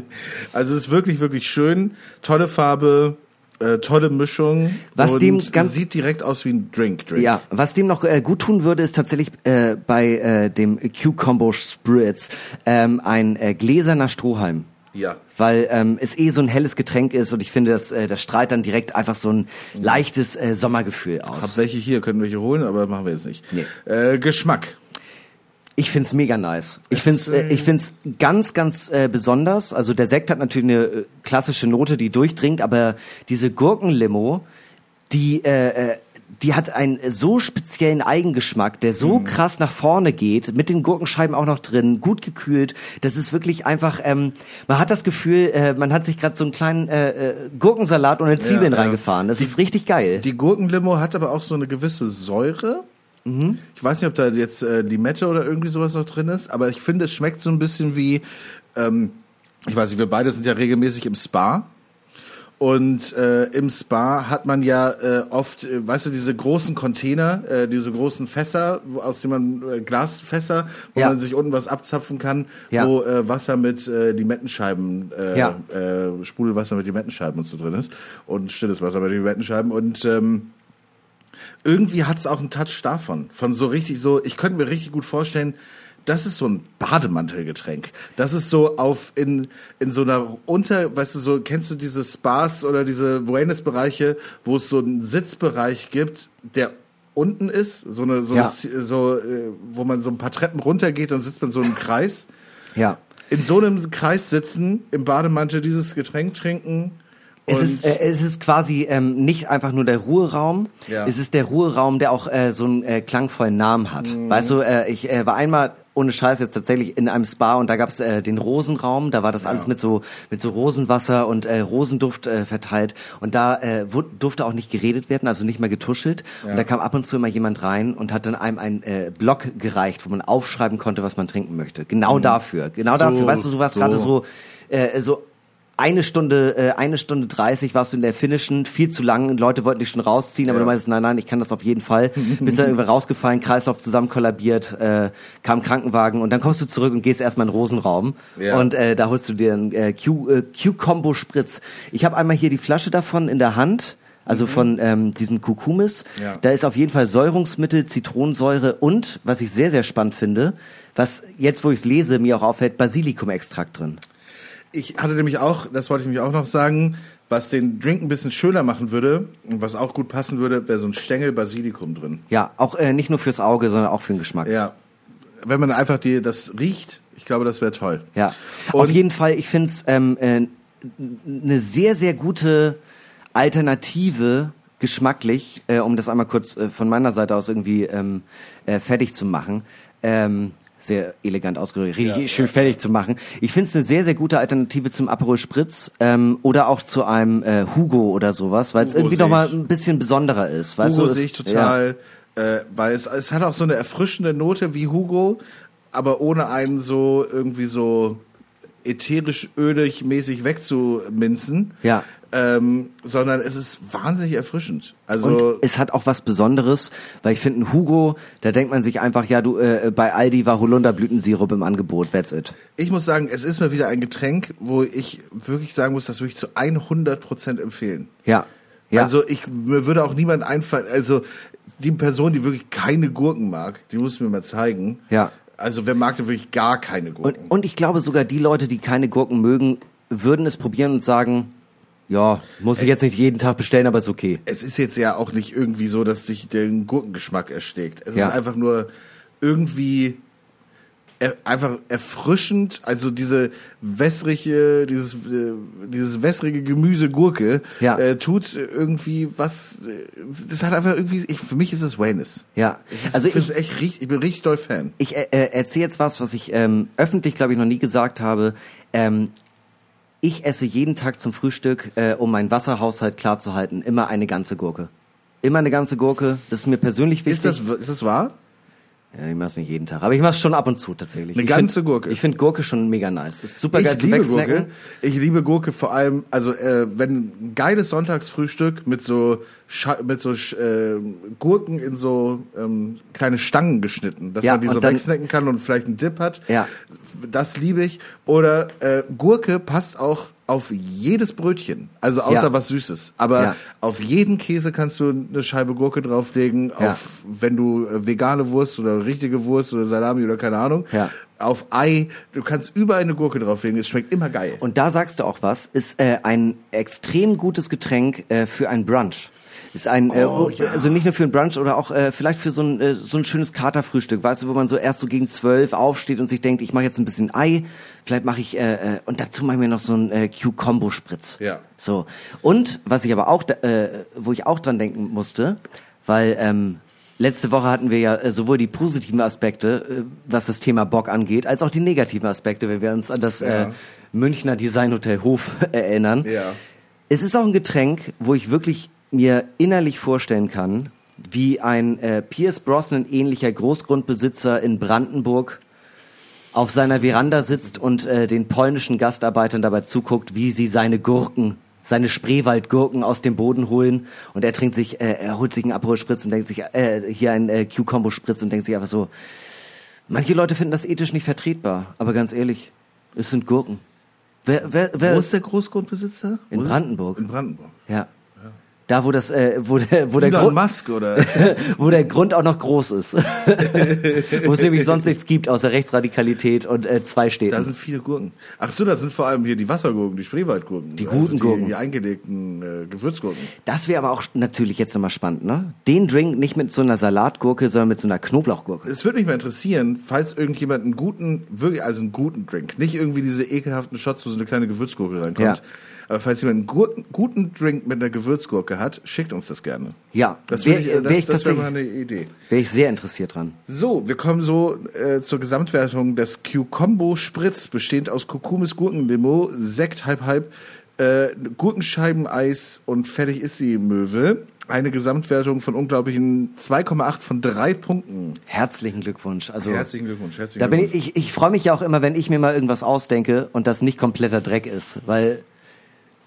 Also es ist wirklich, wirklich schön. Tolle Farbe, äh, tolle Mischung. Was und dem ganz- sieht direkt aus wie ein Drink. Drink. Ja, was dem noch äh, gut tun würde, ist tatsächlich äh, bei äh, dem Q-Combo Spritz ähm, ein äh, gläserner Strohhalm. Ja. Weil ähm, es eh so ein helles Getränk ist und ich finde, das, äh, das strahlt dann direkt einfach so ein leichtes äh, Sommergefühl Hab aus. welche hier, können welche holen, aber machen wir jetzt nicht. Nee. Äh, Geschmack. Ich find's mega nice. Ich Es find's, äh, ich find's ganz, ganz äh, besonders. Also der Sekt hat natürlich eine äh, klassische Note, die durchdringt, aber diese Gurkenlimo, die, äh, äh, die hat einen so speziellen Eigengeschmack, der so Mhm. krass nach vorne geht, mit den Gurkenscheiben auch noch drin, gut gekühlt. Das ist wirklich einfach, ähm, man hat das Gefühl, äh, man hat sich gerade so einen kleinen äh, äh, Gurkensalat ohne Zwiebeln Ja, ja. reingefahren. Das ist richtig geil. Die Gurkenlimo hat aber auch so eine gewisse Säure. Mhm. Ich weiß nicht, ob da jetzt äh, Limette oder irgendwie sowas noch drin ist, aber ich finde, es schmeckt so ein bisschen wie, ähm, ich weiß nicht, wir beide sind ja regelmäßig im Spa. Und äh, im Spa hat man ja äh, oft, äh, weißt du, diese großen Container, äh, diese großen Fässer, wo, aus denen man äh, Glasfässer, wo Ja. man sich unten was abzapfen kann, Ja. wo äh, Wasser mit äh, Limettenscheiben, äh, Ja. äh, Sprudelwasser mit Limettenscheiben und so drin ist und stilles Wasser mit Limettenscheiben und ähm, irgendwie hat's auch einen Touch davon. Von so richtig so, ich könnte mir richtig gut vorstellen, das ist so ein Bademantelgetränk. Das ist so auf in, in so einer Unter, weißt du, so, kennst du diese Spas oder diese Wellness-Bereiche, wo es so einen Sitzbereich gibt, der unten ist, so eine, so, Ja. eine, so äh, wo man so ein paar Treppen runtergeht und sitzt man so im Kreis. Ja. In so einem Kreis sitzen, im Bademantel dieses Getränk trinken. Es und- ist, äh, es ist quasi ähm, nicht einfach nur der Ruheraum, Ja. es ist der Ruheraum, der auch äh, so einen äh, klangvollen Namen hat. Mhm. Weißt du, äh, ich äh, war einmal ohne Scheiß jetzt tatsächlich in einem Spa und da gab's äh, den Rosenraum, da war das alles mit so mit so Rosenwasser und äh, Rosenduft äh, verteilt und da äh, durfte auch nicht geredet werden, also nicht mehr getuschelt und da kam ab und zu immer jemand rein und hat dann einem einen äh, Block gereicht, wo man aufschreiben konnte, was man trinken möchte. Genau dafür, genau Mhm. So, dafür, weißt du, du warst so. gerade so äh, so eine Stunde, äh, eine Stunde dreißig warst du in der Finnischen, viel zu lang und Leute wollten dich schon rausziehen, aber Ja. du meinst, nein, nein, ich kann das auf jeden Fall. *laughs* Bist dann irgendwann rausgefallen, Kreislauf zusammen kollabiert, äh, kam Krankenwagen und dann kommst du zurück und gehst erstmal in den Rosenraum Ja. und äh, da holst du dir einen äh, Q, äh. Ich habe einmal hier die Flasche davon in der Hand. Also von ähm, diesem Kukumis. Mhm. Ja. Da ist auf jeden Fall Säurungsmittel, Zitronensäure und, was ich sehr, sehr spannend finde, was jetzt, wo ich es lese, mir auch auffällt, Basilikumextrakt drin. Ich hatte nämlich auch, das wollte ich nämlich auch noch sagen, was den Drink ein bisschen schöner machen würde und was auch gut passen würde, wäre so ein Stängel Basilikum drin. Ja, auch äh, nicht nur fürs Auge, sondern auch für den Geschmack. Ja. Wenn man einfach die, das riecht, ich glaube, das wäre toll. Ja. Und- Auf jeden Fall, ich finde es ähm, äh, eine sehr, sehr gute Alternative geschmacklich, äh, um das einmal kurz äh, von meiner Seite aus irgendwie ähm, äh, fertig zu machen. Ähm, sehr elegant ausgedrückt, richtig Ja, schön ja. fertig zu machen. Ich finde es eine sehr, sehr gute Alternative zum Aperol Spritz ähm, oder auch zu einem äh, Hugo oder sowas, weil es irgendwie sehe noch mal ich. ein bisschen besonderer ist. Weißt Hugo du, sehe ich total, äh, weil es, es hat auch so eine erfrischende Note wie Hugo, aber ohne einen so irgendwie so ätherisch ölig mäßig wegzuminzen. Ja. Ähm, sondern es ist wahnsinnig erfrischend. Also Und es hat auch was Besonderes, weil ich finde, ein Hugo, da denkt man sich einfach, ja, du, äh, bei Aldi war Holunderblütensirup im Angebot, that's it. Ich muss sagen, es ist mal wieder ein Getränk, wo ich wirklich sagen muss, das würde ich zu 100 Prozent empfehlen. Ja. Ja. Also ich mir würde auch niemand einfallen, also die Person, die wirklich keine Gurken mag, die muss mir mal zeigen. Ja. Also wer mag denn wirklich gar keine und, Gurken? und ich glaube sogar die Leute, die keine Gurken mögen, würden es probieren und sagen, ja, muss ich jetzt nicht jeden Tag bestellen, aber ist okay. es ist jetzt ja auch nicht irgendwie so, dass dich den Gurkengeschmack erschlägt. Es Ja. ist einfach nur irgendwie er, einfach erfrischend, also diese wässrige, dieses, äh, dieses wässrige Gemüse Gurke, Ja. äh, tut irgendwie was, äh, das hat einfach irgendwie, ich, für mich ist es Wellness. Ja, Ich, also ich, ich, echt richtig, ich bin richtig doll Fan. ich äh, äh, erzähle jetzt was, was ich ähm, öffentlich, glaube ich, noch nie gesagt habe. Ähm, ich esse jeden Tag zum Frühstück, äh, um meinen Wasserhaushalt klar zu halten, immer eine ganze Gurke. Immer eine ganze Gurke. Das ist mir persönlich wichtig. Ist das, ist das wahr? Ja, ich mach's nicht jeden Tag, aber ich mach's schon ab und zu tatsächlich. Eine ich ganze find, Gurke? Ich finde Gurke schon mega nice. Ist super geil ich zu liebe wegsnacken. Gurke. Ich liebe Gurke vor allem, also äh, wenn ein geiles Sonntagsfrühstück mit so Scha mit so äh, Gurken in so ähm, kleine Stangen geschnitten, dass Ja, man die so dann- wegsnacken kann und vielleicht einen Dip hat. Ja. Das liebe ich. Oder äh, Gurke passt auch auf jedes Brötchen, also außer Ja. was Süßes. Aber Ja. auf jeden Käse kannst du eine Scheibe Gurke drauflegen. Ja. Auf wenn du äh, vegane Wurst oder richtige Wurst oder Salami oder keine Ahnung. Auf Ei, du kannst überall eine Gurke drauflegen. Es schmeckt immer geil. Und da sagst du auch was, ist äh, ein extrem gutes Getränk äh, für ein Brunch. Ist ein, äh, Oh, ja. also nicht nur für ein Brunch oder auch äh, vielleicht für so ein, äh, so ein schönes Katerfrühstück, weißt du, wo man so erst so gegen zwölf aufsteht und sich denkt, ich mache jetzt ein bisschen Ei, vielleicht mache ich, äh, äh, und dazu mache ich mir noch so einen äh, Q-Combo-Spritz. Ja. So. Und was ich aber auch, äh, wo ich auch dran denken musste, weil ähm, letzte Woche hatten wir ja äh, sowohl die positiven Aspekte, äh, was das Thema Bock angeht, als auch die negativen Aspekte, wenn wir uns an das äh, Ja. Münchner Designhotel Hof *laughs* erinnern. Ja. Es ist auch ein Getränk, wo ich wirklich mir innerlich vorstellen kann, wie ein äh, Pierce Brosnan ähnlicher Großgrundbesitzer in Brandenburg auf seiner Veranda sitzt und äh, den polnischen Gastarbeitern dabei zuguckt, wie sie seine Gurken, seine Spreewaldgurken aus dem Boden holen und er trinkt sich, äh, er holt sich einen Aperol-Spritz und denkt sich, äh, hier einen äh, Q-Combo-Spritz und denkt sich einfach so, manche Leute finden das ethisch nicht vertretbar, aber ganz ehrlich, es sind Gurken. Wer, wer, wer, Wo ist der Großgrundbesitzer? In Brandenburg. In Brandenburg. ja. Da, wo das, äh, wo der, wo der Elon Grund, Musk oder? *laughs* wo der Grund auch noch groß ist. *laughs* wo es nämlich sonst nichts gibt, außer Rechtsradikalität und äh, zwei Städten. Da sind viele Gurken. Ach so, das sind vor allem hier die Wassergurken, die Spreewaldgurken. Die Also guten die, Gurken. Die eingelegten äh, Gewürzgurken. Das wäre aber auch natürlich jetzt nochmal spannend, ne? Den Drink nicht mit so einer Salatgurke, sondern mit so einer Knoblauchgurke. Es würde mich mal interessieren, falls irgendjemand einen guten, wirklich, also einen guten Drink, nicht irgendwie diese ekelhaften Shots, wo so eine kleine Gewürzgurke reinkommt. Ja. Aber falls jemand einen guten, guten Drink mit einer Gewürzgurke hat, schickt uns das gerne. Ja, Das, wär- würde ich, wär das, wäre mal eine Idee. Wäre ich sehr interessiert dran. So, wir kommen so äh, zur Gesamtwertung des Q-Combo Spritz, bestehend aus Kurkumis Gurkenlimo, Sekt halb halb, äh, Gurkenscheibeneis und fertig ist die Möwe. Eine Gesamtwertung von unglaublichen 2,8 von drei Punkten. Herzlichen Glückwunsch. Also Herzlichen Glückwunsch, herzlichen da bin Glückwunsch. ich, ich, ich freue mich ja auch immer, wenn ich mir mal irgendwas ausdenke und das nicht kompletter Dreck ist, weil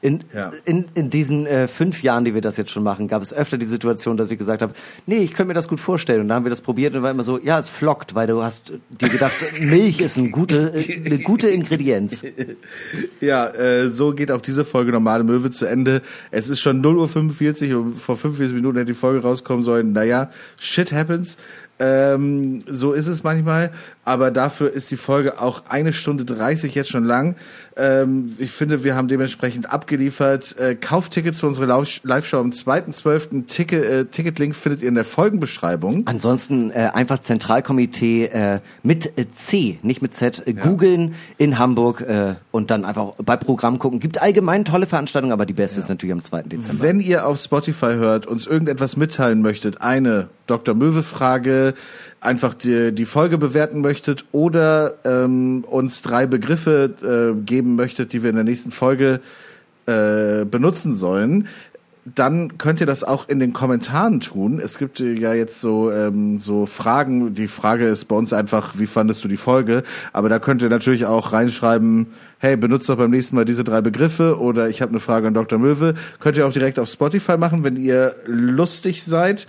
in, Ja. in, in diesen äh, fünf Jahren, die wir das jetzt schon machen, gab es öfter die Situation, dass ich gesagt habe, nee, ich könnte mir das gut vorstellen. Und dann haben wir das probiert und war immer so, ja, es flockt, weil du hast dir gedacht, *laughs* Milch ist eine gute, äh, eine gute Ingredienz. Ja, äh, so geht auch diese Folge Normale Möwe zu Ende. Es ist schon 0.45 Uhr und vor 45 Minuten hätte die Folge rauskommen sollen. Naja, shit happens. Ähm, so ist es manchmal, aber dafür ist die Folge auch eine Stunde 30 jetzt schon lang. Ähm, ich finde, wir haben dementsprechend abgeliefert. Äh, kauft Tickets für unsere Live-Show am 2.12. Ticket, äh, Ticketlink findet ihr in der Folgenbeschreibung. Ansonsten äh, einfach Zentralkomitee äh, mit äh, C, nicht mit Z, äh, googeln in Hamburg äh, und dann einfach bei Programm gucken. Gibt allgemein tolle Veranstaltungen, aber die beste ist natürlich am 2. Dezember. Wenn ihr auf Spotify hört, uns irgendetwas mitteilen möchtet, eine Dr. Möwe-Frage, einfach die, die Folge bewerten möchtet oder ähm, uns drei Begriffe äh, geben möchtet, die wir in der nächsten Folge äh, benutzen sollen, dann könnt ihr das auch in den Kommentaren tun. Es gibt äh, ja jetzt so ähm, so Fragen. Die Frage ist bei uns einfach, wie fandest du die Folge? Aber da könnt ihr natürlich auch reinschreiben, hey, benutzt doch beim nächsten Mal diese drei Begriffe oder ich habe eine Frage an Dr. Möwe. Könnt ihr auch direkt auf Spotify machen, wenn ihr lustig seid.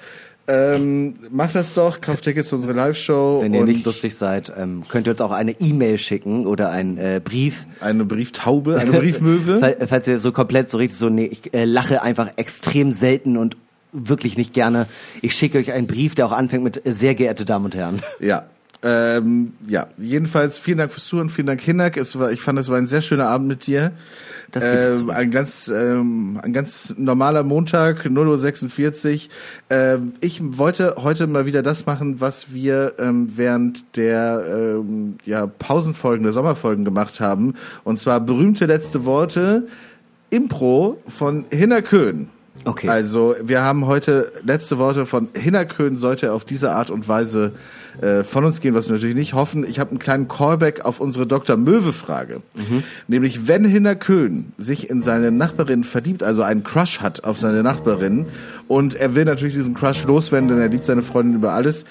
Ähm, macht das doch, kauft Tickets zu unserer Live-Show. Wenn ihr nicht lustig seid, ähm, könnt ihr uns auch eine E-Mail schicken oder einen äh, Brief. Eine Brieftaube, eine Briefmöwe. *laughs* Fall- Falls ihr so komplett so richtig so, nee, ich äh, lache einfach extrem selten und wirklich nicht gerne. Ich schicke euch einen Brief, der auch anfängt mit äh, sehr geehrte Damen und Herren. Ja. Ähm, ja, jedenfalls vielen Dank fürs Zuhören, vielen Dank Hinak. Es war, ich fand, es war ein sehr schöner Abend mit dir. Das ähm, ein ganz ähm, ein ganz normaler Montag 0.46 Uhr. Ähm, ich wollte heute mal wieder das machen, was wir ähm, während der ähm, ja, Pausenfolgen, der Sommerfolgen gemacht haben. Und zwar berühmte letzte Worte, Impro von Hinner Köhn. Okay. Also wir haben heute letzte Worte von Hinnerkön sollte auf diese Art und Weise äh, von uns gehen, was wir natürlich nicht hoffen. Ich habe einen kleinen Callback auf unsere Dr. Möwe-Frage. Nämlich, wenn Hinnerkön sich in seine Nachbarin verliebt, also einen Crush hat auf seine Nachbarin und er will natürlich diesen Crush loswerden, denn er liebt seine Freundin über alles,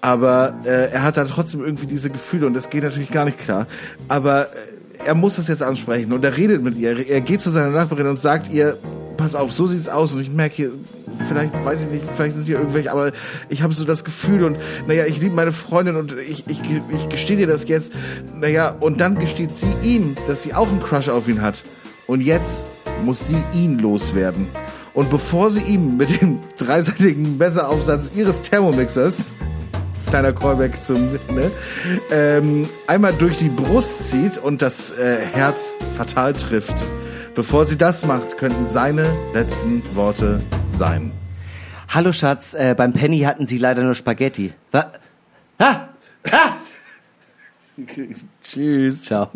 aber äh, er hat dann trotzdem irgendwie diese Gefühle und das geht natürlich gar nicht klar. Aber äh, er muss das jetzt ansprechen und er redet mit ihr. Er geht zu seiner Nachbarin und sagt ihr, pass auf, so sieht's aus und ich merke hier, vielleicht weiß ich nicht, vielleicht sind hier irgendwelche, aber ich habe so das Gefühl und naja, ich liebe meine Freundin und ich, ich, ich gestehe dir das jetzt. Naja, und dann gesteht sie ihm, dass sie auch einen Crush auf ihn hat. Und jetzt muss sie ihn loswerden. Und bevor sie ihm mit dem *laughs* dreiseitigen Messeraufsatz ihres Thermomixers kleiner Callback zum, ne, ähm, einmal durch die Brust zieht und das äh, Herz fatal trifft. Bevor sie das macht, könnten seine letzten Worte sein. Hallo Schatz, äh, beim Penny hatten sie leider nur Spaghetti. Was? Ah! Ah! Tschüss. Ciao.